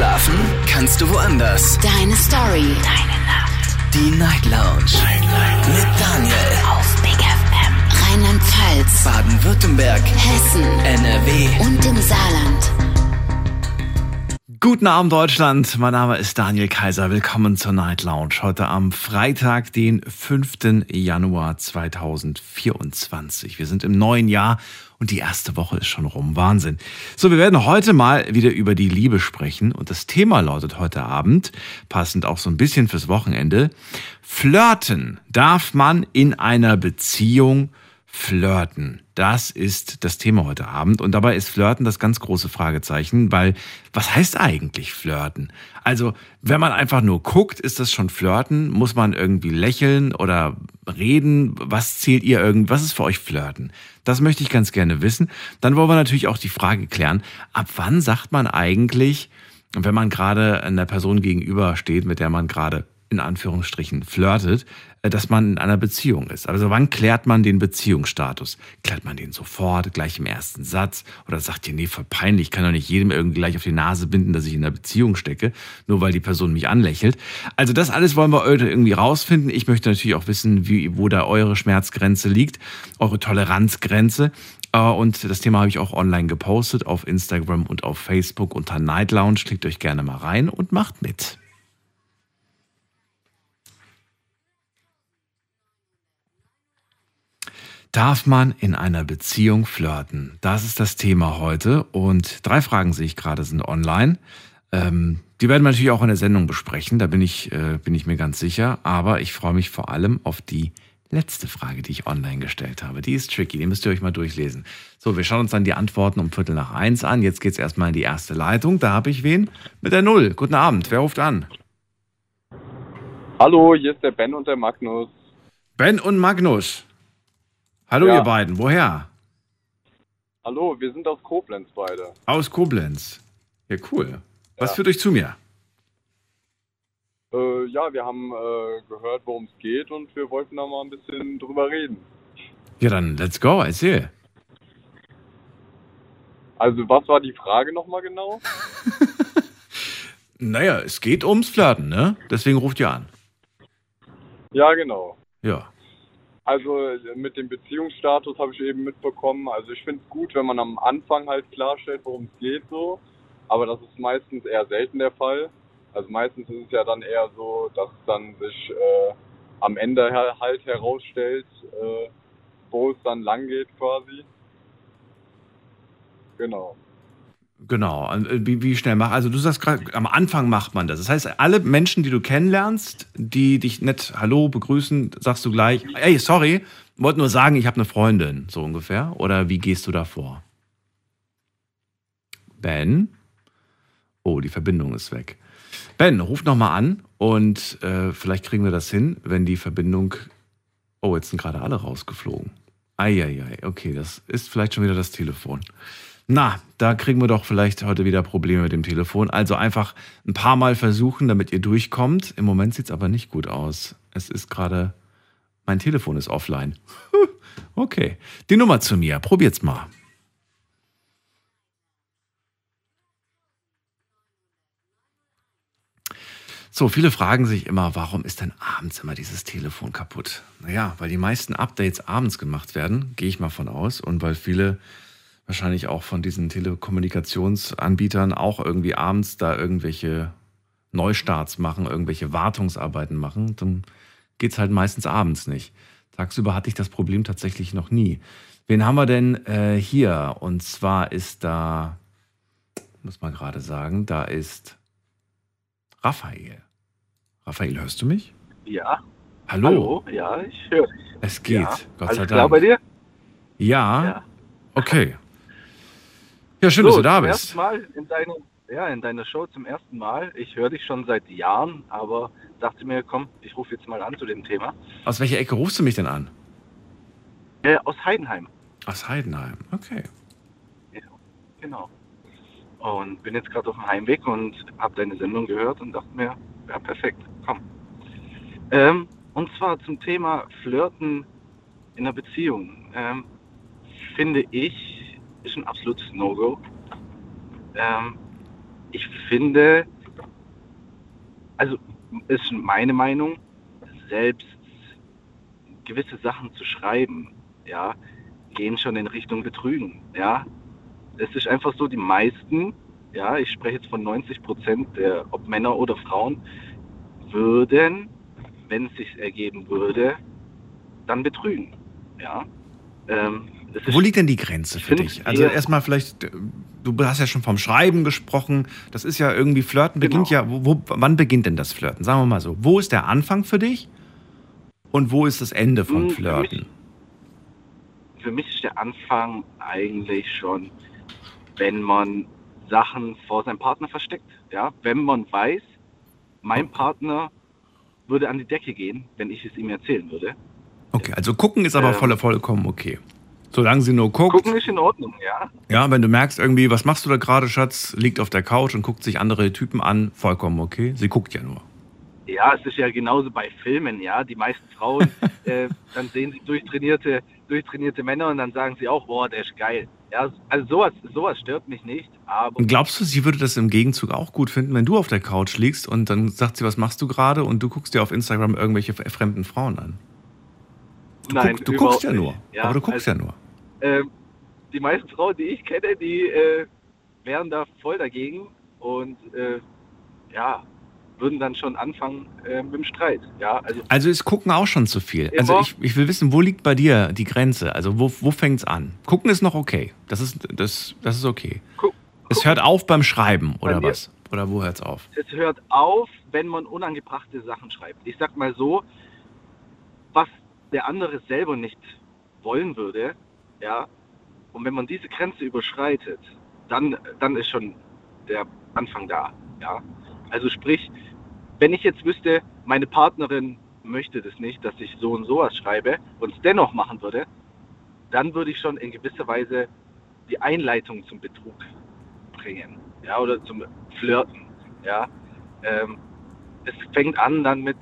Schlafen kannst du woanders. Deine Story. Deine Nacht. Die Night Lounge. Night, Night. Mit Daniel. Auf Big FM. Rheinland-Pfalz. Baden-Württemberg. Hessen. NRW. Und im Saarland. Guten Abend Deutschland, mein Name ist Daniel Kaiser. Willkommen zur Night Lounge. Heute am Freitag, den 5. Januar 2024. Wir sind im neuen Jahr und die erste Woche ist schon rum. Wahnsinn. So, wir werden heute mal wieder über die Liebe sprechen und das Thema lautet heute Abend, passend auch so ein bisschen fürs Wochenende, Flirten. Darf man in einer Beziehung Flirten. Das ist das Thema heute Abend. Und dabei ist Flirten das ganz große Fragezeichen, weil was heißt eigentlich Flirten? Also, wenn man einfach nur guckt, ist das schon Flirten? Muss man irgendwie lächeln oder reden? Was zählt ihr irgend? Was ist für euch Flirten? Das möchte ich ganz gerne wissen. Dann wollen wir natürlich auch die Frage klären, ab wann sagt man eigentlich, wenn man gerade einer Person gegenüber steht, mit der man gerade in Anführungsstrichen flirtet, dass man in einer Beziehung ist. Also wann klärt man den Beziehungsstatus? Klärt man den sofort, gleich im ersten Satz? Oder sagt ihr, nee, voll peinlich, ich kann doch nicht jedem irgendwie gleich auf die Nase binden, dass ich in einer Beziehung stecke, nur weil die Person mich anlächelt. Also das alles wollen wir heute irgendwie rausfinden. Ich möchte natürlich auch wissen, wie, wo da eure Schmerzgrenze liegt, eure Toleranzgrenze. Äh, und das Thema habe ich auch online gepostet auf Instagram und auf Facebook unter Night Lounge. Klickt euch gerne mal rein und macht mit. Darf man in einer Beziehung flirten? Das ist das Thema heute. Und drei Fragen sehe ich gerade sind online. Ähm, die werden wir natürlich auch in der Sendung besprechen, da bin ich, äh, bin ich mir ganz sicher. Aber ich freue mich vor allem auf die letzte Frage, die ich online gestellt habe. Die ist tricky, die müsst ihr euch mal durchlesen. So, wir schauen uns dann die Antworten um Viertel nach eins an. Jetzt geht's erstmal in die erste Leitung. Da habe ich wen? Mit der Null. Guten Abend. Wer ruft an? Hallo, hier ist der Ben und der Magnus. Ben und Magnus. Hallo Ja. ihr beiden, woher? Hallo, wir sind aus Koblenz beide. Aus Koblenz. Ja, cool. Was Ja. führt euch zu mir? Äh, ja, wir haben äh, gehört, worum es geht und wir wollten da mal ein bisschen drüber reden. Ja, dann let's go, erzähl. Also, was war die Frage nochmal genau? Naja, es geht ums Flirten, ne? Deswegen ruft ihr an. Ja, genau. Ja. Also, mit dem Beziehungsstatus habe ich eben mitbekommen. Also, ich finde es gut, wenn man am Anfang halt klarstellt, worum es geht, so. Aber das ist meistens eher selten der Fall. Also, meistens ist es ja dann eher so, dass dann sich äh, am Ende halt herausstellt, äh, wo es dann lang geht quasi. Genau. Genau. Äh, Wie, wie schnell macht? Also du sagst gerade, am Anfang macht man das. Das heißt, alle Menschen, die du kennenlernst, die dich nett Hallo begrüßen, sagst du gleich, ey, sorry, wollte nur sagen, ich habe eine Freundin, so ungefähr. Oder wie gehst du da vor? Ben? Oh, die Verbindung ist weg. Ben, ruf noch mal an und äh, vielleicht kriegen wir das hin, wenn die Verbindung. Oh, jetzt sind gerade alle rausgeflogen. Eieiei, okay, das ist vielleicht schon wieder das Telefon. Na, da kriegen wir doch vielleicht heute wieder Probleme mit dem Telefon. Also einfach ein paar Mal versuchen, damit ihr durchkommt. Im Moment sieht es aber nicht gut aus. Es ist gerade. Mein Telefon ist offline. Okay. Die Nummer zu mir. Probiert's mal. So, viele fragen sich immer, warum ist denn abends immer dieses Telefon kaputt? Naja, weil die meisten Updates abends gemacht werden, gehe ich mal von aus. Und weil viele wahrscheinlich auch von diesen Telekommunikationsanbietern auch irgendwie abends da irgendwelche Neustarts machen, irgendwelche Wartungsarbeiten machen, dann geht's halt meistens abends nicht. Tagsüber hatte ich das Problem tatsächlich noch nie. Wen haben wir denn äh, hier? Und zwar ist da, muss man gerade sagen, da ist Raphael. Raphael, hörst du mich? Ja. Hallo. Hallo. Ja, ich höre dich. Es geht, Ja. Gott Alles sei klar Dank. bei dir? Ja, Ja. okay. Ja, schön, dass du da zum bist. ersten Mal in deiner, ja, in deiner Show zum ersten Mal. Ich höre dich schon seit Jahren, aber dachte mir, komm, ich rufe jetzt mal an zu dem Thema. Aus welcher Ecke rufst du mich denn an? Äh, aus Heidenheim, Aus Heidenheim. Okay. genau. Und bin jetzt gerade auf dem Heimweg und habe deine Sendung gehört und dachte mir, ja, perfekt, komm. Ähm, und zwar zum Thema Flirten in einer Beziehung. Ähm, finde ich, ist ein absolutes No-Go. Ähm, ich finde, also ist meine Meinung, selbst gewisse Sachen zu schreiben, ja, gehen schon in Richtung Betrügen, ja. Es ist einfach so, die meisten, ja, ich spreche jetzt von 90 Prozent, der, ob Männer oder Frauen, würden, wenn es sich ergeben würde, dann betrügen, ja. Ähm, Wo liegt denn die Grenze für dich? Also erstmal vielleicht, du hast ja schon vom Schreiben gesprochen. Das ist ja irgendwie Flirten Genau. beginnt ja. Wo, wann beginnt denn das Flirten? Sagen wir mal so. Wo ist der Anfang für dich? Und wo ist das Ende vom Hm, für Flirten? mich- für mich ist der Anfang eigentlich schon, wenn man Sachen vor seinem Partner versteckt. Ja, wenn man weiß, mein Partner würde an die Decke gehen, wenn ich es ihm erzählen würde. Okay, also gucken ist aber Ähm, voll, vollkommen okay. Solange sie nur guckt. Gucken ist in Ordnung, ja. Ja, wenn du merkst irgendwie, was machst du da gerade, Schatz, liegt auf der Couch und guckt sich andere Typen an, vollkommen okay. Sie guckt ja nur. Ja, es ist ja genauso bei Filmen, ja. Die meisten Frauen, äh, dann sehen sie durchtrainierte, durchtrainierte Männer und dann sagen sie auch, boah, der ist geil. Ja, also sowas, sowas stört mich nicht, aber Und glaubst du, sie würde das im Gegenzug auch gut finden, wenn du auf der Couch liegst und dann sagt sie, was machst du gerade und du guckst dir auf Instagram irgendwelche fremden Frauen an? Du, nein, guck, du guckst ja nur. aber du guckst also, ja nur. Ähm, die meisten Frauen, die ich kenne, die äh, wären da voll dagegen und äh, ja, würden dann schon anfangen äh, mit dem Streit. Ja, also Also ist Gucken auch schon zu viel. Also ich, ich will wissen, wo liegt bei dir die Grenze? Also wo, wo fängt's an? Gucken ist noch okay. Das ist, das, das ist okay. gu Es hört auf beim Schreiben, Bei oder mir- was? Oder wo hört's auf? es hört auf, wenn man unangebrachte Sachen schreibt. Ich sag mal so, der andere selber nicht wollen würde, ja, und wenn man diese Grenze überschreitet, dann, dann ist schon der Anfang da, ja. Also sprich, wenn ich jetzt wüsste, meine Partnerin möchte das nicht, dass ich so und sowas schreibe und es dennoch machen würde, dann würde ich schon in gewisser Weise die Einleitung zum Betrug bringen, ja, oder zum Flirten, ja. Ähm, es fängt an dann mit,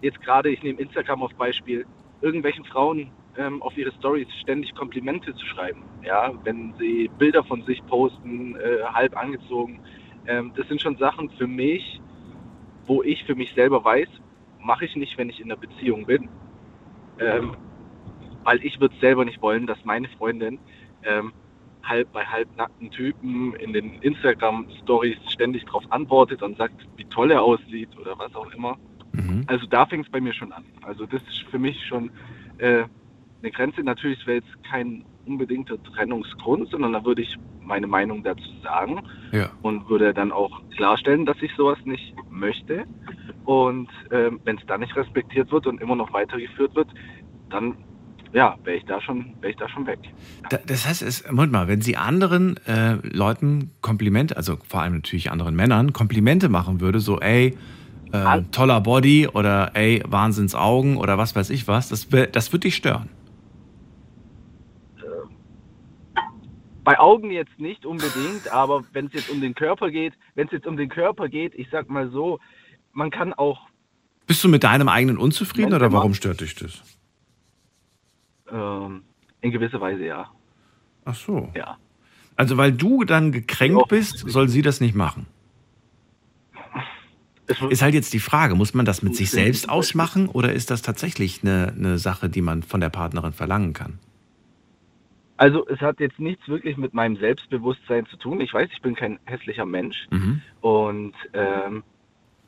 jetzt gerade, ich nehme Instagram auf Beispiel, irgendwelchen Frauen ähm, auf ihre Stories ständig Komplimente zu schreiben, ja, wenn sie Bilder von sich posten, äh, halb angezogen. Ähm, das sind schon Sachen für mich, wo ich für mich selber weiß, mache ich nicht, wenn ich in einer Beziehung bin. Ähm, weil ich würde selber nicht wollen, dass meine Freundin ähm, halb bei halbnackten Typen in den Instagram-Stories ständig drauf antwortet und sagt, wie toll er aussieht oder was auch immer. Mhm. Also da fängt es bei mir schon an. Also das ist für mich schon äh, eine Grenze. Natürlich wäre jetzt kein unbedingter Trennungsgrund, sondern da würde ich meine Meinung dazu sagen Ja. und würde dann auch klarstellen, dass ich sowas nicht möchte. Und ähm, wenn es dann nicht respektiert wird und immer noch weitergeführt wird, dann ja, wäre ich da schon, wäre ich da schon weg. Da, das heißt, es, Moment mal, wenn sie anderen äh, Leuten Komplimente, also vor allem natürlich anderen Männern, Komplimente machen würde, so ey, äh, toller Body oder ey, Wahnsinnsaugen oder was weiß ich was, das, das würde dich stören. Bei Augen jetzt nicht unbedingt, aber wenn es jetzt um den Körper geht, wenn es jetzt um den Körper geht, ich sag mal so, man kann auch Bist du mit deinem eigenen unzufrieden oder warum stört dich das? ähm, in gewisser Weise ja, Ach so. ja. Also weil du dann gekränkt bist, soll sie das nicht machen. Ist halt jetzt die Frage, muss man das mit sich selbst ausmachen oder ist das tatsächlich eine, eine Sache, die man von der Partnerin verlangen kann? also es hat jetzt nichts wirklich mit meinem Selbstbewusstsein zu tun. Ich weiß, ich bin kein hässlicher Mensch. Mhm. Und ähm,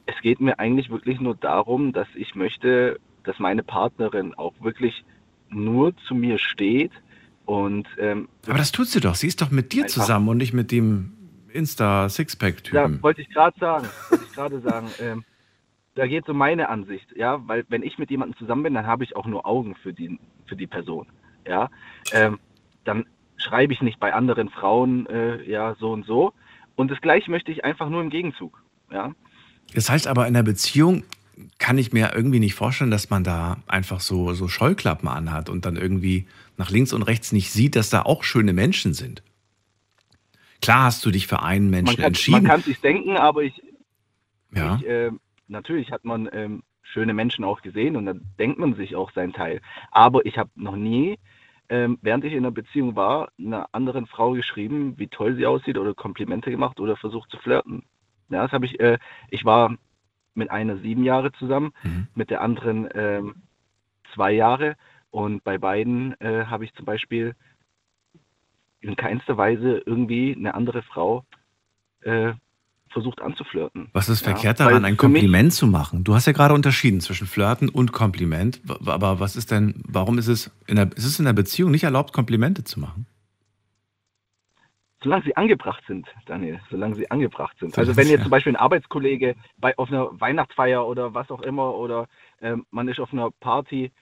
es geht mir eigentlich wirklich nur darum, dass ich möchte, dass meine Partnerin auch wirklich nur zu mir steht und ähm, Aber das tut sie doch. Sie ist doch mit dir zusammen und nicht mit dem ja, Insta-Sixpack-Typen. wollte ich gerade sagen, wollte ich gerade sagen, ähm, da geht um meine Ansicht, ja, weil wenn ich mit jemandem zusammen bin, dann habe ich auch nur Augen für die für die Person, ja, ähm, dann schreibe ich nicht bei anderen Frauen, äh, ja, so und so. Und das Gleiche möchte ich einfach nur im Gegenzug, ja. Das heißt aber, in der Beziehung kann ich mir irgendwie nicht vorstellen, dass man da einfach so, so Scheuklappen anhat und dann irgendwie nach links und rechts nicht sieht, dass da auch schöne Menschen sind. Klar hast du dich für einen Man Menschen man entschieden. kann sich denken, aber ich, ja. Ich, ähm, natürlich hat man ähm, schöne Menschen auch gesehen und dann denkt man sich auch seinen Teil. Aber ich habe noch nie, ähm, während ich in einer Beziehung war, einer anderen Frau geschrieben, wie toll sie aussieht oder Komplimente gemacht oder versucht zu flirten. Ja, das habe ich, äh, ich war mit einer sieben Jahre zusammen, Mhm. mit der anderen ähm, zwei Jahre und bei beiden äh, habe ich zum Beispiel in keinster Weise irgendwie eine andere Frau äh, versucht anzuflirten. Was ist Ja, verkehrt weil daran, ein Kompliment zu machen? Du hast ja gerade unterschieden zwischen Flirten und Kompliment. Aber was ist denn, warum ist es in der, ist es in der Beziehung nicht erlaubt, Komplimente zu machen? Solange sie angebracht sind, Daniel, solange sie angebracht sind. Also wenn jetzt zum Beispiel ein Arbeitskollege bei, auf einer Weihnachtsfeier oder was auch immer oder ähm, man ist auf einer Party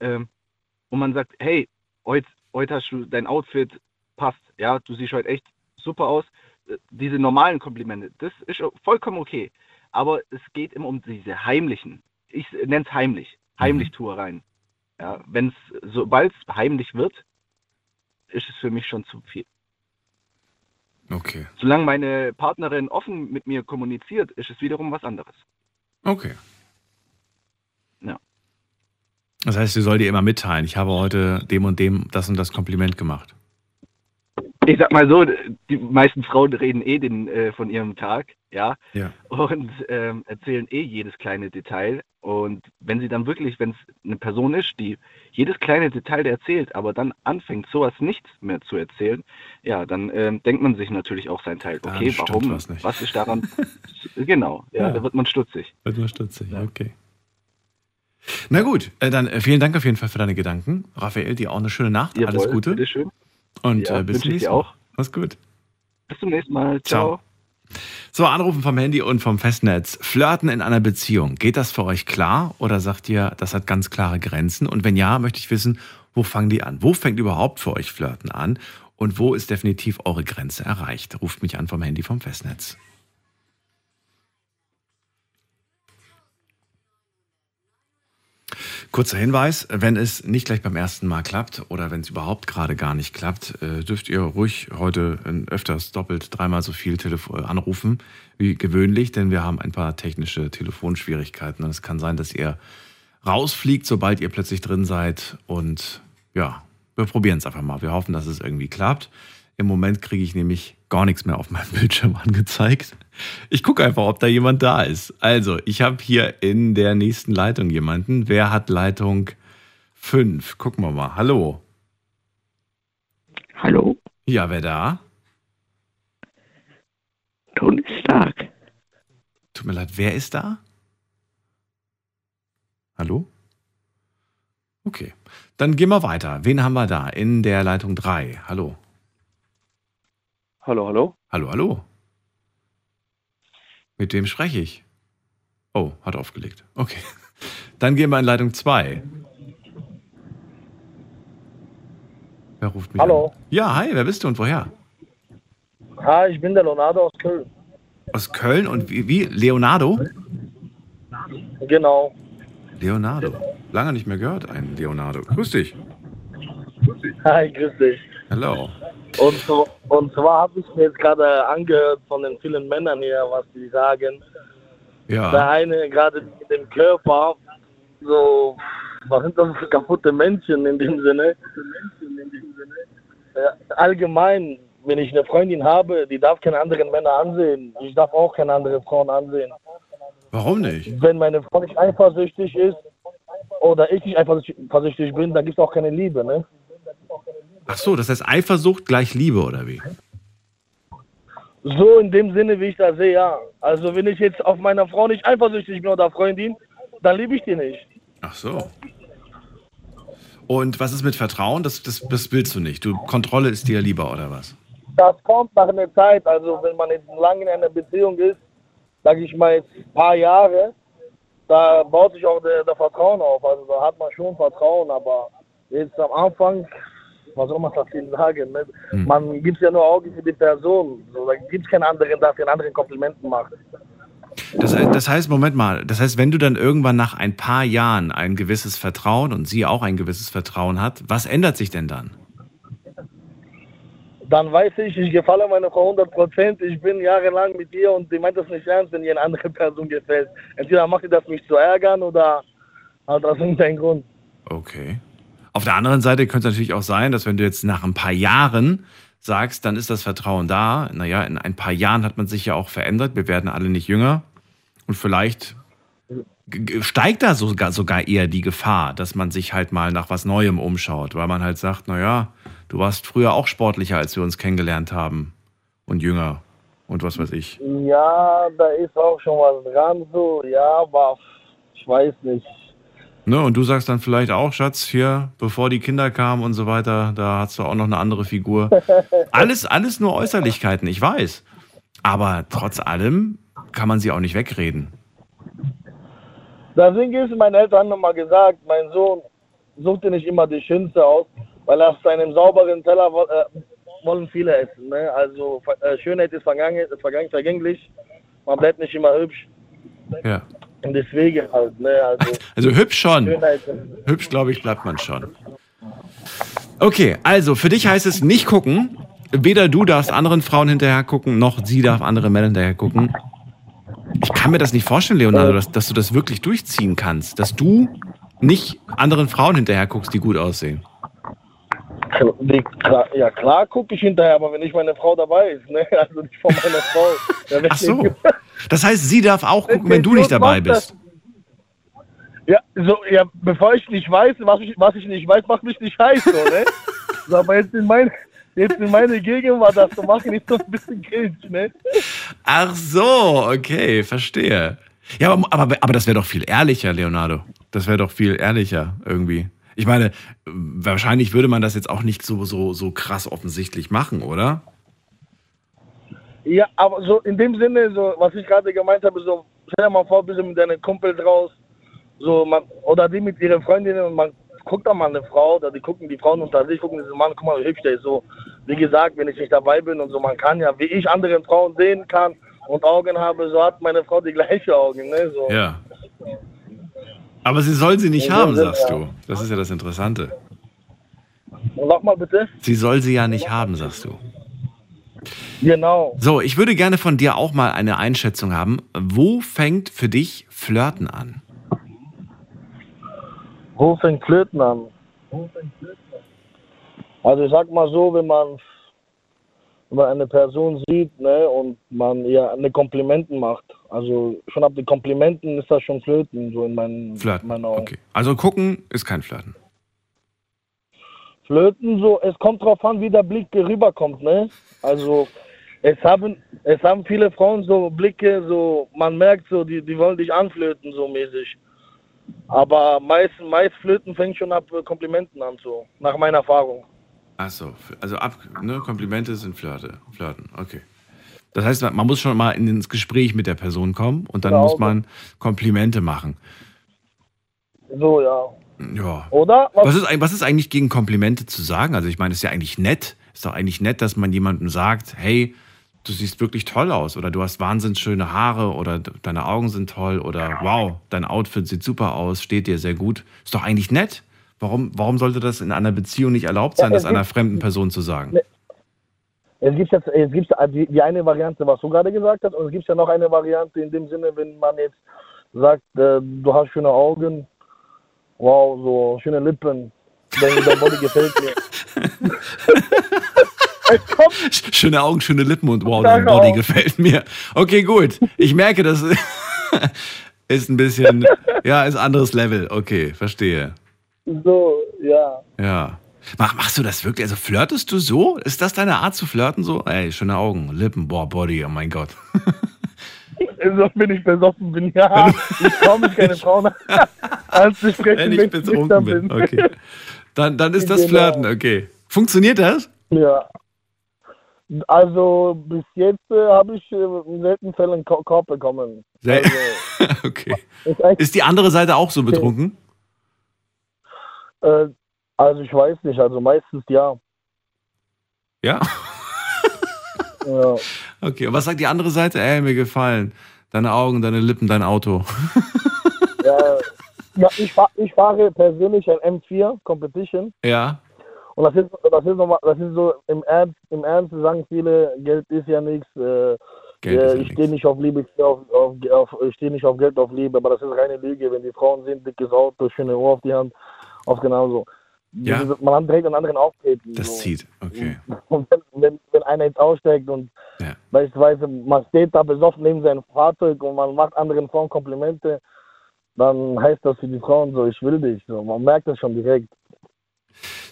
ähm, und man sagt, hey, heute, heute hast du dein Outfit passt, ja, du siehst heute echt super aus. Äh, Diese normalen Komplimente, das ist vollkommen okay. Aber es geht immer um diese heimlichen. Ich nenne es heimlich, heimlich Tuereien. Ja, wenn es, sobald es heimlich wird, ist es für mich schon zu viel. Okay. Solange meine Partnerin offen mit mir kommuniziert, ist es wiederum was anderes. Okay. Ja. Das heißt, sie soll dir immer mitteilen, ich habe heute dem und dem das und das Kompliment gemacht. Ich sag mal so, die meisten Frauen reden eh den, äh, von ihrem Tag, ja, Ja. und ähm, erzählen eh jedes kleine Detail. Und wenn sie dann wirklich, wenn es eine Person ist, die jedes kleine Detail erzählt, aber dann anfängt, sowas nichts mehr zu erzählen, ja, dann ähm, denkt man sich natürlich auch sein Teil. Dann Okay, stimmt warum? was nicht. Was ist daran? genau, ja, Ja. da wird man stutzig. Wird nur stutzig, Ja. okay. Na gut, äh, dann äh, vielen Dank auf jeden Fall für deine Gedanken. Raphael, dir auch eine schöne Nacht. Alles Jawohl, Gute. Bitteschön. Und Ja, äh, bis zum nächsten Mal. auch. Mach's gut. Bis zum nächsten Mal. Ciao. Ciao. So, anrufen vom Handy und vom Festnetz. Flirten in einer Beziehung. Geht das für euch klar oder sagt ihr, das hat ganz klare Grenzen? Und wenn ja, möchte ich wissen, wo fangen die an? Wo fängt überhaupt für euch Flirten an? Und wo ist definitiv eure Grenze erreicht? Ruft mich an vom Handy vom Festnetz. Kurzer Hinweis, wenn es nicht gleich beim ersten Mal klappt oder wenn es überhaupt gerade gar nicht klappt, äh, dürft ihr ruhig heute öfters doppelt, dreimal so viel Telefo äh, anrufen wie gewöhnlich, denn wir haben ein paar technische Telefonschwierigkeiten und es kann sein, dass ihr rausfliegt, sobald ihr plötzlich drin seid und ja, wir probieren es einfach mal. Wir hoffen, dass es irgendwie klappt. Im Moment kriege ich nämlich gar nichts mehr auf meinem Bildschirm angezeigt. Ich gucke einfach, ob da jemand da ist. Also, ich habe hier in der nächsten Leitung jemanden. Wer hat Leitung 5? Gucken wir mal. Hallo. Hallo, Ja, wer da? Tony Stark. Tut mir leid, wer ist da? Hallo? Okay, dann gehen wir weiter. Wen haben wir da? In der Leitung 3. Hallo. Hallo, hallo. Hallo, hallo. Mit wem spreche ich? Oh, hat aufgelegt. Okay. Dann gehen wir in Leitung 2. Wer ruft mich Hallo. an? Ja, hi, wer bist du und woher? Hi, ich bin der Leonardo aus Köln. Aus Köln und wie? wie? Leonardo? Genau. Leonardo. Lange nicht mehr gehört, ein Leonardo. Grüß dich. Hi, grüß dich. Hello. Und, und zwar habe ich mir jetzt gerade angehört von den vielen Männern hier, was die sagen. Der Ja. eine gerade mit dem Körper, so, was sind das für kaputte Menschen in dem Sinne? Ja, allgemein, wenn ich eine Freundin habe, die darf keine anderen Männer ansehen. Ich darf auch keine anderen Frauen ansehen. Warum nicht? Wenn meine Frau nicht eifersüchtig ist oder ich nicht eifersüchtig bin, dann gibt es auch keine Liebe, ne? Ach so, das heißt Eifersucht gleich Liebe oder wie? So in dem Sinne, wie ich das sehe, ja. Also wenn ich jetzt auf meiner Frau nicht eifersüchtig bin oder Freundin, dann liebe ich die nicht. Ach so. Und was ist mit Vertrauen? Das, das, das willst du nicht. Du, Kontrolle ist dir lieber oder was? Das kommt nach einer Zeit. Also wenn man jetzt lange in einer Beziehung ist, sage ich mal jetzt ein paar Jahre, da baut sich auch der, der Vertrauen auf. Also da hat man schon Vertrauen, aber jetzt am Anfang, was soll man dazu sagen? Ne? Hm. Man gibt ja nur Augen für die Person. So, da gibt es keinen anderen, der den anderen Komplimenten macht. Das, das heißt, Moment mal, das heißt, wenn du dann irgendwann nach ein paar Jahren ein gewisses Vertrauen und sie auch ein gewisses Vertrauen hat, was ändert sich denn dann? dann weiß ich, ich gefalle meiner Frau 100 Prozent. Ich bin jahrelang mit ihr und die meint das nicht ernst, wenn ihr eine andere Person gefällt. Entweder macht sie das, mich zu ärgern oder hat das irgendeinen Grund. Okay. Auf der anderen Seite könnte es natürlich auch sein, dass wenn du jetzt nach ein paar Jahren sagst, dann ist das Vertrauen da. Naja, in ein paar Jahren hat man sich ja auch verändert. Wir werden alle nicht jünger. Und vielleicht steigt da sogar, sogar eher die Gefahr, dass man sich halt mal nach was Neuem umschaut, weil man halt sagt, naja, du warst früher auch sportlicher, als wir uns kennengelernt haben. Und jünger. Und was weiß ich. Ja, da ist auch schon was dran, so, ja, aber ich weiß nicht. Ne, und du sagst dann vielleicht auch, Schatz, hier, bevor die Kinder kamen und so weiter, da hast du auch noch eine andere Figur. Alles, alles nur Äußerlichkeiten, ich weiß. Aber trotz allem kann man sie auch nicht wegreden. Deswegen ist meinen Eltern nochmal gesagt, mein Sohn sucht dir nicht immer die Schönste aus, weil aus seinem sauberen Teller äh, wollen viele essen. Ne? Also äh, Schönheit ist vergangen, vergangen, vergänglich, man bleibt nicht immer hübsch. Ja. Und deswegen halt, ne? Also Also hübsch schon. Schönheit. Hübsch, glaube ich, bleibt man schon. Okay, also für dich heißt es nicht gucken. Weder du darfst anderen Frauen hinterher gucken, noch sie darf andere Männer hinterher gucken. Ich kann mir das nicht vorstellen, Leonardo, dass, dass du das wirklich durchziehen kannst. Dass du nicht anderen Frauen hinterher guckst, die gut aussehen. Ja klar gucke ich hinterher, aber wenn nicht meine Frau dabei ist, ne? Also nicht von meiner Frau. Ach so. Das heißt, sie darf auch gucken, wenn du nicht dabei bist. Ja, so, ja, bevor ich nicht weiß, was ich, was ich nicht weiß, macht mich nicht heiß, so, ne? So, aber jetzt in meine, jetzt in meine Gegenwart das zu machen, ist doch ein bisschen cringe, ne? Ach so, okay, verstehe. Ja, aber, aber, aber das wäre doch viel ehrlicher, Leonardo. Das wäre doch viel ehrlicher irgendwie. Ich meine, wahrscheinlich würde man das jetzt auch nicht so, so, so krass offensichtlich machen, oder? Ja, aber so in dem Sinne, so, was ich gerade gemeint habe, so, stell dir mal vor, bist du mit deinen Kumpel draus, so, man, oder die mit ihren Freundinnen und man guckt da mal eine Frau, oder die gucken die Frauen unter sich, gucken diesen Mann, guck mal, wie hübsch der ist, so, wie gesagt, wenn ich nicht dabei bin und so, man kann ja, wie ich anderen Frauen sehen kann und Augen habe, so hat meine Frau die gleichen Augen, ne, so. Ja. Aber sie soll sie nicht Ja, haben, ja. sagst du. Das ist ja das Interessante. Sag mal bitte. Sie soll sie ja nicht haben, sagst du. Genau. So, ich würde gerne von dir auch mal eine Einschätzung haben. Wo fängt für dich Flirten an? Wo fängt Flirten an? Also ich sag mal so, wenn man, wenn man eine Person sieht ne, und man ihr eine Komplimenten macht, also schon ab den Komplimenten ist das schon Flirten, so in meinen, Flirten. meinen Augen. Okay. Also gucken ist kein Flirten. Flirten so, es kommt drauf an, wie der Blick rüberkommt, ne? Also es haben, es haben viele Frauen so Blicke, so man merkt so, die, die wollen dich anflirten so mäßig. Aber meist, meist Flirten fängt schon ab äh, Komplimenten an, so nach meiner Erfahrung. Ach so, also ab, ne, Komplimente sind Flirte, Flirten, okay. Das heißt, man muss schon mal ins Gespräch mit der Person kommen und dann Genau. muss man Komplimente machen. So ja. Ja. Oder? Was ist, eig- was ist eigentlich gegen Komplimente zu sagen? Also ich meine, es ist ja eigentlich nett. Ist doch eigentlich nett, dass man jemandem sagt, hey, du siehst wirklich toll aus oder du hast wahnsinnig schöne Haare oder de- deine Augen sind toll oder wow, dein Outfit sieht super aus, steht dir sehr gut. Ist doch eigentlich nett. Warum, warum sollte das in einer Beziehung nicht erlaubt sein, Ja, das einer fremden Person zu sagen? Es gibt jetzt, es gibt die, die eine Variante, was du gerade gesagt hast, und es gibt ja noch eine Variante in dem Sinne, wenn man jetzt sagt, äh, du hast schöne Augen, wow, so schöne Lippen, dein, dein Body gefällt mir. Schöne Augen, schöne Lippen und wow, dein Body auch. gefällt mir. Okay, gut. Ich merke, das ist ein bisschen, ja, ist anderes Level. Okay, verstehe. so, ja. Ja. Mach, machst du das wirklich? Also flirtest du so? Ist das deine Art zu flirten so? Ey, schöne Augen, Lippen, boah, Body, oh mein Gott. So, wenn ich besoffen bin, ja, ich traue mich keine Frau nach, als zu sprechen, Wenn wenn ich betrunken bin. Okay. Dann, dann ist das Genau. Flirten, okay. Funktioniert das? Ja. Also bis jetzt äh, habe ich äh, in seltenen Fällen einen Ko- Korb bekommen. Also, okay. ist Ist die andere Seite auch so betrunken? äh, also ich weiß nicht, also meistens ja. Ja? ja. Okay. Und was sagt die andere Seite? Ey, mir gefallen. Deine Augen, deine Lippen, dein Auto. ja. Ja ich, fahr, ich fahre persönlich ein M4 Competition Ja. und das ist, das ist, nochmal, das ist so im Ernst, im Ernst sagen viele, Geld ist ja nichts. Äh, Geld äh, ja ich stehe nicht auf Liebe, ich stehe auf, auf, auf, ich steh nicht auf Geld, auf Liebe, aber das ist reine Lüge. Wenn die Frauen sehen, dickes Auto, schöne Uhr auf die Hand, auf genauso. Ja. Ist- Man hat direkt einen anderen Auftreten. Das so. zieht, okay. Und wenn, wenn, wenn einer jetzt aussteigt und Ja. beispielsweise man steht da besoffen neben seinem Fahrzeug und man macht anderen Frauen Komplimente, dann heißt das für die Frauen so, ich will dich. So. Man merkt das schon direkt.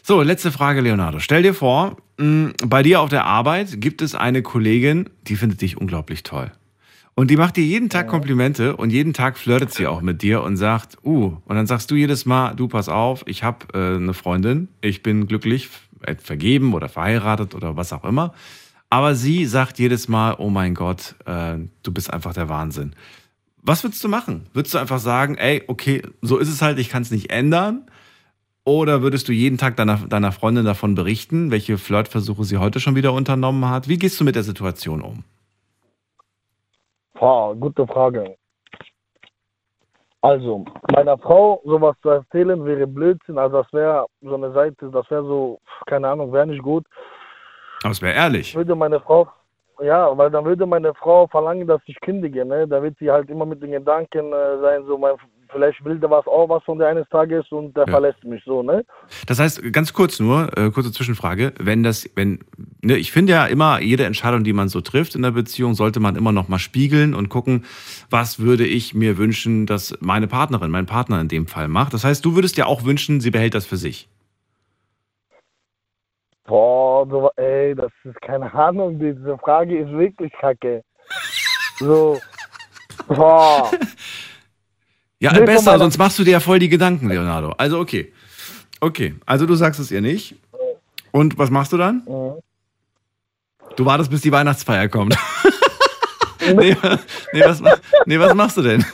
So, letzte Frage, Leonardo. Stell dir vor, mh, bei dir auf der Arbeit gibt es eine Kollegin, die findet dich unglaublich toll. Und die macht dir jeden Tag Komplimente und jeden Tag flirtet sie auch mit dir und sagt, uh, und dann sagst du jedes Mal, du pass auf, ich habe äh, eine Freundin, ich bin glücklich, äh, vergeben oder verheiratet oder was auch immer. Aber sie sagt jedes Mal, oh mein Gott, äh, du bist einfach der Wahnsinn. Was würdest du machen? Würdest du einfach sagen, ey, okay, so ist es halt, ich kann es nicht ändern? Oder würdest du jeden Tag deiner, deiner Freundin davon berichten, welche Flirtversuche sie heute schon wieder unternommen hat? Wie gehst du mit der Situation um? Boah, gute Frage. Also, meiner Frau sowas zu erzählen wäre Blödsinn. Also das wäre so eine Seite, das wäre so, keine Ahnung, wäre nicht gut. Aber es wäre ehrlich. würde meine Frau, ja, weil dann würde meine Frau verlangen, dass ich kündige, ne? Da wird sie halt immer mit den Gedanken äh, sein, so, mein, vielleicht will der was auch was von der eines Tages und der Ja. verlässt mich so, ne? Das heißt, ganz kurz nur, äh, kurze Zwischenfrage, wenn das, wenn, ne, ich finde ja immer, jede Entscheidung, die man so trifft in der Beziehung, sollte man immer noch mal spiegeln und gucken, was würde ich mir wünschen, dass meine Partnerin, mein Partner in dem Fall macht. Das heißt, du würdest ja auch wünschen, sie behält das für sich. Boah, so, ey, das ist keine Ahnung, diese Frage ist wirklich kacke. So, boah, Ja, Nee, besser, meiner- sonst machst du dir ja voll die Gedanken, Leonardo. Also okay. Okay, also du sagst es ihr nicht. Und was machst du dann? Mhm. Du wartest, bis die Weihnachtsfeier kommt. nee, nee, was, nee, was machst du denn?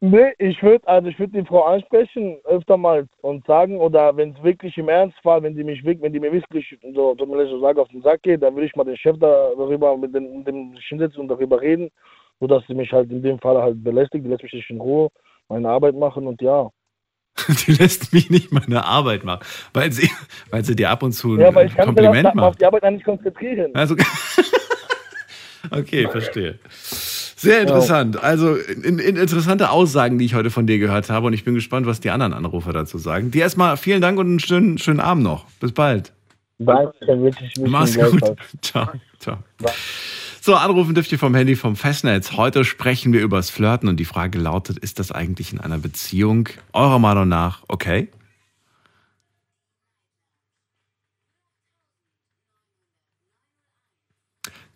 Nee, ich würde also ich würde die Frau ansprechen öfter mal und sagen oder wenn es wirklich im Ernstfall, wenn die mich wirklich, wenn die mir wirklich so tut mir leid, so sagen auf den Sack geht, dann würde ich mal den Chef da darüber mit dem, mit dem hinsetzen und darüber reden, so dass sie mich halt in dem Fall halt belästigt, die lässt mich nicht in Ruhe meine Arbeit machen und ja. Die lässt mich nicht meine Arbeit machen, weil sie, weil sie dir ab und zu ein Ja, aber ich kann mich Kompliment auf macht. die Arbeit nicht konzentrieren. Also, okay, verstehe. Sehr interessant. Also in, in interessante Aussagen, die ich heute von dir gehört habe. Und ich bin gespannt, was die anderen Anrufer dazu sagen. Dir erstmal vielen Dank und einen schönen, schönen Abend noch. Bis bald. Danke, wünsche ich mich Mach's gut. Ciao. Ciao. So, anrufen dürft ihr vom Handy vom Festnetz. Heute sprechen wir übers Flirten und die Frage lautet, ist das eigentlich in einer Beziehung eurer Meinung nach okay?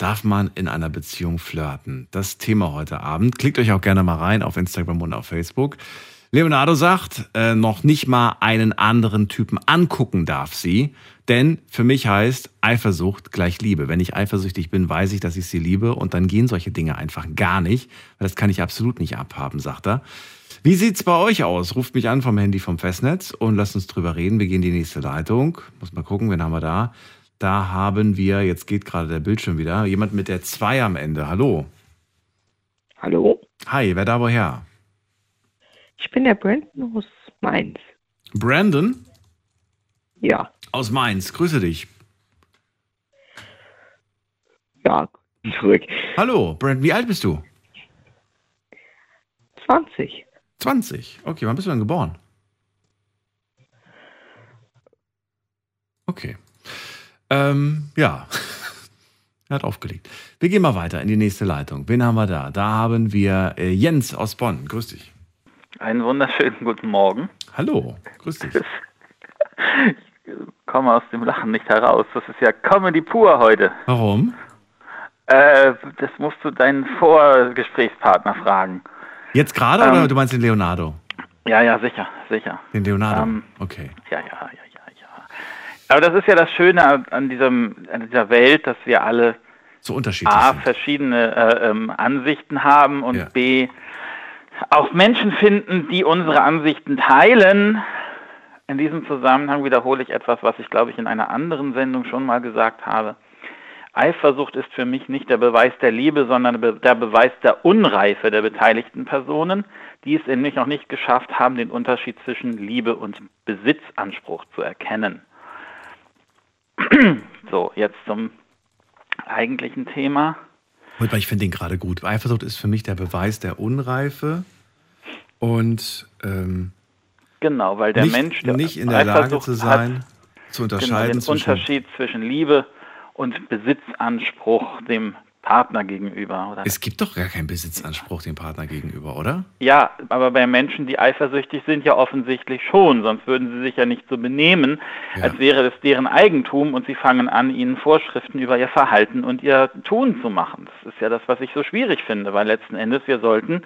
Darf man in einer Beziehung flirten? Das Thema heute Abend. Klickt euch auch gerne mal rein auf Instagram und auf Facebook. Leonardo sagt, äh, noch nicht mal einen anderen Typen angucken darf sie, denn für mich heißt Eifersucht gleich Liebe. Wenn ich eifersüchtig bin, weiß ich, dass ich sie liebe und dann gehen solche Dinge einfach gar nicht, weil das kann ich absolut nicht abhaben, sagt er. Wie sieht's bei euch aus? Ruft mich an vom Handy vom Festnetz und lasst uns drüber reden. Wir gehen in die nächste Leitung. Muss mal gucken, wen haben wir da? Da haben wir, jetzt geht gerade der Bildschirm wieder, jemand mit der 2 am Ende. Hallo. Hallo? Hi, wer da woher? Ich bin der Brandon aus Mainz. Brandon Ja, aus Mainz. Grüße dich. ja, zurück. Hallo, Brandon, wie alt bist du? 20. 20. Okay, wann bist du denn geboren? Okay. Ähm, ja. er hat aufgelegt. Wir gehen mal weiter in die nächste Leitung. Wen haben wir da? Da haben wir äh, Jens aus Bonn. Grüß dich. Einen wunderschönen guten Morgen. Hallo, grüß dich. Ich komme aus dem Lachen nicht heraus. Das ist ja Comedy pur heute. Warum? Äh, das musst du deinen Vorgesprächspartner fragen. Jetzt gerade Ähm. oder du meinst den Leonardo? Ja, ja, sicher, sicher. Den Leonardo. Ähm. okay. Ja, ja, ja, ja, ja. Aber das ist ja das Schöne an, diesem, an dieser Welt, dass wir alle So unterschiedlich. A, sind. verschiedene äh, ähm, Ansichten haben und Ja. B, auch Menschen finden, die unsere Ansichten teilen. In diesem Zusammenhang wiederhole ich etwas, was ich, glaube ich, in einer anderen Sendung schon mal gesagt habe. Eifersucht ist für mich nicht der Beweis der Liebe, sondern der Beweis der Unreife der beteiligten Personen, die es nämlich noch nicht geschafft haben, den Unterschied zwischen Liebe und Besitzanspruch zu erkennen. So, jetzt zum eigentlichen Thema. Wobei ich finde den gerade gut. Eifersucht ist für mich der Beweis der Unreife. Und ähm, Genau, weil der nicht, Mensch der nicht in der Lage Eifersucht zu sein, hat, zu genau, unterscheiden den zwischen. Unterschied zwischen Liebe und Besitzanspruch dem Partner gegenüber. Oder? Es gibt doch gar keinen Besitzanspruch dem Partner gegenüber, oder? Ja, aber bei Menschen, die eifersüchtig sind, ja offensichtlich schon, sonst würden sie sich ja nicht so benehmen, Ja. als wäre es deren Eigentum und sie fangen an, ihnen Vorschriften über ihr Verhalten und ihr Tun zu machen. Das ist ja das, was ich so schwierig finde, weil letzten Endes wir sollten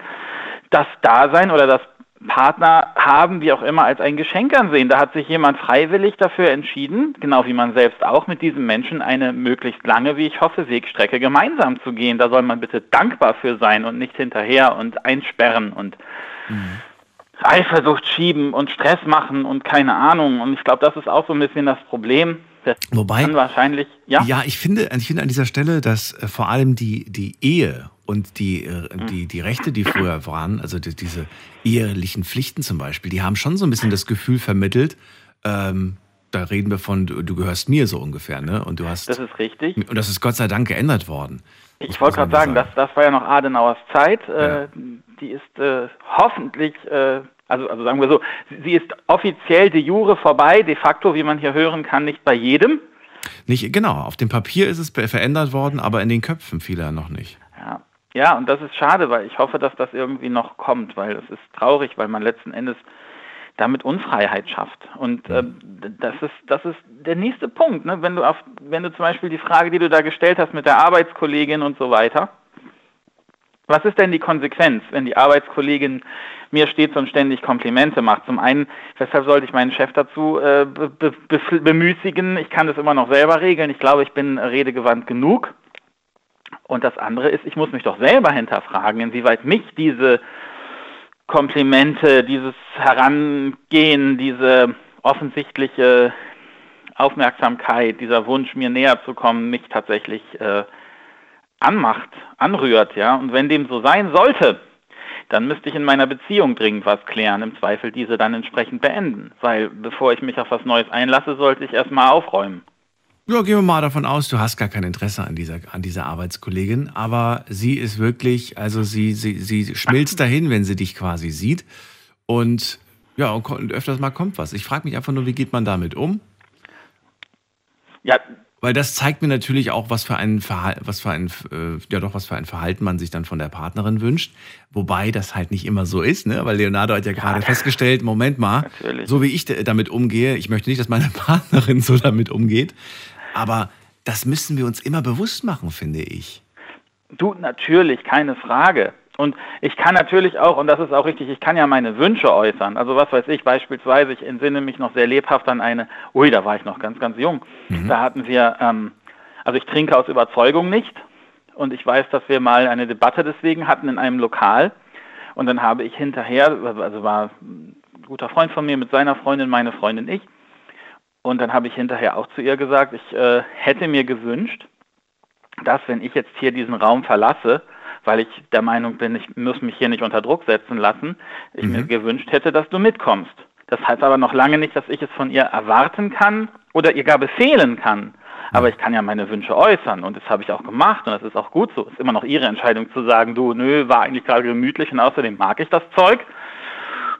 das Dasein oder das Partner haben, wie auch immer, als ein Geschenk ansehen. Da hat sich jemand freiwillig dafür entschieden, genau wie man selbst auch, mit diesem Menschen eine möglichst lange, wie ich hoffe, Wegstrecke gemeinsam zu gehen. Da soll man bitte dankbar für sein und nicht hinterher und einsperren und Eifersucht schieben und Stress machen und keine Ahnung. Und ich glaube, das ist auch so ein bisschen das Problem. Das Wobei- kann wahrscheinlich, ja, Ja, ich finde, ich finde an dieser Stelle, dass äh, vor allem die, die Ehe und die, äh, die, die Rechte, die früher waren, also die, diese ehelichen Pflichten zum Beispiel, die haben schon so ein bisschen das Gefühl vermittelt, ähm, da reden wir von, du, gehörst mir so ungefähr, ne? Und du hast. das ist richtig. und das ist Gott sei Dank geändert worden. Ich wollte gerade sagen, mal das, das war ja noch Adenauers Zeit. Äh, Ja. Die ist äh, hoffentlich, äh, also, also sagen wir so, sie- ist offiziell de jure vorbei, de facto, wie man hier hören kann, nicht bei jedem. Nicht, genau, auf dem Papier ist es verändert worden, aber in den Köpfen vieler noch nicht. Ja. ja, und das ist schade, weil ich hoffe, dass das irgendwie noch kommt, weil es ist traurig, weil man letzten Endes damit Unfreiheit schafft. Und äh, das ist das ist der nächste Punkt, ne? Wenn du auf, wenn du zum Beispiel die Frage, die du da gestellt hast mit der Arbeitskollegin und so weiter, was ist denn die Konsequenz, wenn die Arbeitskollegin mir stets und ständig Komplimente macht? Zum einen, weshalb sollte ich meinen Chef dazu äh, be be be bemüßigen? Ich kann das immer noch selber regeln. Ich glaube, ich bin redegewandt genug. Und das andere ist, ich muss mich doch selber hinterfragen, inwieweit mich diese Komplimente, dieses Herangehen, diese offensichtliche Aufmerksamkeit, dieser Wunsch, mir näher zu kommen, mich tatsächlich äh, anmacht, anrührt, ja. Und wenn dem so sein sollte, dann müsste ich in meiner Beziehung dringend was klären, im Zweifel diese dann entsprechend beenden. Weil bevor ich mich auf was Neues einlasse, sollte ich erstmal aufräumen. Ja, gehen wir mal davon aus, du hast gar kein Interesse an dieser, an dieser Arbeitskollegin, aber sie ist wirklich, also sie, sie, sie schmilzt dahin, wenn sie dich quasi sieht. Und ja, und öfters mal kommt was. Ich frage mich einfach nur, wie geht man damit um? Ja, Weil das zeigt mir natürlich auch, was für ein Verhalten, was für ein, äh, ja doch, was für ein Verhalten man sich dann von der Partnerin wünscht. Wobei das halt nicht immer so ist, ne? Weil Leonardo hat ja gerade festgestellt, Moment mal, Natürlich. so wie ich damit umgehe, ich möchte nicht, dass meine Partnerin so damit umgeht. Aber das müssen wir uns immer bewusst machen, finde ich. Du, natürlich, keine Frage. Und ich kann natürlich auch, und das ist auch richtig, ich kann ja meine Wünsche äußern. Also was weiß ich, beispielsweise, ich entsinne mich noch sehr lebhaft an eine, ui, da war ich noch ganz, ganz jung. Da hatten wir, ähm, also ich trinke aus Überzeugung nicht. Und ich weiß, dass wir mal eine Debatte deswegen hatten in einem Lokal. Und dann habe ich hinterher, also war ein guter Freund von mir mit seiner Freundin, meine Freundin, ich. Und dann habe ich hinterher auch zu ihr gesagt, ich äh, hätte mir gewünscht, dass wenn ich jetzt hier diesen Raum verlasse, weil ich der Meinung bin, ich muss mich hier nicht unter Druck setzen lassen, ich mir gewünscht hätte, dass du mitkommst. Das heißt aber noch lange nicht, dass ich es von ihr erwarten kann oder ihr gar befehlen kann. Aber ich kann ja meine Wünsche äußern und das habe ich auch gemacht und das ist auch gut so. Es ist immer noch ihre Entscheidung zu sagen, du, nö, war eigentlich gerade gemütlich und außerdem mag ich das Zeug.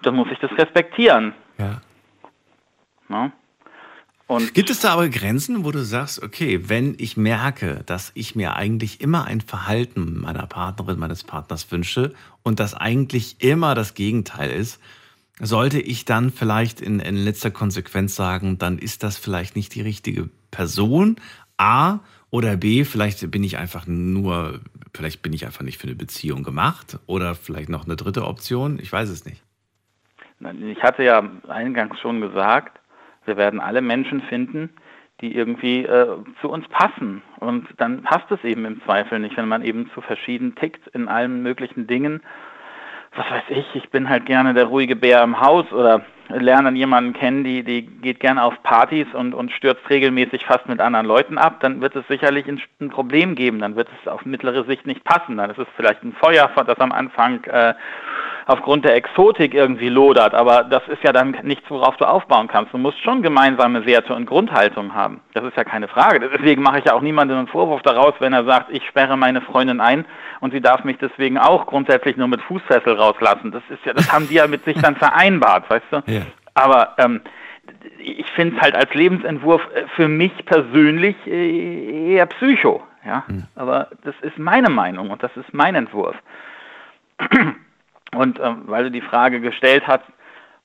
Dann muss ich das respektieren. Ja. Ne? Und Gibt es da aber Grenzen, wo du sagst, okay, wenn ich merke, dass ich mir eigentlich immer ein Verhalten meiner Partnerin, meines Partners wünsche und das eigentlich immer das Gegenteil ist, sollte ich dann vielleicht in, in letzter Konsequenz sagen, dann ist das vielleicht nicht die richtige Person, A, oder B, vielleicht bin ich einfach nur, vielleicht bin ich einfach nicht für eine Beziehung gemacht oder vielleicht noch eine dritte Option, ich weiß es nicht. Ich hatte ja eingangs schon gesagt, wir werden alle Menschen finden, die irgendwie äh, zu uns passen. Und dann passt es eben im Zweifel nicht, wenn man eben zu verschieden tickt in allen möglichen Dingen. Was weiß ich, ich bin halt gerne der ruhige Bär im Haus oder lerne dann jemanden kennen, die, die geht gerne auf Partys und, und stürzt regelmäßig fast mit anderen Leuten ab, dann wird es sicherlich ein, ein Problem geben, dann wird es auf mittlere Sicht nicht passen. Dann ist es vielleicht ein Feuer, das am Anfang äh, aufgrund der Exotik irgendwie lodert, aber das ist ja dann nichts, worauf du aufbauen kannst. Du musst schon gemeinsame Werte und Grundhaltung haben. Das ist ja keine Frage. Deswegen mache ich ja auch niemandem einen Vorwurf daraus, wenn er sagt, ich sperre meine Freundin ein und sie darf mich deswegen auch grundsätzlich nur mit Fußfessel rauslassen. Das ist ja, das haben die ja mit sich dann vereinbart, weißt du? Ja. Aber ähm, ich finde es halt als Lebensentwurf äh, für mich persönlich äh, eher Psycho. Ja? Mhm. Aber das ist meine Meinung und das ist mein Entwurf. Und ähm, weil du die Frage gestellt hast,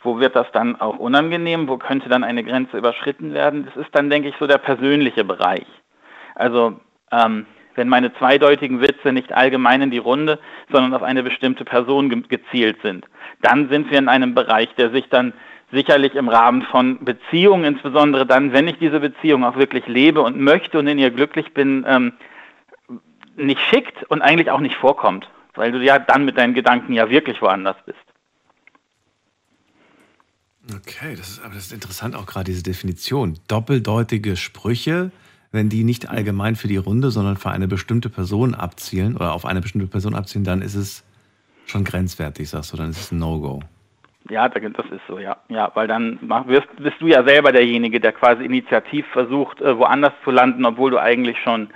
wo wird das dann auch unangenehm, wo könnte dann eine Grenze überschritten werden, das ist dann, denke ich, so der persönliche Bereich. Also ähm, wenn meine zweideutigen Witze nicht allgemein in die Runde, sondern auf eine bestimmte Person ge gezielt sind, dann sind wir in einem Bereich, der sich dann sicherlich im Rahmen von Beziehungen, insbesondere dann, wenn ich diese Beziehung auch wirklich lebe und möchte und in ihr glücklich bin, ähm, nicht schickt und eigentlich auch nicht vorkommt, weil du ja dann mit deinen Gedanken ja wirklich woanders bist. Okay, das ist aber das ist interessant auch gerade diese Definition. Doppeldeutige Sprüche, wenn die nicht allgemein für die Runde, sondern für eine bestimmte Person abzielen oder auf eine bestimmte Person abzielen, dann ist es schon grenzwertig, sagst du, dann ist es ein No-Go. Ja, das ist so, ja. Ja, weil dann wirst, bist du ja selber derjenige, der quasi initiativ versucht, äh, woanders zu landen, obwohl du eigentlich schon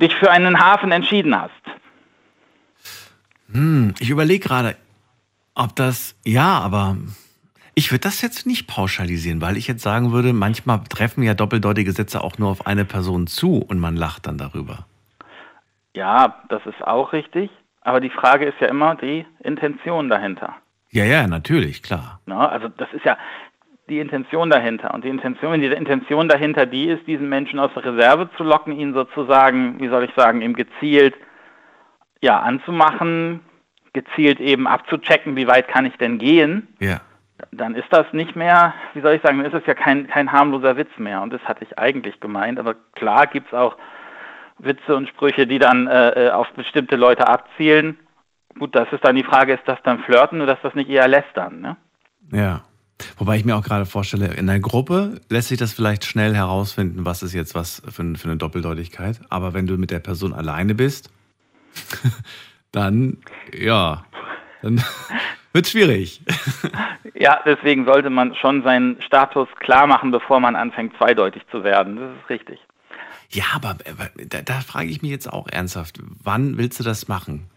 dich für einen Hafen entschieden hast. Hm, ich überlege gerade, ob das, ja, aber ich würde das jetzt nicht pauschalisieren, weil ich jetzt sagen würde, manchmal treffen ja doppeldeutige Sätze auch nur auf eine Person zu und man lacht dann darüber. Ja, das ist auch richtig. Aber die Frage ist ja immer die Intention dahinter. Ja, ja, natürlich, klar. Na, also das ist ja die Intention dahinter. Und die Intention, die Intention dahinter, die ist, diesen Menschen aus der Reserve zu locken, ihn sozusagen, wie soll ich sagen, ihm gezielt ja, anzumachen, gezielt eben abzuchecken, wie weit kann ich denn gehen. Ja dann ist das nicht mehr, wie soll ich sagen, dann ist es ja kein, kein harmloser Witz mehr. Und das hatte ich eigentlich gemeint. Aber klar gibt es auch Witze und Sprüche, die dann äh, äh, auf bestimmte Leute abzielen. Gut, das ist dann die Frage, ist das dann Flirten oder ist das nicht eher Lästern? Ne? Ja. Wobei ich mir auch gerade vorstelle, in einer Gruppe lässt sich das vielleicht schnell herausfinden, was ist jetzt was für, für eine Doppeldeutigkeit. Aber wenn du mit der Person alleine bist, dann, ja, dann wird schwierig. ja, deswegen sollte man schon seinen Status klar machen, bevor man anfängt, zweideutig zu werden. Das ist richtig. Ja, aber da, da frage ich mich jetzt auch ernsthaft, wann willst du das machen?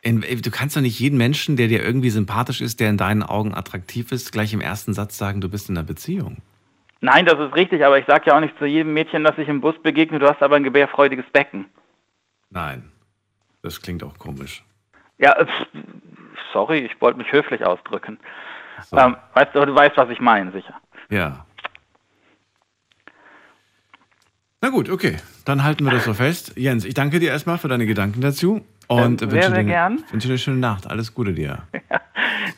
In, du kannst doch nicht jeden Menschen, der dir irgendwie sympathisch ist, der in deinen Augen attraktiv ist, gleich im ersten Satz sagen, du bist in einer Beziehung. Nein, das ist richtig, aber ich sage ja auch nicht zu jedem Mädchen, das ich im Bus begegne, du hast aber ein gebärfreudiges Becken. Nein, das klingt auch komisch. Ja, sorry, ich wollte mich höflich ausdrücken. So. Ähm, weißt du, du weißt, was ich meine, sicher. Ja. Na gut, okay. Dann halten wir das so fest. Jens, ich danke dir erstmal für deine Gedanken dazu und ähm, wünsche, sehr dir, gern. wünsche dir eine schöne Nacht. Alles Gute dir. Ja,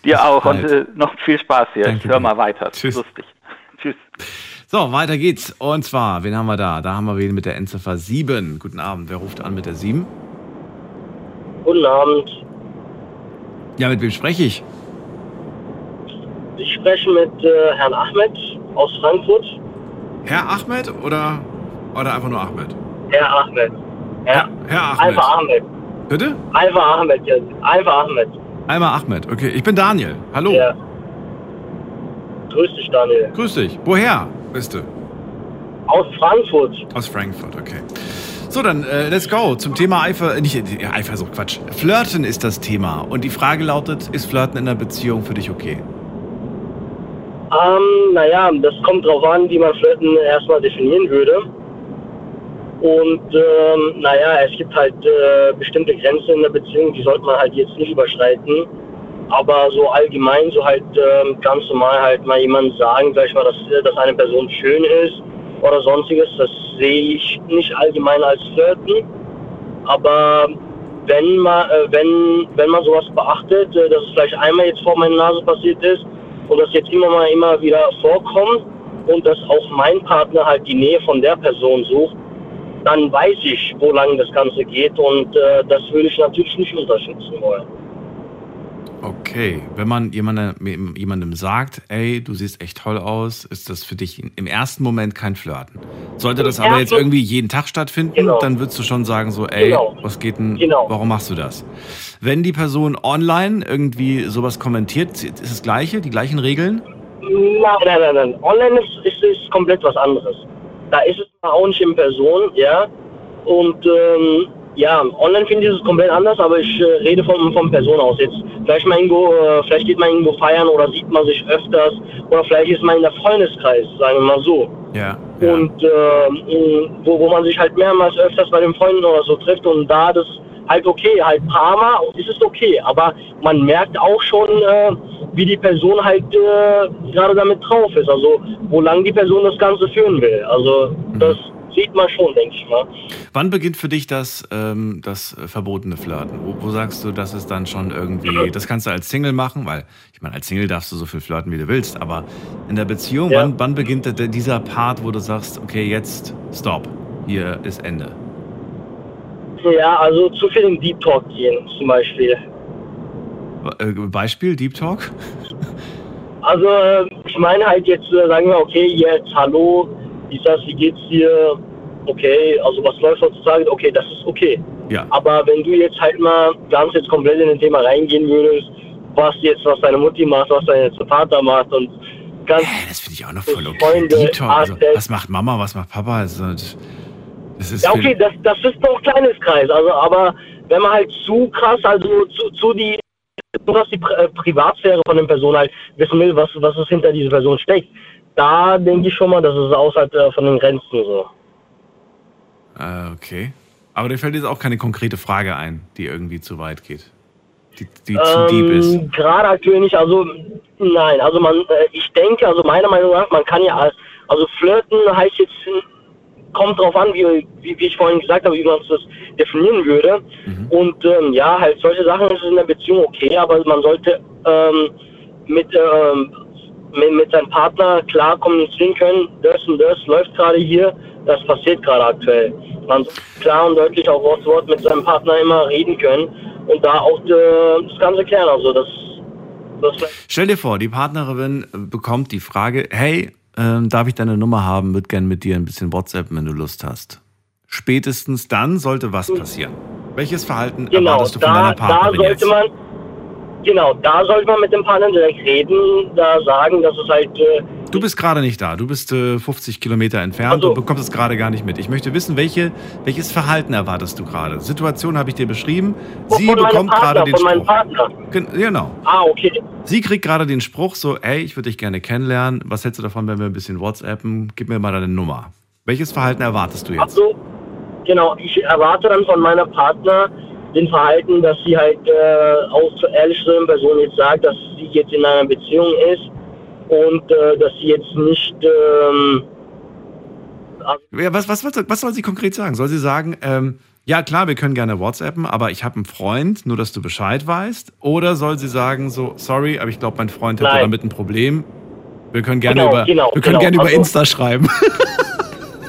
dir auch und äh, noch viel Spaß hier. Danke ich höre mal weiter. Tschüss. Lustig. Tschüss. So, weiter geht's. Und zwar, wen haben wir da? Da haben wir wen mit der Endziffer 7. Guten Abend. Wer ruft an mit der 7? Guten Abend. Ja, mit wem spreche ich? Ich spreche mit äh, Herrn Ahmed aus Frankfurt. Herr Ahmed oder, oder einfach nur Ahmed? Herr Ahmed. Herr, Herr Ahmed. Einfach Ahmed. Bitte? Einfach Ahmed, ja. Einfach Ahmed. Einmal Ahmed, okay. Ich bin Daniel. Hallo. Ja. Grüß dich, Daniel. Grüß dich. Woher bist du? Aus Frankfurt. Aus Frankfurt, okay. So, dann äh, let's go zum Thema Eifer, äh, nicht ja, Eifersucht, Quatsch. Flirten ist das Thema. Und die Frage lautet, ist Flirten in einer Beziehung für dich okay? Ähm, naja, das kommt drauf an, wie man Flirten erstmal definieren würde. Und ähm, naja, es gibt halt äh, bestimmte Grenzen in der Beziehung, die sollte man halt jetzt nicht überschreiten. Aber so allgemein, so halt äh, ganz normal halt mal jemand sagen, sag ich mal, dass, dass eine Person schön ist oder sonstiges, das sehe ich nicht allgemein als Flirten. Aber wenn man, äh, wenn, wenn man sowas beachtet, äh, dass es vielleicht einmal jetzt vor meiner Nase passiert ist und das jetzt immer mal immer wieder vorkommt und dass auch mein Partner halt die Nähe von der Person sucht, dann weiß ich, wo lang das Ganze geht und äh, das würde ich natürlich nicht unterstützen wollen. Okay, wenn man jemandem, jemandem sagt, ey, du siehst echt toll aus, ist das für dich im ersten Moment kein Flirten. Sollte das aber jetzt irgendwie jeden Tag stattfinden, genau. dann würdest du schon sagen so, ey, genau. was geht denn, genau. warum machst du das? Wenn die Person online irgendwie sowas kommentiert, ist das gleiche, die gleichen Regeln? Nein, nein, nein, nein. Online ist, ist, ist komplett was anderes. Da ist es auch nicht in Person, ja. Und ähm, ja, online finde ich es komplett anders, aber ich äh, rede von, von Person aus. Jetzt vielleicht mal irgendwo, äh, vielleicht geht man irgendwo feiern oder sieht man sich öfters oder vielleicht ist man in der Freundeskreis, sagen wir mal so. Ja. Und äh, wo, wo man sich halt mehrmals öfters bei den Freunden oder so trifft und da das halt okay, halt Mal ist es okay, aber man merkt auch schon, äh, wie die Person halt äh, gerade damit drauf ist, also wo lang die Person das Ganze führen will. Also das sieht man schon, denke ich mal. Wann beginnt für dich das, ähm, das verbotene Flirten? Wo, wo sagst du, das ist dann schon irgendwie, das kannst du als Single machen, weil ich meine, als Single darfst du so viel flirten, wie du willst, aber in der Beziehung, Ja. wann, wann beginnt dieser Part, wo du sagst, okay, jetzt stopp, hier ist Ende? Ja, also zu viel in Deep Talk gehen zum Beispiel. Äh, Beispiel, Deep Talk? Also ich meine halt jetzt, äh, sagen wir, okay, jetzt hallo, wie ist das, wie geht's dir? Okay, also was läuft heutzutage? Okay, das ist okay. Ja. Aber wenn du jetzt halt mal ganz jetzt komplett in den Thema reingehen würdest, was jetzt, was deine Mutti macht, was dein Vater macht und ganz Das finde ich auch noch voll okay. Freunde, Deep Talk, also, was macht Mama, was macht Papa? Also, das ist Ja, okay, das, das ist doch ein kleines Kreis. Also, aber wenn man halt zu krass, also zu, zu die, dass die äh, Privatsphäre von den Personen halt wissen will, was, was es hinter dieser Person steckt, da denke ich schon mal, das ist außerhalb äh, von den Grenzen so. Äh, okay. Aber dir fällt jetzt auch keine konkrete Frage ein, die irgendwie zu weit geht. Die, die zu deep ist. Ähm, Gerade aktuell nicht, also nein, also man, äh, ich denke, also meiner Meinung nach, man kann ja, als- also flirten heißt jetzt, kommt drauf an, wie, wie, wie ich vorhin gesagt habe, wie man das definieren würde. Und ähm, ja, halt solche Sachen ist in der Beziehung okay, aber man sollte ähm, mit, ähm, mit, mit seinem Partner klar kommunizieren können, das und das läuft gerade hier, das passiert gerade aktuell. Man klar und deutlich auch Wort zu Wort mit seinem Partner immer reden können und da auch äh, das Ganze klären. Also das, das Stell dir vor, die Partnerin bekommt die Frage, hey, ähm, darf ich deine Nummer haben, würde gern mit dir ein bisschen WhatsApp, wenn du Lust hast. Spätestens dann sollte was passieren. Welches Verhalten Genau, erwartest du von da, deiner da Partnerin sollte jetzt? man, genau, da sollte man mit dem Partner direkt reden, da sagen, dass es halt, äh, Du bist gerade nicht da, du bist äh, 50 Kilometer entfernt Also- und bekommst es gerade gar nicht mit. Ich möchte wissen, welche, welches Verhalten erwartest du gerade? Situation habe ich dir beschrieben. Sie bekommt gerade den Spruch. Genau. Ah, okay. Sie kriegt gerade den Spruch so, ey, ich würde dich gerne kennenlernen. Was hältst du davon, wenn wir ein bisschen WhatsAppen? Gib mir mal deine Nummer. Welches Verhalten erwartest du jetzt? Also, genau, ich erwarte dann von meiner Partner den Verhalten, dass sie halt äh, auch zur ehrlicheren Person jetzt sagt, dass sie jetzt in einer Beziehung ist und äh, dass sie jetzt nicht ähm, Ja, was, was, was, was soll sie konkret sagen? Soll sie sagen, ähm, ja klar, wir können gerne WhatsAppen, aber ich habe einen Freund, nur dass du Bescheid weißt? Oder soll sie sagen so, sorry, aber ich glaube, mein Freund Nein. damit ein Problem. Wir können gerne Genau, über, genau, wir können genau. gerne über Also- Insta schreiben.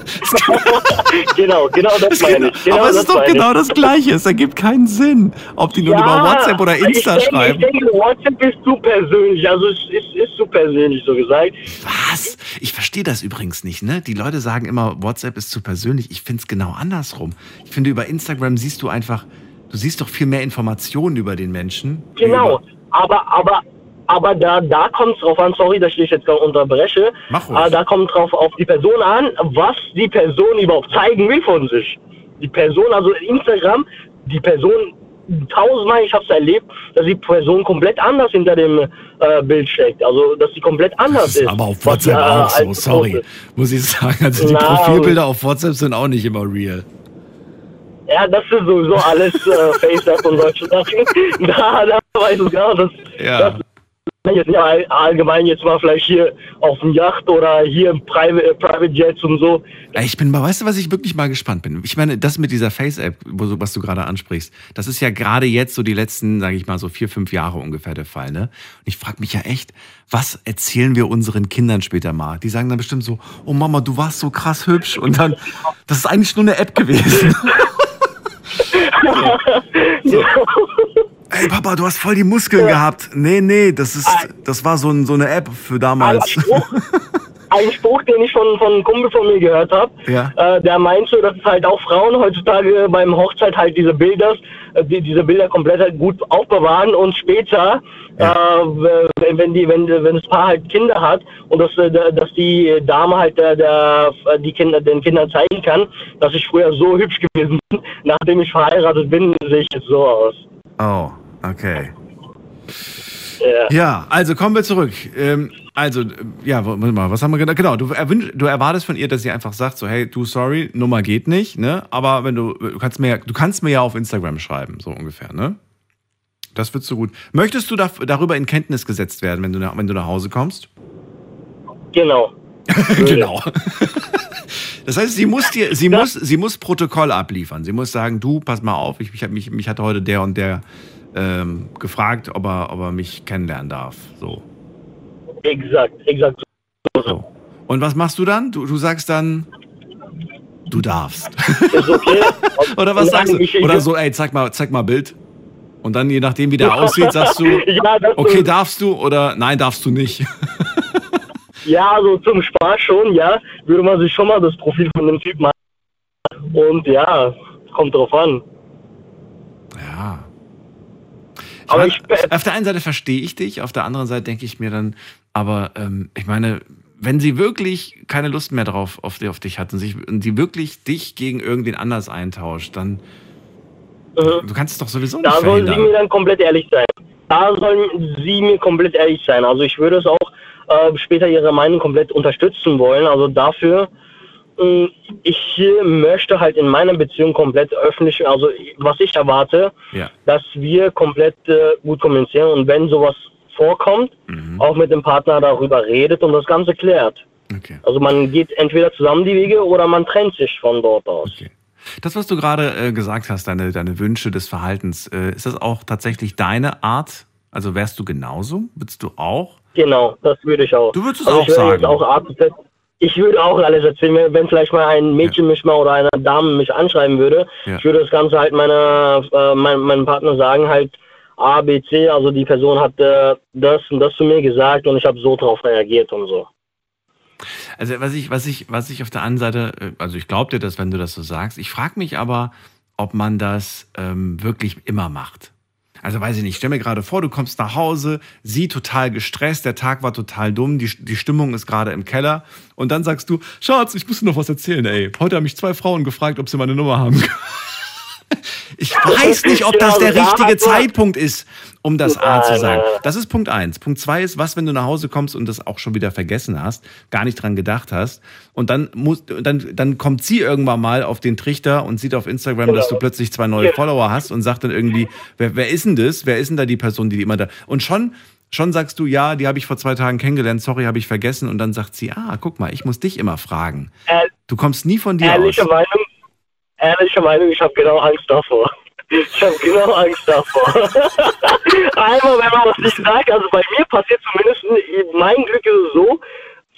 genau, genau das meine ich. Genau aber es ist doch genau das Gleiche. Es ergibt keinen Sinn, ob die nun über WhatsApp oder Insta ich denke, schreiben. Ich denke, WhatsApp ist zu persönlich. Also es ist, ist zu persönlich, so gesagt. Was? Ich verstehe das übrigens nicht, ne? Die Leute sagen immer, WhatsApp ist zu persönlich. Ich finde es genau andersrum. Ich finde, über Instagram siehst du einfach, du siehst doch viel mehr Informationen über den Menschen. Genau. Aber, aber, aber da, da kommt es drauf an, sorry, dass ich dich jetzt gerade unterbreche. Mach ruhig. aber da kommt drauf auf die Person an, was die Person überhaupt zeigen will von sich. Die Person, also Instagram, die Person tausendmal, ich habe es erlebt, dass die Person komplett anders hinter dem äh, Bild steckt. Also, dass sie komplett anders Das ist ist. aber auf was WhatsApp äh, auch so, sorry. Muss ich sagen. Also die Na, Profilbilder auf WhatsApp sind auch nicht immer real. Ja, das ist sowieso alles äh, FaceApp und solche Sachen. Da, da weiß ich genau, das, Ja. das jetzt nicht allgemein jetzt mal vielleicht hier auf dem Yacht oder hier im Private, äh, Private Jets und so. Ich bin mal, weißt du, was ich wirklich mal gespannt bin? Ich meine, das mit dieser Face-App, was du gerade ansprichst, das ist ja gerade jetzt so die letzten, sage ich mal, so vier, fünf Jahre ungefähr der Fall, ne? Und ich frage mich ja echt, was erzählen wir unseren Kindern später mal? Die sagen dann bestimmt so, oh Mama, du warst so krass hübsch und dann, das ist eigentlich nur eine App gewesen. so. Ey Papa, du hast voll die Muskeln gehabt. Nee, nee, das ist, das war so, ein, so eine App für damals. Spruch, ein Spruch, den ich von, von einem Kumpel von mir gehört habe. Ja. Äh, der meint so, dass es halt auch Frauen heutzutage beim Hochzeit halt diese Bilder, äh, die, diese Bilder komplett halt gut aufbewahren und später, äh, wenn die, wenn, wenn das Paar halt Kinder hat und dass, äh, dass die Dame halt der, der, die Kinder, den Kindern zeigen kann, dass ich früher so hübsch gewesen bin, nachdem ich verheiratet bin, sehe ich jetzt so aus. Oh, okay. Ja. Ja, also kommen wir zurück. Ähm, also, ja, warte mal, was haben wir gedacht? Genau, du, erwünsch, du erwartest von ihr, dass sie einfach sagt, so, hey, du, sorry, Nummer geht nicht, ne? Aber wenn du, du kannst mir, du kannst mir ja auf Instagram schreiben, so ungefähr, ne? Das wird so gut. Möchtest du da, darüber in Kenntnis gesetzt werden, wenn du, nach, wenn du nach Hause kommst? Genau. Genau. Das heißt, sie muss dir, sie muss, sie muss Protokoll abliefern. Sie muss sagen, du, pass mal auf, ich, mich, mich, mich hat heute der und der ähm, gefragt, ob er, ob er mich kennenlernen darf. So. Exakt, exakt. so. Und was machst du dann? Du, du sagst dann, du darfst. Ist okay. Oder was sagst du? ich- ich- Oder so, ey, zeig mal, zeig mal Bild. Und dann, je nachdem, wie der aussieht, sagst du, Ja, das okay, darfst du oder nein, darfst du nicht. Ja, also zum Spaß schon, ja. Würde man sich schon mal das Profil von dem Typ machen. Und ja, kommt drauf an. Ja. Aber ich meine, auf der einen Seite verstehe ich dich, auf der anderen Seite denke ich mir dann, aber ähm, ich meine, wenn sie wirklich keine Lust mehr drauf auf, die- auf dich hat und, sich, und sie wirklich dich gegen irgendwen anders eintauscht, dann du kannst es doch sowieso nicht Da sollen sie mir dann komplett ehrlich sein. Da sollen sie mir komplett ehrlich sein. Also ich würde es auch äh, später ihre Meinung komplett unterstützen wollen. Also dafür, mh, ich äh, möchte halt in meiner Beziehung komplett öffentlich, also was ich erwarte, Ja. dass wir komplett äh, gut kommunizieren und wenn sowas vorkommt, Mhm. auch mit dem Partner darüber redet und das Ganze klärt. Also man geht entweder zusammen die Wege oder man trennt sich von dort aus. Das, was du gerade äh, gesagt hast, deine, deine Wünsche des Verhaltens, äh, ist das auch tatsächlich deine Art? Also wärst du genauso? Würdest du auch? Genau, das würde ich auch. Du würdest es also auch ich würde sagen. Auch Art ich würde auch alles erzählen, wenn- vielleicht mal ein Mädchen mich mal oder eine Dame mich anschreiben würde. Ja. Ich würde das Ganze halt meiner, äh, mein, meinem Partner sagen, halt A, B, C, also die Person hat äh, das und das zu mir gesagt und ich habe so drauf reagiert und so. Also was ich, was ich, was ich auf der anderen Seite, äh, also ich glaube dir das, wenn du das so sagst. Ich frage mich aber, ob man das ähm, wirklich immer macht. Also weiß ich nicht, stell mir gerade vor, du kommst nach Hause, sie total gestresst, der Tag war total dumm, die, die Stimmung ist gerade im Keller und dann sagst du, Schatz, ich muss dir noch was erzählen, ey. Heute haben mich zwei Frauen gefragt, ob sie meine Nummer haben. Ich weiß nicht, ob das der Genau, richtige Zeitpunkt ist, um das A zu sagen. Das ist Punkt eins. Punkt zwei ist, was, wenn du nach Hause kommst und das auch schon wieder vergessen hast, gar nicht dran gedacht hast. Und dann muss, dann, dann kommt sie irgendwann mal auf den Trichter und sieht auf Instagram, dass du plötzlich zwei neue Genau. Follower hast und sagt dann irgendwie, wer, wer ist denn das? Wer ist denn da die Person, die immer da? Und schon, schon sagst du, ja, die habe ich vor zwei Tagen kennengelernt, sorry, habe ich vergessen. Und dann sagt sie, ah, guck mal, ich muss dich immer fragen. Ehr- Du kommst nie von dir ehrliche aus. Meinung, ehrliche Meinung, ich habe genau Angst davor. Ich habe genau Angst davor. Einmal, wenn man was nicht sagt, also bei mir passiert zumindest, mein Glück ist es so,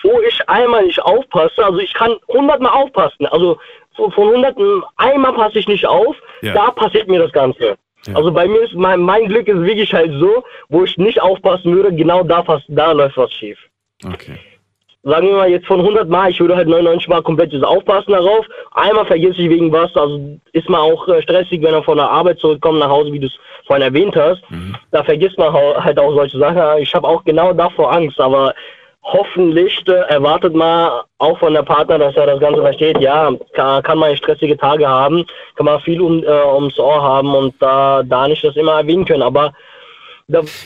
wo ich einmal nicht aufpasse, also ich kann hundertmal aufpassen, also von hunderten einmal passe ich nicht auf, Ja. da passiert mir das Ganze. Also bei mir ist mein, mein Glück ist wirklich halt so, wo ich nicht aufpassen würde, genau da, da läuft was schief. Okay. Sagen wir mal jetzt von 100 Mal, ich würde halt 99 Mal komplett das aufpassen darauf. Einmal vergesse ich wegen was, also ist man auch äh, stressig, wenn er von der Arbeit zurückkommt nach Hause, wie du es vorhin erwähnt hast. Da vergisst man halt auch solche Sachen. Ich habe auch genau davor Angst, aber hoffentlich äh, erwartet man auch von der Partner, dass er das Ganze versteht. Ja, kann, kann man stressige Tage haben, kann man viel um, äh, ums Ohr haben und da, da nicht das immer erwähnen können. Aber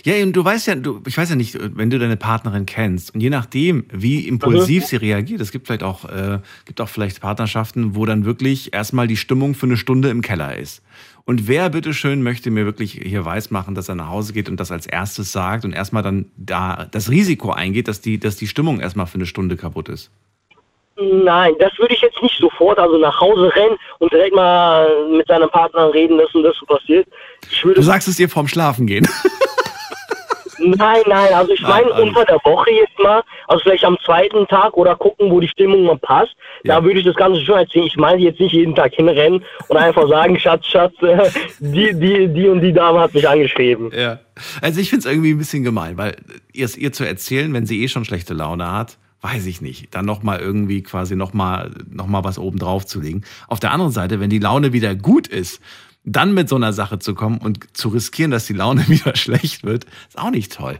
Ja, und du weißt ja, du, ich weiß ja nicht, wenn du deine Partnerin kennst und je nachdem, wie impulsiv Mhm. sie reagiert, es gibt vielleicht auch, äh, gibt auch vielleicht Partnerschaften, wo dann wirklich erstmal die Stimmung für eine Stunde im Keller ist. Und wer bitteschön möchte mir wirklich hier weismachen, dass er nach Hause geht und das als erstes sagt und erstmal dann da das Risiko eingeht, dass die, dass die Stimmung erstmal für eine Stunde kaputt ist? Nein, das würde ich jetzt nicht sofort also nach Hause rennen und direkt mal mit seinem Partner reden, dass und das so passiert. Du sagst es dir vorm Schlafen gehen. Nein, nein, also ich meine unter der Woche jetzt mal, also vielleicht am zweiten Tag oder gucken, wo die Stimmung mal passt. Da würde ich das Ganze schon erzählen. Ich meine jetzt nicht jeden Tag hinrennen und einfach sagen, Schatz, Schatz, äh, die, die, die und die Dame hat mich angeschrieben. Ja. Also ich finde es irgendwie ein bisschen gemein, weil ihr es ihr zu erzählen, wenn sie eh schon schlechte Laune hat, weiß ich nicht, dann nochmal irgendwie quasi nochmal noch mal was oben drauf zu legen. Auf der anderen Seite, wenn die Laune wieder gut ist, dann mit so einer Sache zu kommen und zu riskieren, dass die Laune wieder schlecht wird, ist auch nicht toll.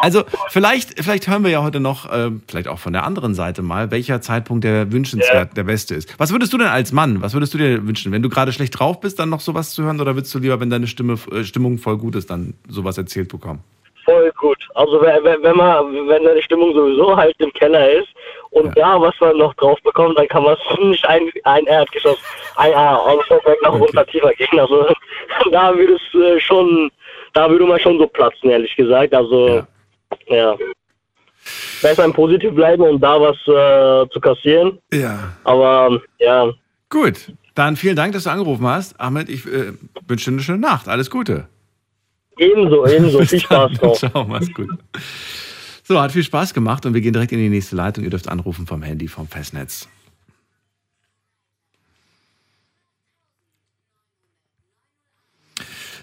Also vielleicht, vielleicht hören wir ja heute noch, äh, vielleicht auch von der anderen Seite mal, welcher Zeitpunkt der wünschenswert, ja. der beste ist. Was würdest du denn als Mann, was würdest du dir wünschen? Wenn du gerade schlecht drauf bist, dann noch sowas zu hören oder würdest du lieber, wenn deine Stimme, äh, Stimmung voll gut ist, dann sowas erzählt bekommen? Voll gut. Also wenn, wenn man, wenn deine Stimmung sowieso halt im Keller ist und ja. da was man noch drauf bekommt, dann kann man es nicht ein, ein Erdgeschoss, ein, ein Stockwerk nach okay. runter tiefer gehen. Also da würde es äh, schon, da würde man schon so platzen, ehrlich gesagt. Also ja. ja. Besser im Positiv bleiben und da was äh, zu kassieren. Ja. Aber ja. Gut. Dann vielen Dank, dass du angerufen hast. Ahmed, ich äh, wünsche dir eine schöne Nacht. Alles Gute. Ebenso, ebenso. Viel Spaß noch. Ciao, mach's gut. So, hat viel Spaß gemacht und wir gehen direkt in die nächste Leitung. Ihr dürft anrufen vom Handy, vom Festnetz.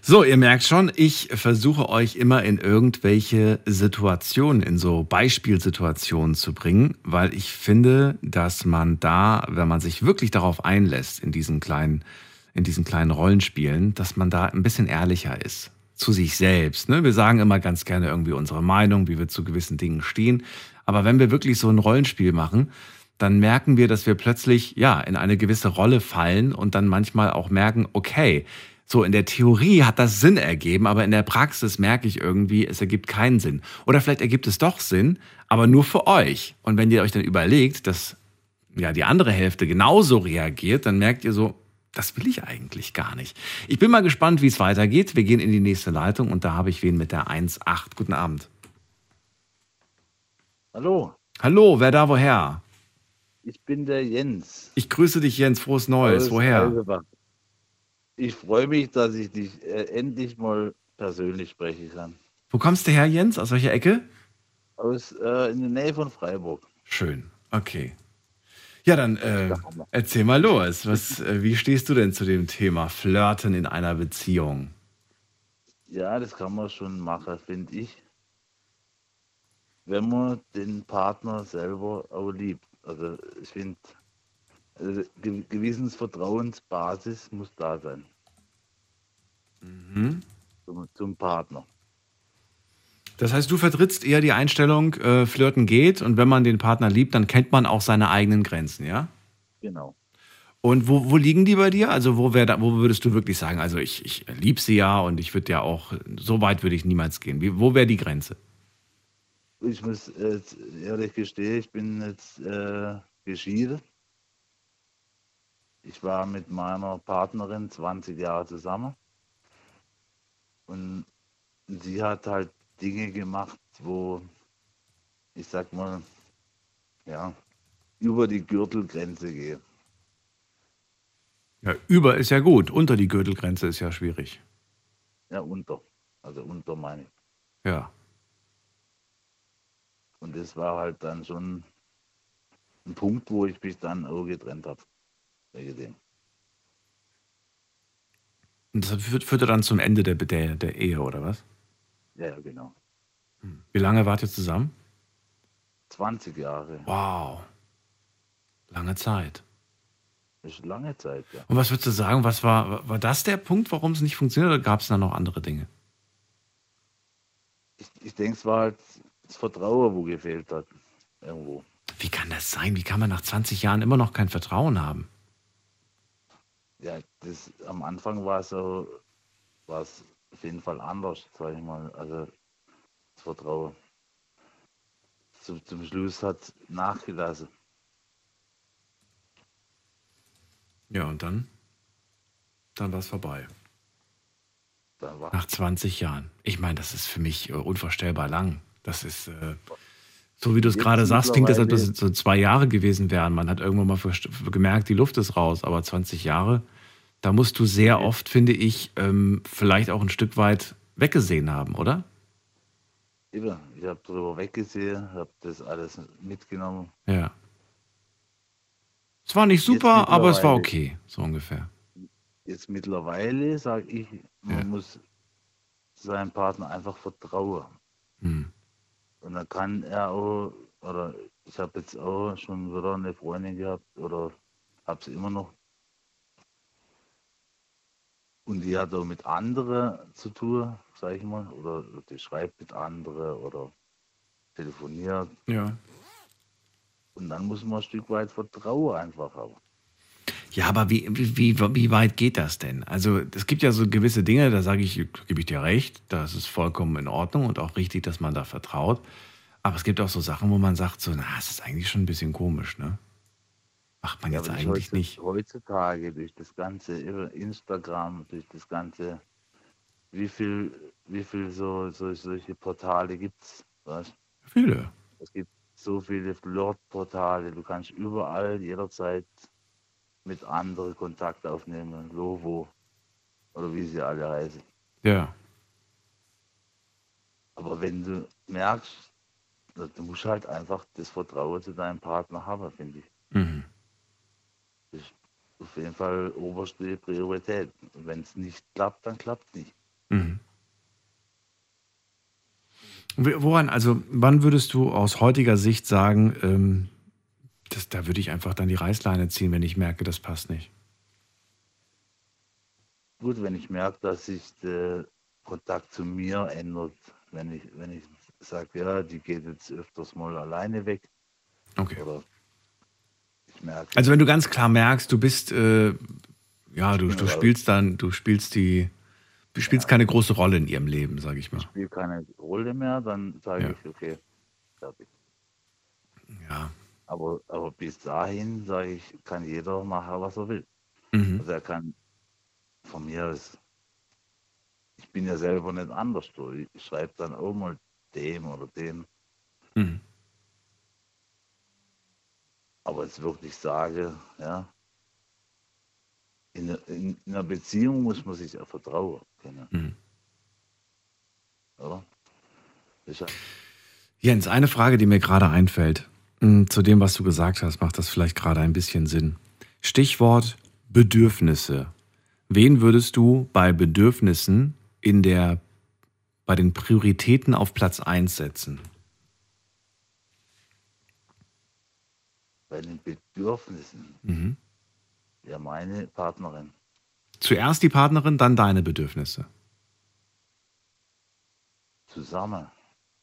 So, ihr merkt schon, ich versuche euch immer in irgendwelche Situationen, in so Beispielsituationen zu bringen, weil ich finde, dass man da, wenn man sich wirklich darauf einlässt, in diesen kleinen, in diesen kleinen Rollenspielen, dass man da ein bisschen ehrlicher ist zu sich selbst. Ne? Wir sagen immer ganz gerne irgendwie unsere Meinung, wie wir zu gewissen Dingen stehen. Aber wenn wir wirklich so ein Rollenspiel machen, dann merken wir, dass wir plötzlich ja in eine gewisse Rolle fallen und dann manchmal auch merken, okay, so in der Theorie hat das Sinn ergeben, aber in der Praxis merke ich irgendwie, es ergibt keinen Sinn. Oder vielleicht ergibt es doch Sinn, aber nur für euch. Und wenn ihr euch dann überlegt, dass ja die andere Hälfte genauso reagiert, dann merkt ihr so, das will ich eigentlich gar nicht. Ich bin mal gespannt, wie es weitergeht. Wir gehen in die nächste Leitung und da habe ich wen mit der 1.8. Guten Abend. Hallo. Hallo, wer da woher? Ich bin der Jens. Ich grüße dich, Jens. Frohes Neues. Aus woher? Algebach. Ich freue mich, dass ich dich äh, endlich mal persönlich sprechen kann. Wo kommst du her, Jens? Aus welcher Ecke? Aus äh, in der Nähe von Freiburg. Schön. Okay. Ja, dann äh, erzähl mal los. Was, äh, wie stehst du denn zu dem Thema Flirten in einer Beziehung? Ja, das kann man schon machen, finde ich. Wenn man den Partner selber auch liebt. Also ich finde, also, Gewissensvertrauensbasis muss da sein. Mhm. Zum, zum Partner. Das heißt, du vertrittst eher die Einstellung, äh, Flirten geht und wenn man den Partner liebt, dann kennt man auch seine eigenen Grenzen, ja? Genau. Und wo, wo liegen die bei dir? Also wo, wär wo würdest du wirklich sagen, also ich, ich liebe sie ja und ich würde ja auch, so weit würde ich niemals gehen. Wie, wo wäre die Grenze? Ich muss jetzt ehrlich gestehen, ich bin jetzt äh, geschieden. Ich war mit meiner Partnerin 20 Jahre zusammen. Und sie hat halt Dinge gemacht, wo ich sag mal, ja, über die Gürtelgrenze gehe. Ja, über ist ja gut, unter die Gürtelgrenze ist ja schwierig. Ja, unter. Also unter meine ich. Ja. Und das war halt dann schon ein Punkt, wo ich mich dann auch getrennt habe. Und das führte dann zum Ende der, der, der Ehe, oder was? Ja, ja, genau. Hm. Wie lange wart ihr zusammen? 20 Jahre. Wow. Lange Zeit. Das ist lange Zeit, ja. Und was würdest du sagen, was war, war das der Punkt, warum es nicht funktioniert oder gab es da noch andere Dinge? Ich, ich denke, es war halt das Vertrauen, wo gefehlt hat. Irgendwo. Wie kann das sein? Wie kann man nach 20 Jahren immer noch kein Vertrauen haben? Ja, das, am Anfang war es so, war es auf jeden Fall anders, sage ich mal. Also das Vertrauen. Zum, zum Schluss hat nachgelassen. Ja, und dann? Dann war es vorbei. Nach 20 Jahren. Ich meine, das ist für mich äh, unvorstellbar lang. Das ist, äh, so wie du es gerade sagst, klingt das, als ob das so zwei Jahre gewesen wären. Man hat irgendwann mal gemerkt, die Luft ist raus, aber 20 Jahre, da musst du sehr oft, finde ich, ähm, vielleicht auch ein Stück weit weggesehen haben, oder? Immer. Ich habe darüber weggesehen, habe das alles mitgenommen. Ja. Es war nicht super, aber es war okay, so ungefähr. Jetzt mittlerweile sage ich, man ja. muss seinem Partner einfach vertrauen. Hm. Und dann kann er auch oder ich habe jetzt auch schon wieder eine Freundin gehabt oder habe sie immer noch. Und die hat auch mit anderen zu tun, sag ich mal, oder die schreibt mit anderen oder telefoniert. Ja. Und dann muss man ein Stück weit Vertrauen einfach haben. Ja, aber wie, wie, wie, weit geht das denn? Also es gibt ja so gewisse Dinge, da sage ich, gebe ich dir recht, das ist vollkommen in Ordnung und auch richtig, dass man da vertraut. Aber es gibt auch so Sachen, wo man sagt, so, na, es ist eigentlich schon ein bisschen komisch, ne? Macht man Ja, jetzt eigentlich nicht. Heutzutage durch das ganze Instagram, durch das ganze, wie viel, wie viel so, so solche Portale gibt's, weißt? Viele. Es gibt so viele Flirt-Portale, du kannst überall jederzeit mit anderen Kontakt aufnehmen, Lovo oder wie sie alle heißen. Ja. Aber wenn du merkst, du musst halt einfach das Vertrauen zu deinem Partner haben, finde ich. Mhm. Auf jeden Fall oberste Priorität. Wenn es nicht klappt, dann klappt es nicht. Mhm. Woran, also wann würdest du aus heutiger Sicht sagen, ähm, das, da würde ich einfach dann die Reißleine ziehen, wenn ich merke, das passt nicht? Gut, wenn ich merke, dass sich der Kontakt zu mir ändert, wenn ich, wenn ich sage, ja, die geht jetzt öfters mal alleine weg. Okay. Oder merke, Also wenn du ganz klar merkst, du bist, äh, ja, du, du spielst dann, du spielst die, du spielst keine große Rolle in ihrem Leben, sage ich mal. ich spiele keine Rolle mehr, dann sage Ja. ich, okay, fertig. Ja. Aber, aber bis dahin, sage ich, kann jeder machen, was er will. Mhm. Also er kann von mir aus, ich bin ja selber nicht anders. So. Ich schreibe dann auch mal dem oder dem. Mhm. Aber jetzt wirklich sage, ja, in, in, in einer Beziehung muss man sich ja vertrauen können. Mhm. Oder? Jens, eine Frage, die mir gerade einfällt, mh, zu dem, was du gesagt hast, macht das vielleicht gerade ein bisschen Sinn. Stichwort Bedürfnisse. Wen würdest du bei Bedürfnissen in der, bei den Prioritäten auf Platz 1 setzen? Bei den Bedürfnissen, Mhm. ja meine Partnerin, Zuerst die Partnerin, dann deine Bedürfnisse. zusammen.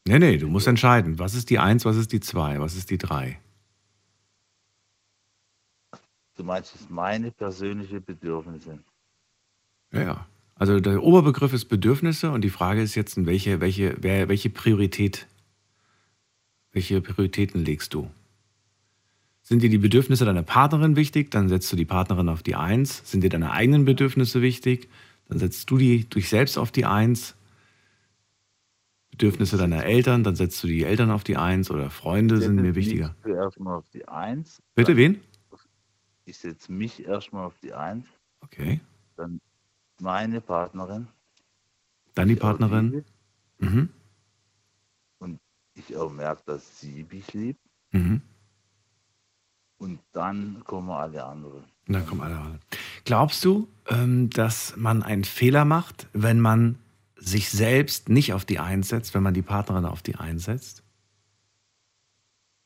Nee, nee, du musst entscheiden. Was ist die 1, was ist die 2, was ist die 3? Du meinst jetzt meine persönliche Bedürfnisse. Ja, ja. Also der Oberbegriff ist Bedürfnisse und die Frage ist jetzt, in welche, welche, wer, welche Priorität, welche Prioritäten legst du? Sind dir die Bedürfnisse deiner Partnerin wichtig, dann setzt du die Partnerin auf die Eins. Sind dir deine eigenen Bedürfnisse wichtig, dann setzt du die dich selbst auf die Eins. Bedürfnisse deiner Eltern, dann setzt du die Eltern auf die Eins oder Freunde Ich sind setze mir wichtiger. Zuerst mal auf die Eins. Bitte wen? Ich setze mich erstmal auf die Eins, Okay. dann meine Partnerin. Dann die ich Partnerin. Mhm. Und ich auch merke, dass sie mich liebt. Mhm. Und dann kommen alle anderen. Und dann kommen alle ran. Glaubst du, ähm, dass man einen Fehler macht, wenn man sich selbst nicht auf die Eins setzt, wenn man die Partnerin auf die Eins setzt?